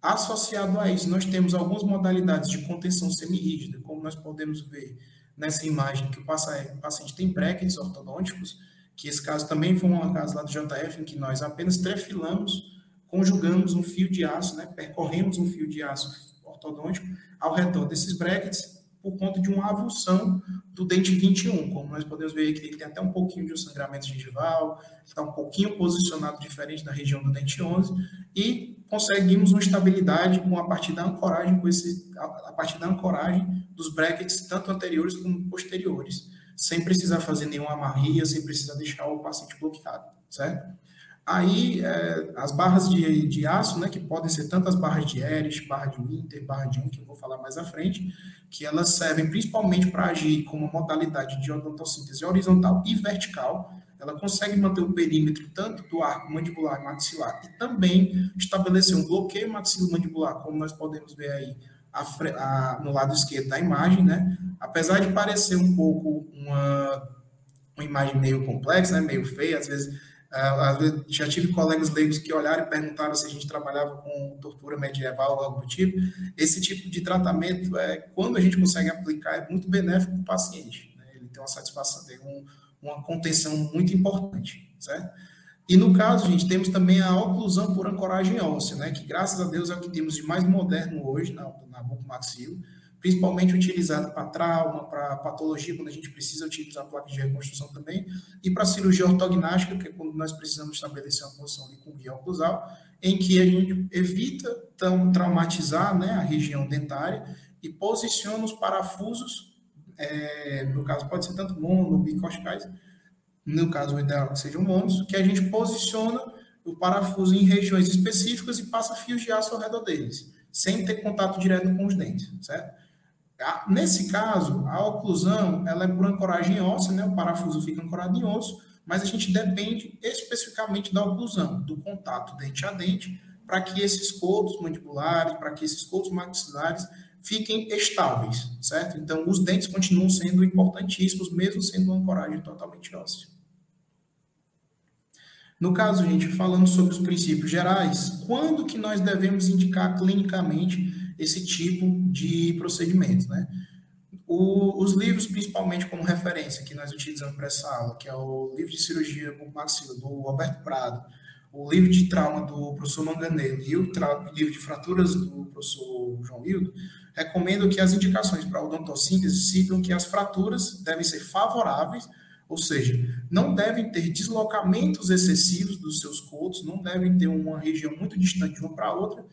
Associado a isso, nós temos algumas modalidades de contenção semirrígida, como nós podemos ver nessa imagem que o paciente tem brackets ortodônticos, que esse caso também foi um caso lá do JF, em que nós apenas trefilamos, conjugamos um fio de aço, né, percorremos um fio de aço ortodôntico ao redor desses brackets por conta de uma avulsão do dente 21. Como nós podemos ver aqui, ele tem até um pouquinho de um sangramento gengival, está um pouquinho posicionado diferente da região do dente 11, e conseguimos uma estabilidade com a partir da ancoragem, com esse, a partir da ancoragem dos brackets, tanto anteriores como posteriores, sem precisar fazer nenhuma amarria, sem precisar deixar o paciente bloqueado, certo? Aí, é, as barras de, de aço, né, que podem ser tanto as barras de Erich, barra de Winter, barra de 1, que eu vou falar mais à frente, que elas servem principalmente para agir como modalidade de odontossíntese horizontal e vertical. Ela consegue manter o perímetro tanto do arco mandibular e maxilar e também estabelecer um bloqueio maxilomandibular, como nós podemos ver aí a, a, no lado esquerdo da imagem, né? Apesar de parecer um pouco uma, uma imagem meio complexa, né, meio feia, às vezes Uh, já tive colegas leigos que olharam e perguntaram se a gente trabalhava com tortura medieval ou algo do tipo. Esse tipo de tratamento, é, quando a gente consegue aplicar, é muito benéfico para o paciente. Né? Ele tem uma satisfação, tem um, uma contenção muito importante, certo? E no caso, gente, temos também a oclusão por ancoragem óssea, né? Que graças a Deus é o que temos de mais moderno hoje na, na bucomaxilo principalmente utilizado para trauma, para patologia, quando a gente precisa utilizar placa de reconstrução também, e para cirurgia ortognástica, que é quando nós precisamos estabelecer uma posição com guia oclusal, em que a gente evita tão, traumatizar né, a região dentária e posiciona os parafusos, é, no caso pode ser tanto mono ou bicosticais, no caso o ideal que sejam monos, que a gente posiciona o parafuso em regiões específicas e passa fios de aço ao redor deles, sem ter contato direto com os dentes, certo? Nesse caso, a oclusão ela é por ancoragem óssea, né? o parafuso fica ancorado em osso, mas a gente depende especificamente da oclusão, do contato dente a dente, para que esses cotos mandibulares, para que esses cotos maxilares fiquem estáveis, certo? Então, os dentes continuam sendo importantíssimos, mesmo sendo uma ancoragem totalmente óssea. No caso, gente, falando sobre os princípios gerais, quando que nós devemos indicar clinicamente esse tipo de procedimento, né? O, os livros, principalmente como referência, que nós utilizamos para essa aula, que é o livro de cirurgia maxila do Roberto Prado, o livro de trauma do professor Manganello e o livro de fraturas do professor João Hildo, recomendo que as indicações para odontossíntese citam que as fraturas devem ser favoráveis, ou seja, não devem ter deslocamentos excessivos dos seus cotos, não devem ter uma região muito distante de uma para outra,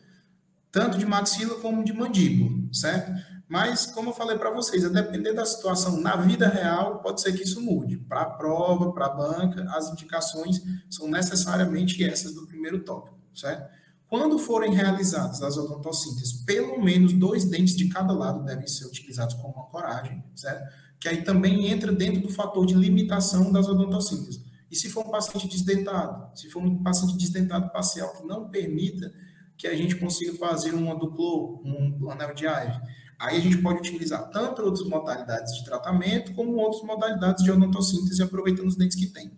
tanto de maxila como de mandíbula, certo? Mas, como eu falei para vocês, a depender da situação na vida real, pode ser que isso mude. Para a prova, para a banca, as indicações são necessariamente essas do primeiro tópico, certo? Quando forem realizadas as odontossínteses, pelo menos dois dentes de cada lado devem ser utilizados como ancoragem, certo? Que aí também entra dentro do fator de limitação das odontossínteses. E se for um paciente desdentado, se for um paciente desdentado parcial que não permita que a gente consiga fazer uma duplo, um anel de Ive. Aí a gente pode utilizar tanto outras modalidades de tratamento, como outras modalidades de odontossíntese, aproveitando os dentes que tem.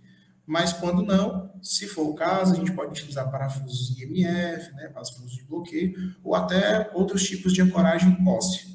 Mas quando não, se for o caso, a gente pode utilizar parafusos IMF, né, parafusos de bloqueio, ou até outros tipos de ancoragem óssea.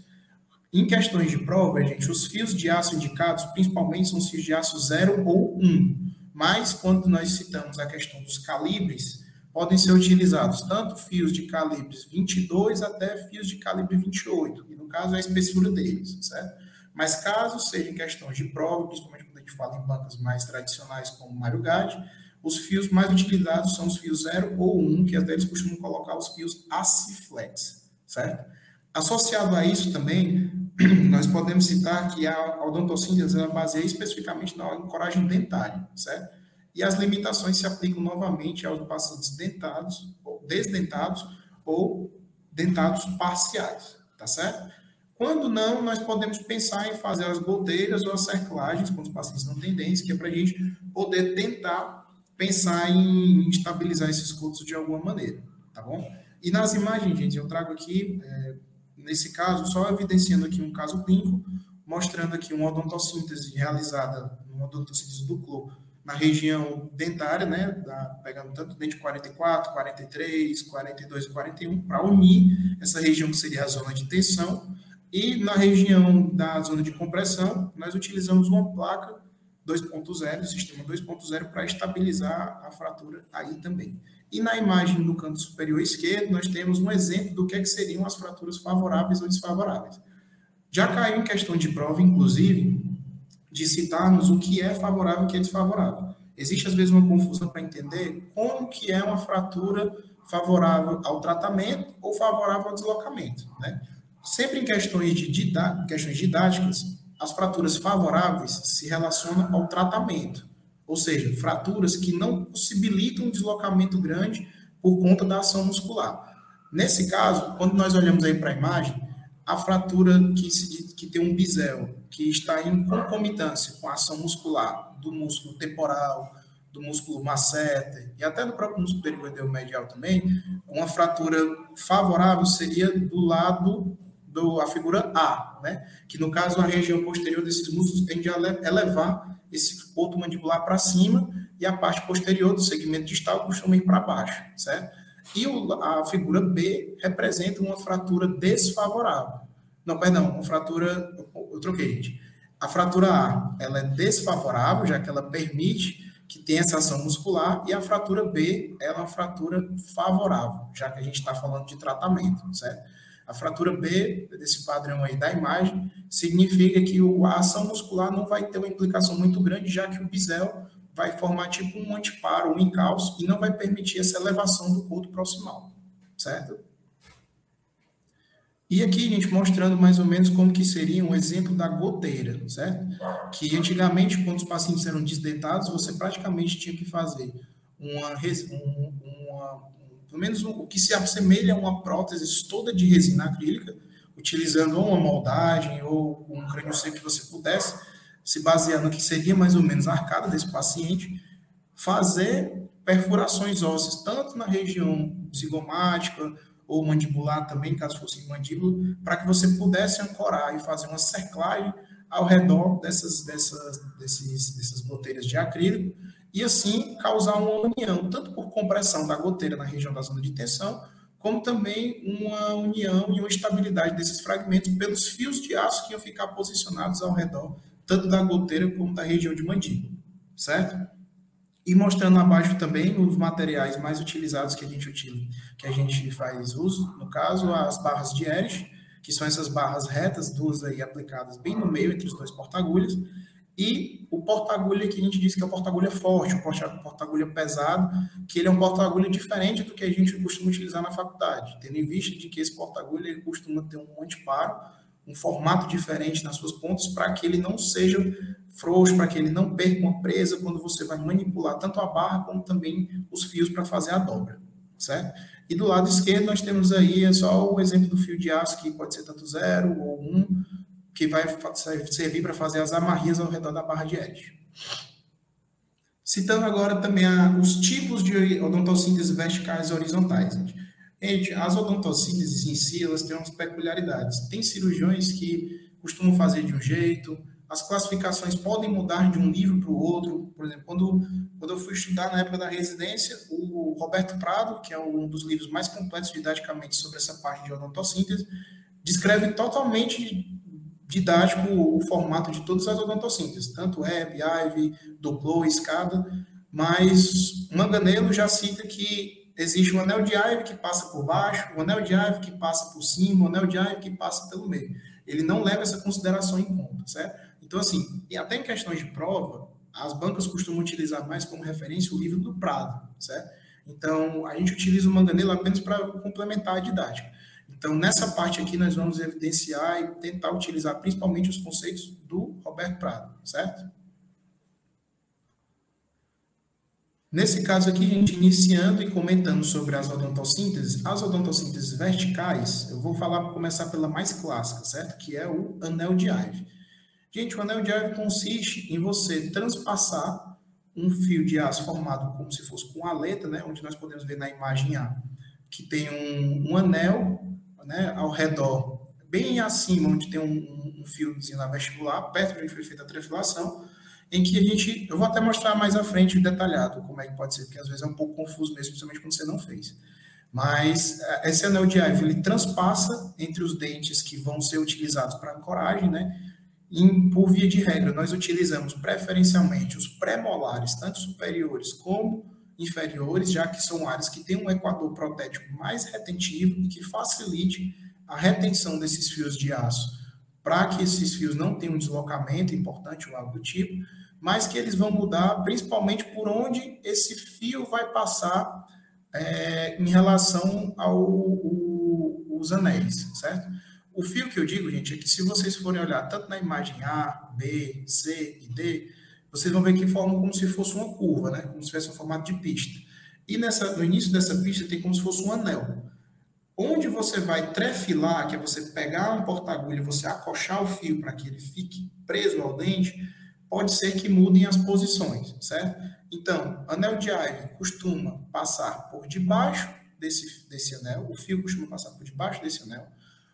Em questões de prova, gente, os fios de aço indicados, principalmente, são os fios de aço 0 ou 1. Mas, quando nós citamos a questão dos calibres, podem ser utilizados tanto fios de calibres 22 até fios de calibre 28, e no caso é a espessura deles, certo? Mas caso seja em questões de prova, principalmente quando a gente fala em bancas mais tradicionais como Mario Gade, os fios mais utilizados são os fios 0 ou 1, que até eles costumam colocar os fios Aciflex, certo? Associado a isso também, nós podemos citar que a odontocíntese baseia especificamente na ancoragem dentária, certo? E as limitações se aplicam novamente aos pacientes dentados, ou desdentados, ou dentados parciais, tá certo? Quando não, nós podemos pensar em fazer as goteiras ou as cerclagens, quando os pacientes não têm dentes, que é para a gente poder tentar pensar em estabilizar esses cultos de alguma maneira, tá bom? E nas imagens, gente, eu trago aqui, é, nesse caso, só evidenciando aqui um caso clínico, mostrando aqui uma odontossíntese realizada, uma do cloro, na região dentária, né, da, pegando tanto dente 44, 43, 42 e 41, para unir essa região que seria a zona de tensão, e na região da zona de compressão, nós utilizamos uma placa 2.0, sistema 2.0, para estabilizar a fratura aí também. E na imagem do canto superior esquerdo, nós temos um exemplo do que, é que seriam as fraturas favoráveis ou desfavoráveis. Já caiu em questão de prova, inclusive, de citarmos o que é favorável e o que é desfavorável. Existe, às vezes, uma confusão para entender como que é uma fratura favorável ao tratamento ou favorável ao deslocamento. Né? Sempre em questões, de didá questões didáticas, as fraturas favoráveis se relacionam ao tratamento, ou seja, fraturas que não possibilitam um deslocamento grande por conta da ação muscular. Nesse caso, quando nós olhamos aí para a imagem, a fratura que, se, que tem um bisel, que está em concomitância com a ação muscular do músculo temporal, do músculo masseter e até do próprio músculo derivadeiro medial também, uma fratura favorável seria do lado da figura A, né? que no caso a região posterior desses músculos tende a elevar esse ponto mandibular para cima e a parte posterior do segmento distal costuma ir para baixo, certo? E a figura B representa uma fratura desfavorável. Não, perdão, uma fratura. Eu troquei, gente. A fratura A ela é desfavorável, já que ela permite que tenha essa ação muscular, e a fratura B ela é uma fratura favorável, já que a gente está falando de tratamento, certo? A fratura B, desse padrão aí da imagem, significa que a ação muscular não vai ter uma implicação muito grande, já que o bisel vai formar tipo um anteparo, um encalço, e não vai permitir essa elevação do corpo proximal, certo? E aqui, gente, mostrando mais ou menos como que seria um exemplo da goteira, certo? Que antigamente, quando os pacientes eram desdentados, você praticamente tinha que fazer uma, uma pelo menos um, o que se assemelha a uma prótese toda de resina acrílica, utilizando ou uma moldagem ou um crânio seco que você pudesse, se basear no que seria mais ou menos a arcada desse paciente, fazer perfurações ósseas, tanto na região zigomática ou mandibular também, caso fosse mandíbula, para que você pudesse ancorar e fazer uma cerclagem ao redor dessas, dessas, desses, dessas goteiras de acrílico e assim causar uma união, tanto por compressão da goteira na região da zona de tensão, como também uma união e uma estabilidade desses fragmentos pelos fios de aço que iam ficar posicionados ao redor tanto da goteira como da região de mandíbula, certo? E mostrando abaixo também os materiais mais utilizados que a gente utiliza, que a gente faz uso, no caso, as barras de Erich, que são essas barras retas, duas aí aplicadas bem no meio entre os dois porta-agulhas, e o porta-agulha que a gente diz que é o porta-agulha forte, o porta-agulha pesado, que ele é um porta-agulha diferente do que a gente costuma utilizar na faculdade, tendo em vista de que esse porta-agulha costuma ter um anteparo, um formato diferente nas suas pontas para que ele não seja frouxo, para que ele não perca uma presa quando você vai manipular tanto a barra como também os fios para fazer a dobra, certo? E do lado esquerdo nós temos aí é só o exemplo do fio de aço que pode ser tanto zero ou um, que vai servir para fazer as amarrias ao redor da barra de Edge. Citando agora também a, os tipos de odontossíntese verticais e horizontais. Gente. Gente, as odontocíntese em si, elas têm umas peculiaridades. Tem cirurgiões que costumam fazer de um jeito, as classificações podem mudar de um livro para o outro. Por exemplo, quando, quando eu fui estudar na época da residência, o Roberto Prado, que é um dos livros mais completos didaticamente sobre essa parte de odontossíntese, descreve totalmente didático o formato de todas as odontocínteses, tanto Web, Ive, Duplo, Escada, mas Manganello já cita que existe um anel de Ive que passa por baixo, um anel de Ive que passa por cima, um anel de Ive que passa pelo meio. Ele não leva essa consideração em conta, certo? Então, assim, e até em questões de prova, as bancas costumam utilizar mais como referência o livro do Prado, certo? Então, a gente utiliza o Manganello apenas para complementar a didática. Então, nessa parte aqui, nós vamos evidenciar e tentar utilizar principalmente os conceitos do Roberto Prado, certo? Nesse caso aqui, gente iniciando e comentando sobre as odontossinteses, as odontossinteses verticais, eu vou falar, começar pela mais clássica, certo? Que é o anel de Ive. Gente, o anel de Ive consiste em você transpassar um fio de aço formado como se fosse com aleta, né? Onde nós podemos ver na imagem A, que tem um, um anel né, ao redor, bem acima, onde tem um, um fiozinho na vestibular, perto de onde foi feita a trefilação, em que a gente, eu vou até mostrar mais à frente detalhado como é que pode ser, porque às vezes é um pouco confuso mesmo, principalmente quando você não fez. Mas eh, esse anel de Ive, ele transpassa entre os dentes que vão ser utilizados para ancoragem, né? E, por via de regra, nós utilizamos preferencialmente os pré-molares, tanto superiores como inferiores, já que são áreas que têm um equador protético mais retentivo e que facilite a retenção desses fios de aço, para que esses fios não tenham um deslocamento importante ou algo do tipo, mas que eles vão mudar principalmente por onde esse fio vai passar é, em relação aos anéis, certo? O fio que eu digo, gente, é que se vocês forem olhar tanto na imagem A, B, C e D, vocês vão ver que formam como se fosse uma curva, né? Como se fosse um formato de pista. E nessa, no início dessa pista tem como se fosse um anel. Onde você vai trefilar, que é você pegar um porta-agulha e você acochar o fio para que ele fique preso ao dente, pode ser que mudem as posições, certo? Então, anel de Ivy costuma passar por debaixo desse, desse anel, o fio costuma passar por debaixo desse anel.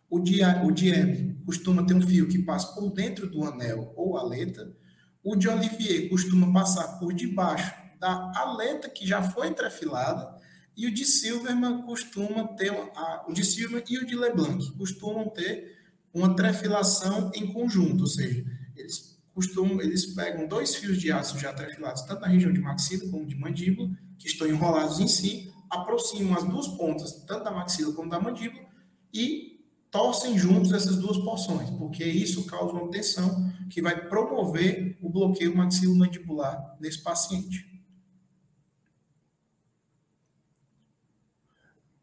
O, dia, o costuma ter um fio que passa por dentro do anel ou aleta. O de Olivier costuma passar por debaixo da aleta que já foi trefilada e o de Silverman costuma ter a, o de Silverman e o de Leblanc costumam ter uma trefilação em conjunto, ou seja, eles costumam eles pegam dois fios de aço já trefilados tanto na região de maxila como de mandíbula que estão enrolados em si, aproximam as duas pontas tanto da maxila como da mandíbula e torcem juntos essas duas porções, porque isso causa uma tensão que vai promover o bloqueio maxilomandibular nesse paciente.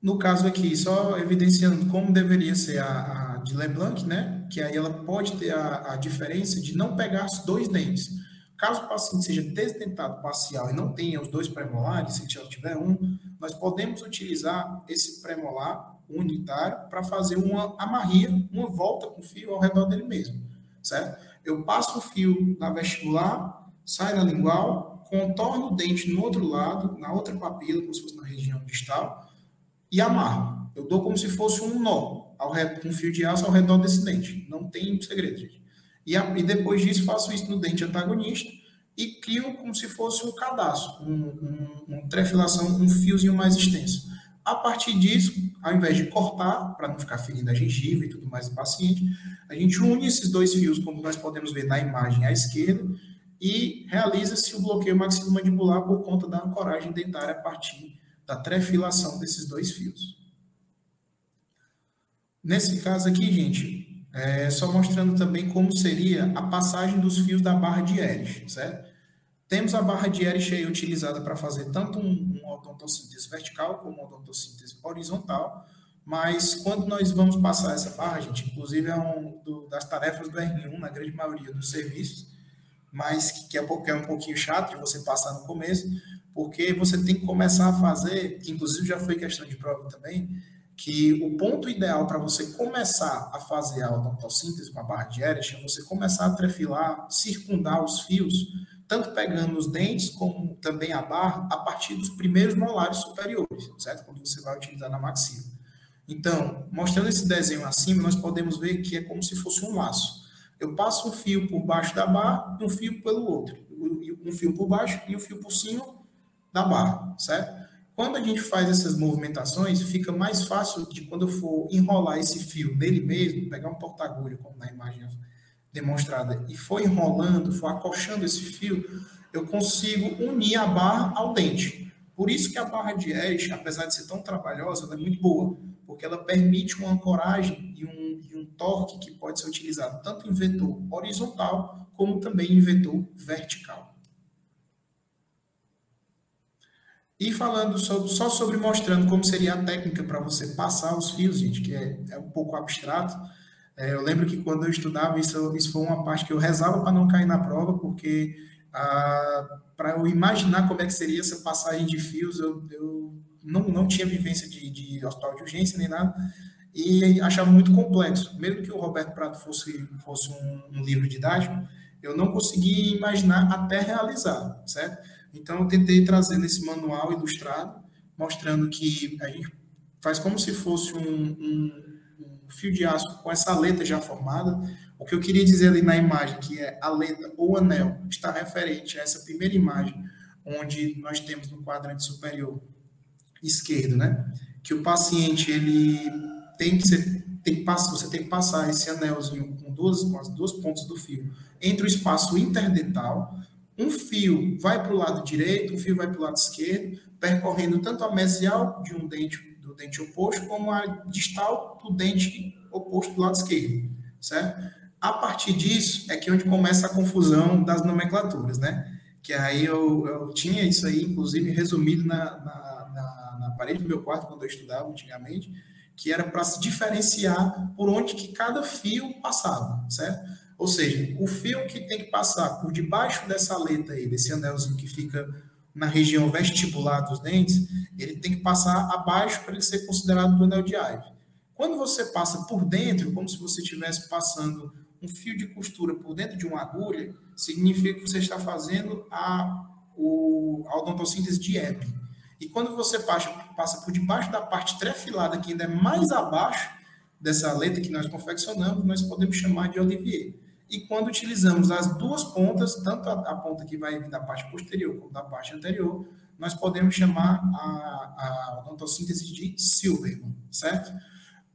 No caso aqui, só evidenciando como deveria ser a, a de Leblanc, né? Que aí ela pode ter a, a diferença de não pegar os dois dentes. Caso o paciente seja desdentado parcial e não tenha os dois premolares, se já tiver um, nós podemos utilizar esse premolar unitário para fazer uma amarria, uma volta com fio ao redor dele mesmo, certo? Eu passo o fio na vestibular, sai na lingual, contorno o dente no outro lado, na outra papila, como se fosse na região distal, e amarro. Eu dou como se fosse um nó, ao redor, um fio de aço ao redor desse dente. Não tem segredo, gente. E, a, e depois disso, faço isso no dente antagonista e crio como se fosse um cadastro, um, um, uma trefilação, um fiozinho mais extenso. A partir disso, ao invés de cortar, para não ficar ferindo a gengiva e tudo mais do paciente, a gente une esses dois fios, como nós podemos ver na imagem à esquerda, e realiza-se o bloqueio maxilomandibular por conta da ancoragem dentária a partir da trefilação desses dois fios. Nesse caso aqui, gente, é só mostrando também como seria a passagem dos fios da barra de Erich, certo? Temos a barra de Erich utilizada para fazer tanto um, uma odontossíntese vertical como uma odontossíntese horizontal, mas quando nós vamos passar essa barra, gente, inclusive é um do, das tarefas do R1 na grande maioria dos serviços, mas que, que é, um, é um pouquinho chato de você passar no começo, porque você tem que começar a fazer, inclusive já foi questão de prova também, que o ponto ideal para você começar a fazer a odontossíntese com a barra de Erich é você começar a trefilar, circundar os fios tanto pegando os dentes como também a barra, a partir dos primeiros molares superiores, certo? Quando você vai utilizar na maxila. Então, mostrando esse desenho acima, nós podemos ver que é como se fosse um laço. Eu passo um fio por baixo da barra um fio pelo outro. Um fio por baixo e um fio por cima da barra, certo? Quando a gente faz essas movimentações, fica mais fácil de quando eu for enrolar esse fio nele mesmo, pegar um porta-agulha, como na imagem demonstrada, e for enrolando, for acochando esse fio, eu consigo unir a barra ao dente. Por isso que a barra de Erich, apesar de ser tão trabalhosa, ela é muito boa, porque ela permite uma ancoragem e um, e um torque que pode ser utilizado tanto em vetor horizontal, como também em vetor vertical. E falando sobre, só sobre mostrando como seria a técnica para você passar os fios, gente, que é, é um pouco abstrato, é, eu lembro que quando eu estudava, isso, isso foi uma parte que eu rezava para não cair na prova, porque ah, para eu imaginar como é que seria essa passagem de fios, eu, eu não, não tinha vivência de, de hospital de urgência nem nada, e achava muito complexo. Mesmo que o Roberto Prato fosse, fosse um, um livro didático, eu não conseguia imaginar até realizar, certo? Então, eu tentei trazer nesse manual ilustrado, mostrando que a gente faz como se fosse um, um fio de aço com essa aleta já formada, o que eu queria dizer ali na imagem, que é aleta ou anel, está referente a essa primeira imagem, onde nós temos no quadrante superior esquerdo, né? Que o paciente ele tem que ser, tem que passar, você tem que passar esse anelzinho com duas, com as duas pontas do fio entre o espaço interdental. Um fio vai para o lado direito, um fio vai para o lado esquerdo, percorrendo tanto a mesial de um dente do dente oposto, como a distal do dente oposto do lado esquerdo, certo? A partir disso é que é onde começa a confusão das nomenclaturas, né? Que aí eu, eu tinha isso aí, inclusive, resumido na, na, na, na parede do meu quarto, quando eu estudava antigamente, que era para se diferenciar por onde que cada fio passava, certo? Ou seja, o fio que tem que passar por debaixo dessa letra aí, desse anelzinho que fica na região vestibular dos dentes, ele tem que passar abaixo para ele ser considerado do anel de Ive. Quando você passa por dentro, como se você estivesse passando um fio de costura por dentro de uma agulha, significa que você está fazendo a, o, a odontossíntese de EP. E quando você passa, passa por debaixo da parte trefilada, que ainda é mais abaixo dessa letra que nós confeccionamos, nós podemos chamar de Olivier. E quando utilizamos as duas pontas, tanto a, a ponta que vai vir da parte posterior como da parte anterior, nós podemos chamar a, a odontosíntese de Silverman, certo?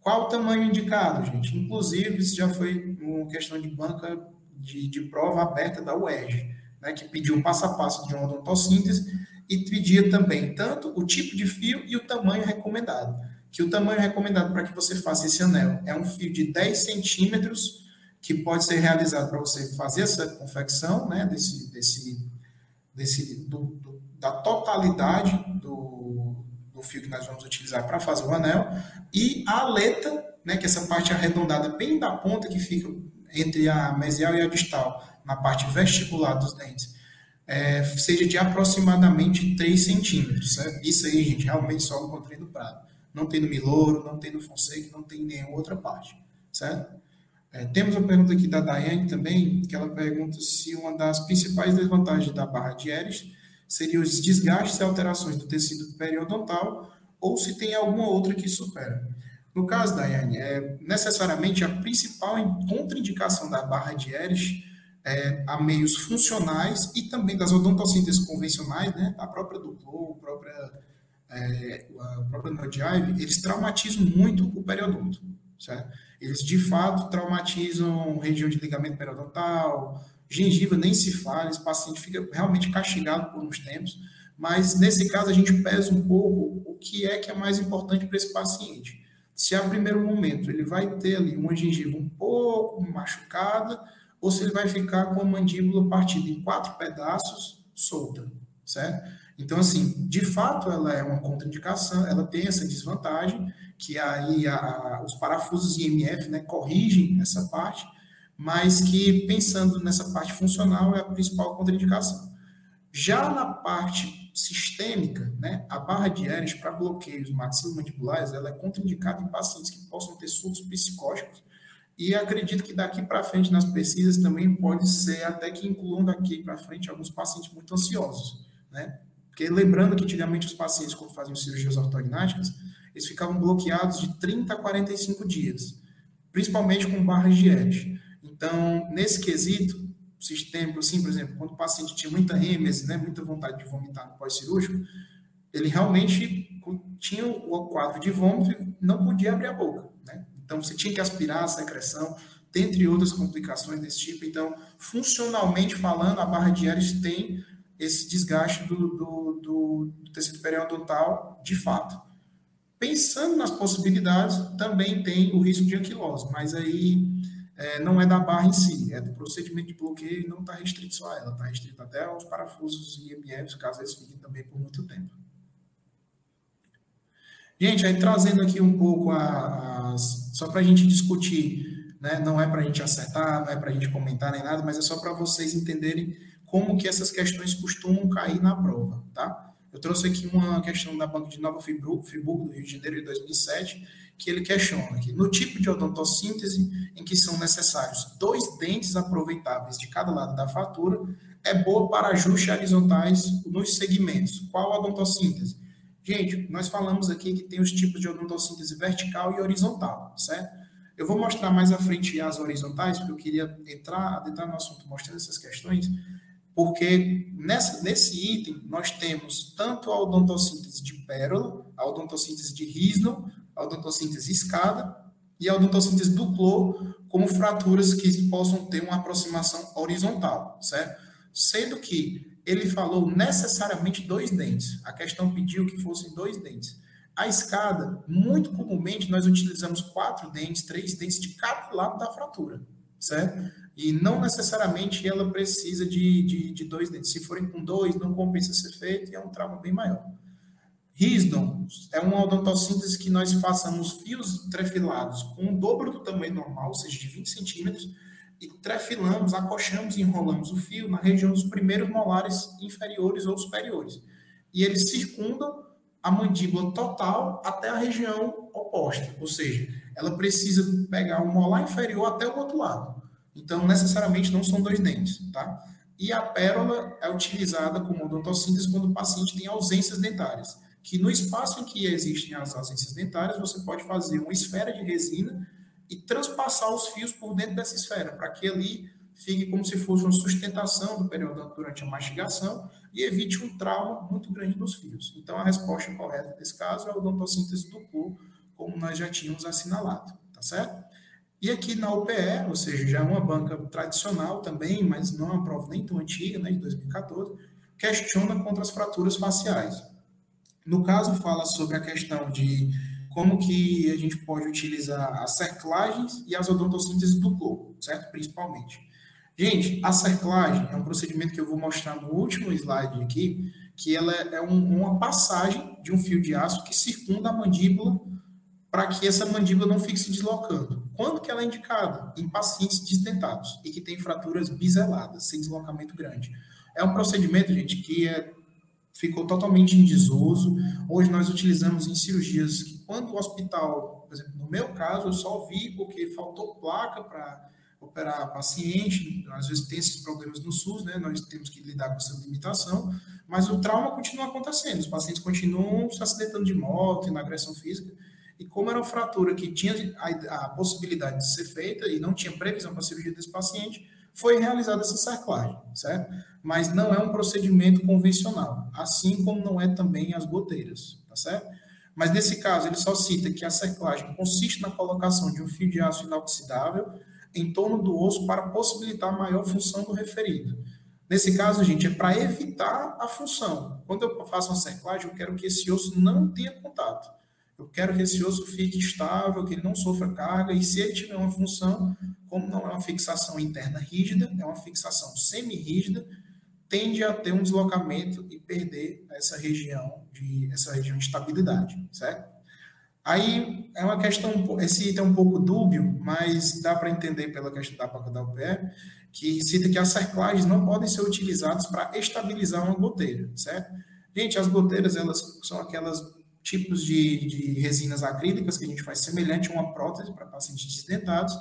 Qual o tamanho indicado, gente? Inclusive, isso já foi uma questão de banca de, de prova aberta da UERJ, né, que pediu um passo a passo de uma odontosíntese e pedia também tanto o tipo de fio e o tamanho recomendado. Que o tamanho recomendado para que você faça esse anel é um fio de 10 centímetros que pode ser realizado para você fazer essa confecção, né, desse, desse, desse do, do, da totalidade do, do fio que nós vamos utilizar para fazer o anel, e a aleta, né, que é essa parte arredondada bem da ponta que fica entre a mesial e a distal, na parte vestibular dos dentes, é, seja de aproximadamente 3 centímetros. Certo? Isso aí, gente, realmente só encontrei no Prado. Não tem no Milouro, não tem no Fonseca, não tem em nenhuma outra parte. Certo? É, temos uma pergunta aqui da Daiane também, que ela pergunta se uma das principais desvantagens da barra de Eris seria os desgastes e alterações do tecido periodontal ou se tem alguma outra que supera. No caso, Daiane, é, necessariamente a principal contraindicação da barra de Eris é, a meios funcionais e também das odontocínteses convencionais, né, a própria Duplo, a própria, é, própria Nodive, eles traumatizam muito o periodonto, certo? Eles de fato traumatizam região de ligamento periodontal, gengiva nem se fala, esse paciente fica realmente castigado por uns tempos, mas nesse caso a gente pesa um pouco o que é que é mais importante para esse paciente. Se a primeiro momento ele vai ter ali uma gengiva um pouco machucada, ou se ele vai ficar com a mandíbula partida em quatro pedaços, solta, certo? Então, assim, de fato, ela é uma contraindicação, ela tem essa desvantagem, que aí a, a, os parafusos IMF né, corrigem essa parte, mas que pensando nessa parte funcional é a principal contraindicação. Já na parte sistêmica, né, a barra de Ehrlich para bloqueios maxilomandibulares ela é contraindicada em pacientes que possam ter surtos psicóticos E acredito que daqui para frente nas pesquisas também pode ser até que incluam daqui para frente alguns pacientes muito ansiosos, né? Porque lembrando que antigamente os pacientes, quando faziam cirurgias ortognáticas, eles ficavam bloqueados de 30 a 45 dias, principalmente com barras de Ehrlich. Então, nesse quesito, sistêmico, assim, por exemplo, quando o paciente tinha muita êmese, né, muita vontade de vomitar no pós-cirúrgico, ele realmente tinha o quadro de vômito e não podia abrir a boca, né? Então, você tinha que aspirar a secreção, dentre outras complicações desse tipo. Então, funcionalmente falando, a barra de Ehrlich tem esse desgaste do, do, do tecido periodontal de fato. Pensando nas possibilidades, também tem o risco de anquilose, mas aí é, não é da barra em si, é do procedimento de bloqueio e não está restrito só a ela, está restrito até aos parafusos e IMFs, caso eles fiquem também por muito tempo. Gente, aí trazendo aqui um pouco as. Só para a gente discutir, né? não é para a gente acertar, não é para a gente comentar nem nada, mas é só para vocês entenderem como que essas questões costumam cair na prova, tá? Eu trouxe aqui uma questão da Banca de Nova Friburgo, Friburgo, do Rio de Janeiro, de 2007, que ele questiona que no tipo de odontossíntese em que são necessários dois dentes aproveitáveis de cada lado da fratura, é boa para ajustes horizontais nos segmentos. Qual odontossíntese? Gente, nós falamos aqui que tem os tipos de odontossíntese vertical e horizontal, certo? Eu vou mostrar mais à frente as horizontais, porque eu queria entrar, entrar no assunto mostrando essas questões, porque nessa, nesse item nós temos tanto a odontossíntese de pérola, a odontossíntese de Risno, a odontossíntese escada e a odontossíntese duplo como fraturas que possam ter uma aproximação horizontal, certo? Sendo que ele falou necessariamente dois dentes. A questão pediu que fossem dois dentes. A escada, muito comumente, nós utilizamos quatro dentes, três dentes de cada lado da fratura, certo? E não necessariamente ela precisa de, de, de dois dentes. Se forem com dois, não compensa ser feito e é um trauma bem maior. Risdon é uma odontossíntese que nós façamos fios trefilados com o dobro do tamanho normal, ou seja, de 20 centímetros, e trefilamos, acochamos e enrolamos o fio na região dos primeiros molares inferiores ou superiores. E eles circundam a mandíbula total até a região oposta, ou seja, ela precisa pegar o molar inferior até o outro lado. Então, necessariamente não são dois dentes, tá? E a pérola é utilizada como odontossíntese quando o paciente tem ausências dentárias, que no espaço em que existem as ausências dentárias, você pode fazer uma esfera de resina e transpassar os fios por dentro dessa esfera, para que ali fique como se fosse uma sustentação do periodonto durante a mastigação e evite um trauma muito grande nos fios. Então, a resposta correta nesse caso é a odontossíntese do cu, como nós já tínhamos assinalado, tá certo? E aqui na UPE, ou seja, já é uma banca tradicional também, mas não é uma prova nem tão antiga, né, de 2014, questiona contra as fraturas faciais. No caso, fala sobre a questão de como que a gente pode utilizar as cerclagens e as odontossíntese do corpo, certo? Principalmente. Gente, a cerclagem é um procedimento que eu vou mostrar no último slide aqui, que ela é um, uma passagem de um fio de aço que circunda a mandíbula para que essa mandíbula não fique se deslocando. Quando que ela é indicada? Em pacientes desdentados e que têm fraturas biseladas, sem deslocamento grande. É um procedimento, gente, que é ficou totalmente em desuso. Hoje nós utilizamos em cirurgias que, quando o hospital, por exemplo, no meu caso, eu só vi porque faltou placa para operar paciente, às vezes tem esses problemas no SUS, né? Nós temos que lidar com essa limitação, mas o trauma continua acontecendo, os pacientes continuam se acidentando de moto, na agressão física, e como era uma fratura que tinha a, a possibilidade de ser feita e não tinha previsão para cirurgia desse paciente, foi realizada essa cerclagem, certo? Mas não é um procedimento convencional, assim como não é também as goteiras, tá certo? Mas nesse caso, ele só cita que a cerclagem consiste na colocação de um fio de aço inoxidável em torno do osso para possibilitar maior função do referido. Nesse caso, gente, é para evitar a função. Quando eu faço uma cerclagem, eu quero que esse osso não tenha contato. Eu quero que esse osso fique estável, que ele não sofra carga, e se ele tiver uma função, como não é uma fixação interna rígida, é uma fixação semi-rígida, tende a ter um deslocamento e perder essa região de essa região de estabilidade, certo? Aí é uma questão, esse item é um pouco dúbio, mas dá para entender pela questão da placa da UPE, que cita que as cerclagens não podem ser utilizadas para estabilizar uma goteira, certo? Gente, as goteiras, elas são aquelas tipos de, de resinas acrílicas que a gente faz semelhante a uma prótese para pacientes desdentados,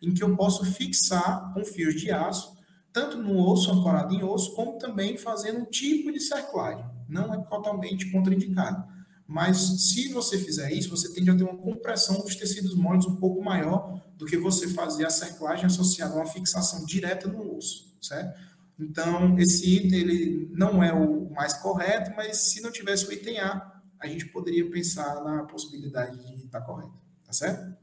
em que eu posso fixar com fios de aço, tanto no osso, ancorado em osso, como também fazendo um tipo de cerclagem. Não é totalmente contraindicado. Mas se você fizer isso, você tende a ter uma compressão dos tecidos moles um pouco maior do que você fazer a cerclagem associada a uma fixação direta no osso, certo? Então, esse item ele não é o mais correto, mas se não tivesse o item A, a gente poderia pensar na possibilidade de estar correto, tá certo?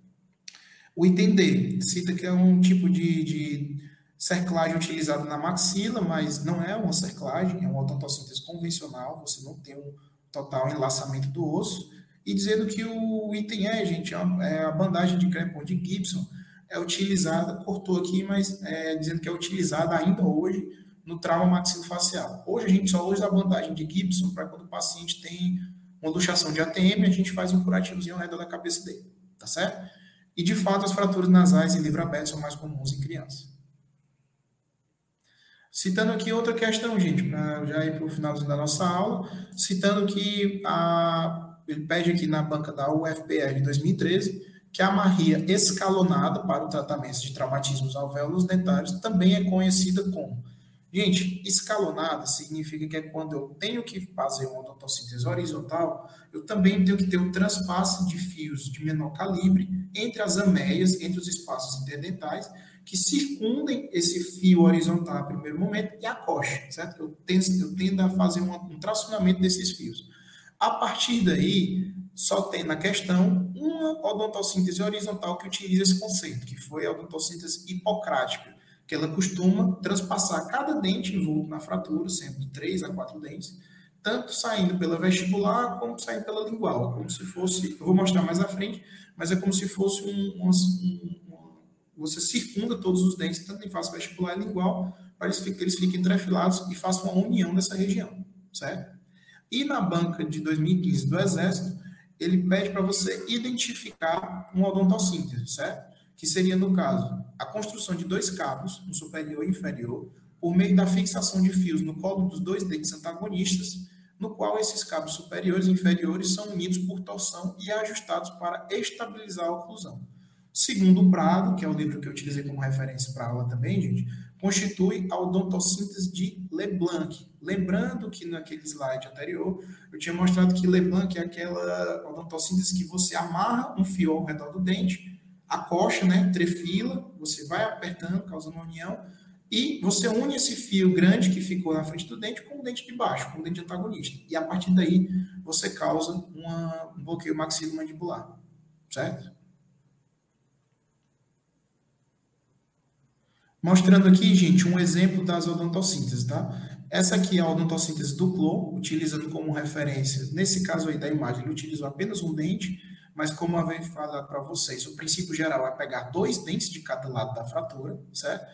O item D cita que é um tipo de, de cerclagem utilizado na maxila, mas não é uma cerclagem, é uma odontossíntese convencional, você não tem um total enlaçamento do osso, e dizendo que o item E, gente, é, é a bandagem de crepon de Gibson, é utilizada, cortou aqui, mas é, dizendo que é utilizada ainda hoje no trauma maxilofacial. Hoje a gente só usa a bandagem de Gibson para quando o paciente tem uma luxação de ATM, a gente faz um curativozinho ao redor da cabeça dele, tá certo? E de fato as fraturas nasais em livro aberto são mais comuns em crianças. Citando aqui outra questão, gente, para já ir para o finalzinho da nossa aula, citando que a, ele pede aqui na banca da UFPR de 2013 que a amarria escalonada para o tratamento de traumatismos alvéolos dentários também é conhecida como. Gente, escalonada significa que é quando eu tenho que fazer uma odontocíntese horizontal, eu também tenho que ter o transpasse de fios de menor calibre entre as ameias, entre os espaços interdentais, que circundem esse fio horizontal no primeiro momento e a coxa, certo? Eu tendo, eu tendo a fazer um, um tracionamento desses fios. A partir daí, só tem na questão uma odontocíntese horizontal que utiliza esse conceito, que foi a odontocíntese hipocrática, que ela costuma transpassar cada dente envolto na fratura, de três a quatro dentes, tanto saindo pela vestibular como saindo pela lingual, como se fosse, eu vou mostrar mais à frente, mas é como se fosse um, um, um você circunda todos os dentes, tanto em face vestibular e lingual, para que eles fiquem entrefilados e façam uma união dessa região, certo? E na banca de 2015 do Exército, ele pede para você identificar uma odontossíntese, certo? Que seria, no caso, a construção de dois cabos, um superior e inferior, por meio da fixação de fios no colo dos dois dentes antagonistas, no qual esses cabos superiores e inferiores são unidos por torção e ajustados para estabilizar a oclusão. Segundo Prado, que é o livro que eu utilizei como referência para a aula também, gente, constitui a odontossíntese de Leblanc. Lembrando que naquele slide anterior eu tinha mostrado que Leblanc é aquela odontossíntese que você amarra um fio ao redor do dente, a coxa, né, trefila, você vai apertando, causando uma união, e você une esse fio grande que ficou na frente do dente com o dente de baixo, com o dente antagonista. E a partir daí você causa uma, um bloqueio maxilomandibular, certo? Mostrando aqui, gente, um exemplo das odontossinteses, tá? Essa aqui é a odontossíntese do Clô, utilizando como referência, nesse caso aí da imagem, ele utilizou apenas um dente, mas como eu venho falar para vocês, o princípio geral é pegar dois dentes de cada lado da fratura, certo?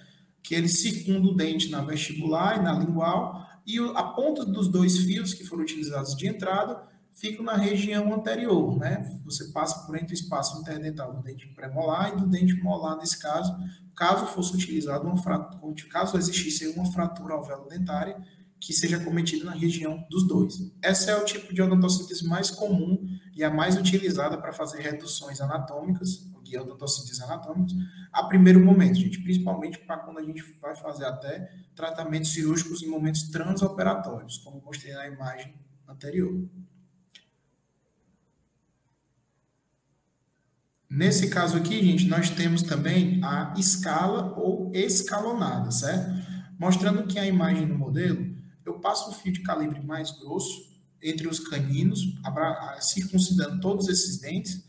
Que ele circunda o dente na vestibular e na lingual, e a ponta dos dois fios que foram utilizados de entrada ficam na região anterior, né? Você passa por entre o espaço interdental do dente premolar e do dente molar, nesse caso, caso fosse utilizado uma fratura, caso existisse uma fratura alvéolo dentária que seja cometida na região dos dois. Essa é o tipo de odontossíntese mais comum e a mais utilizada para fazer reduções anatômicas, guia odontossíntese anatômicas, a primeiro momento, gente, principalmente para quando a gente vai fazer até tratamentos cirúrgicos em momentos transoperatórios, como mostrei na imagem anterior. Nesse caso aqui, gente, nós temos também a escala ou escalonada, certo? Mostrando que a imagem do modelo, eu passo um fio de calibre mais grosso entre os caninos, circuncidando todos esses dentes,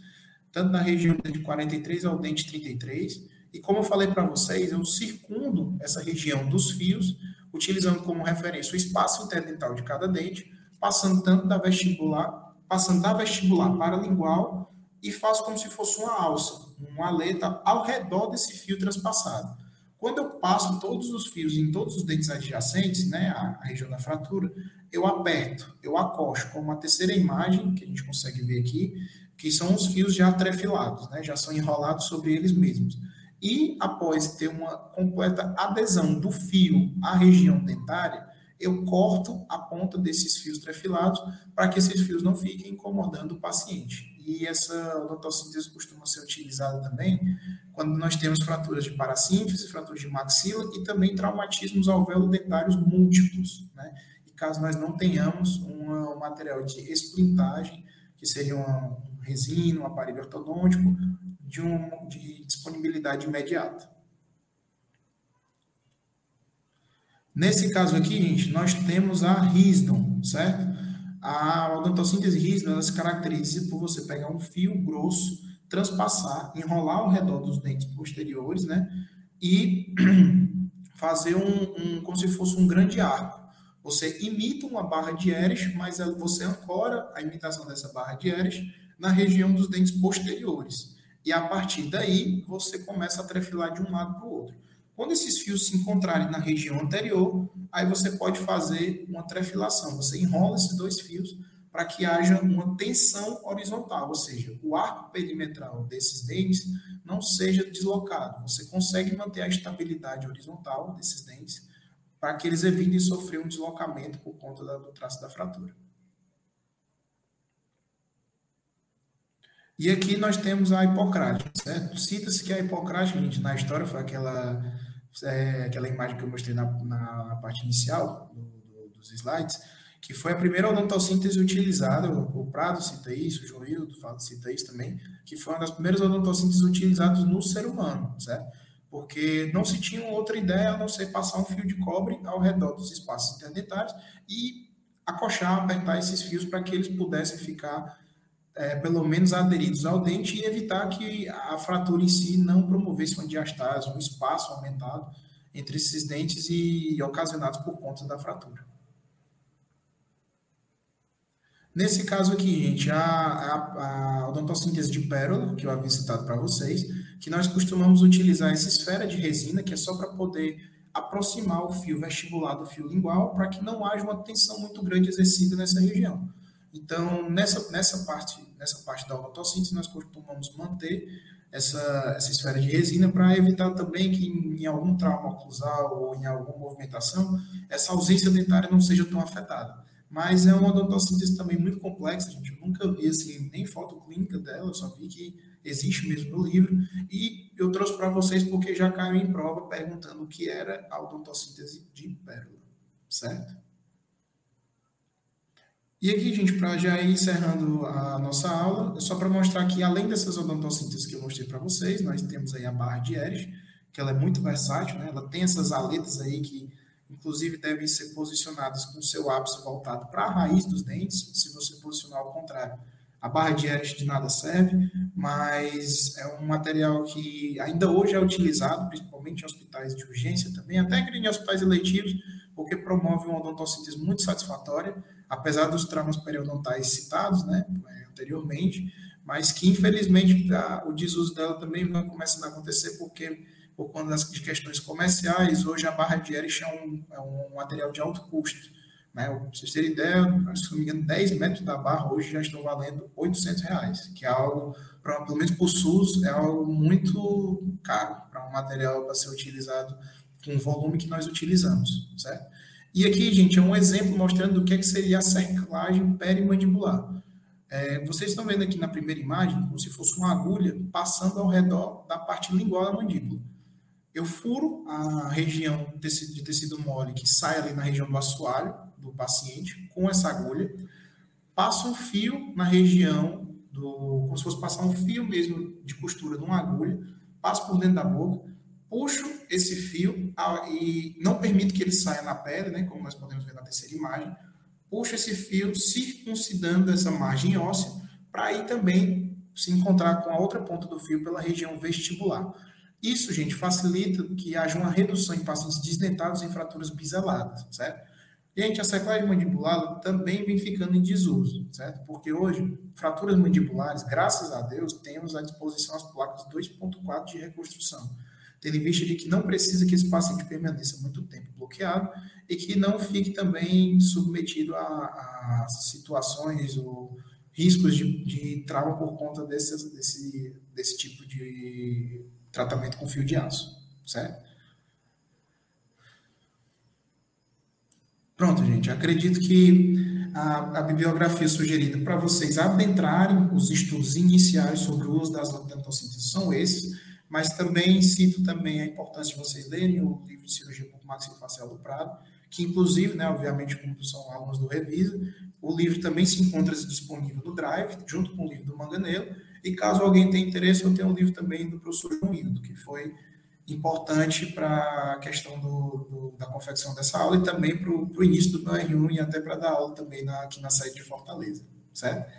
tanto na região de 43 ao dente 33, e como eu falei para vocês, eu circundo essa região dos fios, utilizando como referência o espaço interdental de cada dente, passando tanto da vestibular, passando da vestibular para a lingual e faço como se fosse uma alça, uma aleta ao redor desse fio transpassado. Quando eu passo todos os fios em todos os dentes adjacentes, né, a, a região da fratura, eu aperto, eu acosto, como a terceira imagem que a gente consegue ver aqui, que são os fios já trefilados, né, já são enrolados sobre eles mesmos. E após ter uma completa adesão do fio à região dentária, eu corto a ponta desses fios trefilados para que esses fios não fiquem incomodando o paciente e essa odontossíntese costuma ser utilizada também quando nós temos fraturas de parasíntese, fraturas de maxila e também traumatismos alveolo-dentários múltiplos, né? E caso nós não tenhamos um material de esplintagem, que seria uma, um resina, um aparelho ortodôntico, de, um, de disponibilidade imediata. Nesse caso aqui, gente, nós temos a Risdon, certo? A odontossíntese Risdon, ela se caracteriza por você pegar um fio grosso, transpassar, enrolar ao redor dos dentes posteriores, né? E fazer um, um como se fosse um grande arco. Você imita uma barra de Ehrlich, mas você ancora a imitação dessa barra de Ehrlich na região dos dentes posteriores. E a partir daí, você começa a trefilar de um lado para o outro. Quando esses fios se encontrarem na região anterior, aí você pode fazer uma trefilação. Você enrola esses dois fios para que haja uma tensão horizontal, ou seja, o arco perimetral desses dentes não seja deslocado. Você consegue manter a estabilidade horizontal desses dentes para que eles evitem sofrer um deslocamento por conta do traço da fratura. E aqui nós temos a hipocrática, certo? Cita-se que a hipocrática, gente, na história foi aquela é, aquela imagem que eu mostrei na, na, na parte inicial do, do, dos slides, que foi a primeira odontossíntese utilizada, o, Prado cita isso, o João Hildo cita isso também, que foi uma das primeiras odontossínteses utilizadas no ser humano, certo? Porque não se tinha outra ideia a não ser passar um fio de cobre ao redor dos espaços interdentários e acochar, apertar esses fios para que eles pudessem ficar é, pelo menos aderidos ao dente e evitar que a fratura em si não promovesse uma diastase, um espaço aumentado entre esses dentes e ocasionados por conta da fratura. Nesse caso aqui, gente, a, a, a odontossíntese de pérola, que eu havia citado para vocês, que nós costumamos utilizar essa esfera de resina, que é só para poder aproximar o fio vestibular do fio lingual, para que não haja uma tensão muito grande exercida nessa região. Então, nessa, nessa, parte, nessa parte da odotossíntese, nós costumamos manter essa, essa esfera de resina para evitar também que em, algum trauma oclusal ou em alguma movimentação, essa ausência dentária não seja tão afetada. Mas é uma odontocíntese também muito complexa, gente. Eu nunca vi assim, nem foto clínica dela, eu só vi que existe mesmo no livro. E eu trouxe para vocês porque já caiu em prova perguntando o que era a odontocíntese de pérola, certo? E aqui, gente, para já ir encerrando a nossa aula, é só para mostrar que, além dessas odontocínteses que eu mostrei para vocês, nós temos aí a barra de Erich, que ela é muito versátil, né? ela tem essas aletas aí que, inclusive, devem ser posicionadas com o seu ápice voltado para a raiz dos dentes, se você posicionar ao contrário. A barra de Erich de nada serve, mas é um material que ainda hoje é utilizado, principalmente em hospitais de urgência também, até em hospitais eletivos, porque promove uma odontossíntese muito satisfatória, apesar dos traumas periodontais citados né, anteriormente, mas que infelizmente a, o desuso dela também vai começando a acontecer porque por conta das de questões comerciais, hoje a barra de Erich é um, é um material de alto custo. Né? Para vocês terem ideia, se não me engano, 10 metros da barra hoje já estão valendo 800 reais, que é algo, pra, pelo menos para o SUS, é algo muito caro para um material para ser utilizado com o volume que nós utilizamos, certo? E aqui, gente, é um exemplo mostrando o que, é que seria a cerclagem perimandibular. É, vocês estão vendo aqui na primeira imagem como se fosse uma agulha passando ao redor da parte lingual da mandíbula. Eu furo a região de tecido mole que sai ali na região do assoalho do paciente com essa agulha, passo um fio na região do, como se fosse passar um fio mesmo de costura de uma agulha, passo por dentro da boca, puxo esse fio e não permito que ele saia na pele, né, como nós podemos ver na terceira imagem, puxo esse fio circuncidando essa margem óssea para aí também se encontrar com a outra ponta do fio pela região vestibular. Isso, gente, facilita que haja uma redução em pacientes desdentados em fraturas biseladas, certo? Gente, a seclagem mandibular também vem ficando em desuso, certo? Porque hoje, fraturas mandibulares, graças a Deus, temos à disposição as placas 2.4 de reconstrução tendo em vista de que não precisa que esse paciente permaneça muito tempo bloqueado e que não fique também submetido a, a situações ou riscos de, de trauma por conta desse, desse, desse tipo de tratamento com fio de aço, certo? Pronto, gente. Acredito que a, a bibliografia sugerida para vocês adentrarem os estudos iniciais sobre o uso das odontossinteses são esses, mas também cito também a importância de vocês lerem o livro de cirurgia maxilofacial do Prado, que inclusive, né, obviamente, como são alunos do Revisa, o livro também se encontra disponível no Drive, junto com o livro do Manganelo, e caso alguém tenha interesse, eu tenho um livro também do professor João Hildo, que foi importante para a questão do, do, da confecção dessa aula e também para o início do meu R1 e até para dar aula também na, aqui na sede de Fortaleza, certo?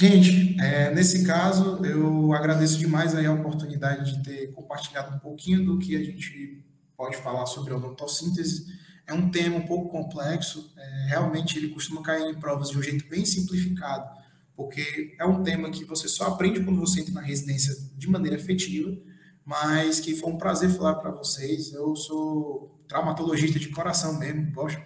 Gente, é, nesse caso, eu agradeço demais aí a oportunidade de ter compartilhado um pouquinho do que a gente pode falar sobre a odontossíntese. É um tema um pouco complexo, é, realmente ele costuma cair em provas de um jeito bem simplificado, porque é um tema que você só aprende quando você entra na residência de maneira efetiva, mas que foi um prazer falar para vocês. Eu sou traumatologista de coração mesmo, gosto,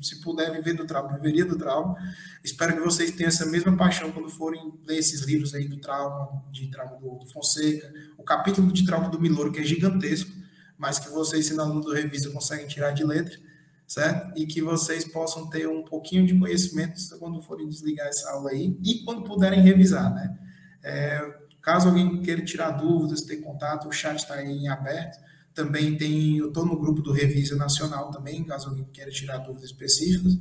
se puder viver do trauma, viveria do trauma. Espero que vocês tenham essa mesma paixão quando forem ler esses livros aí do trauma, de trauma do, Fonseca, o capítulo de trauma do Miloro, que é gigantesco, mas que vocês, sendo aluno do Revisa, conseguem tirar de letra, certo? E que vocês possam ter um pouquinho de conhecimento quando forem desligar essa aula aí e quando puderem revisar, né? É, Caso alguém queira tirar dúvidas, ter contato, o chat está aí em aberto. Também tem, eu estou no grupo do Revisa Nacional também, caso alguém queira tirar dúvidas específicas,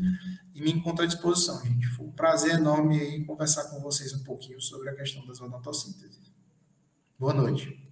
e me encontro à disposição, gente. Foi um prazer enorme aí conversar com vocês um pouquinho sobre a questão das odontossinteses. Boa noite.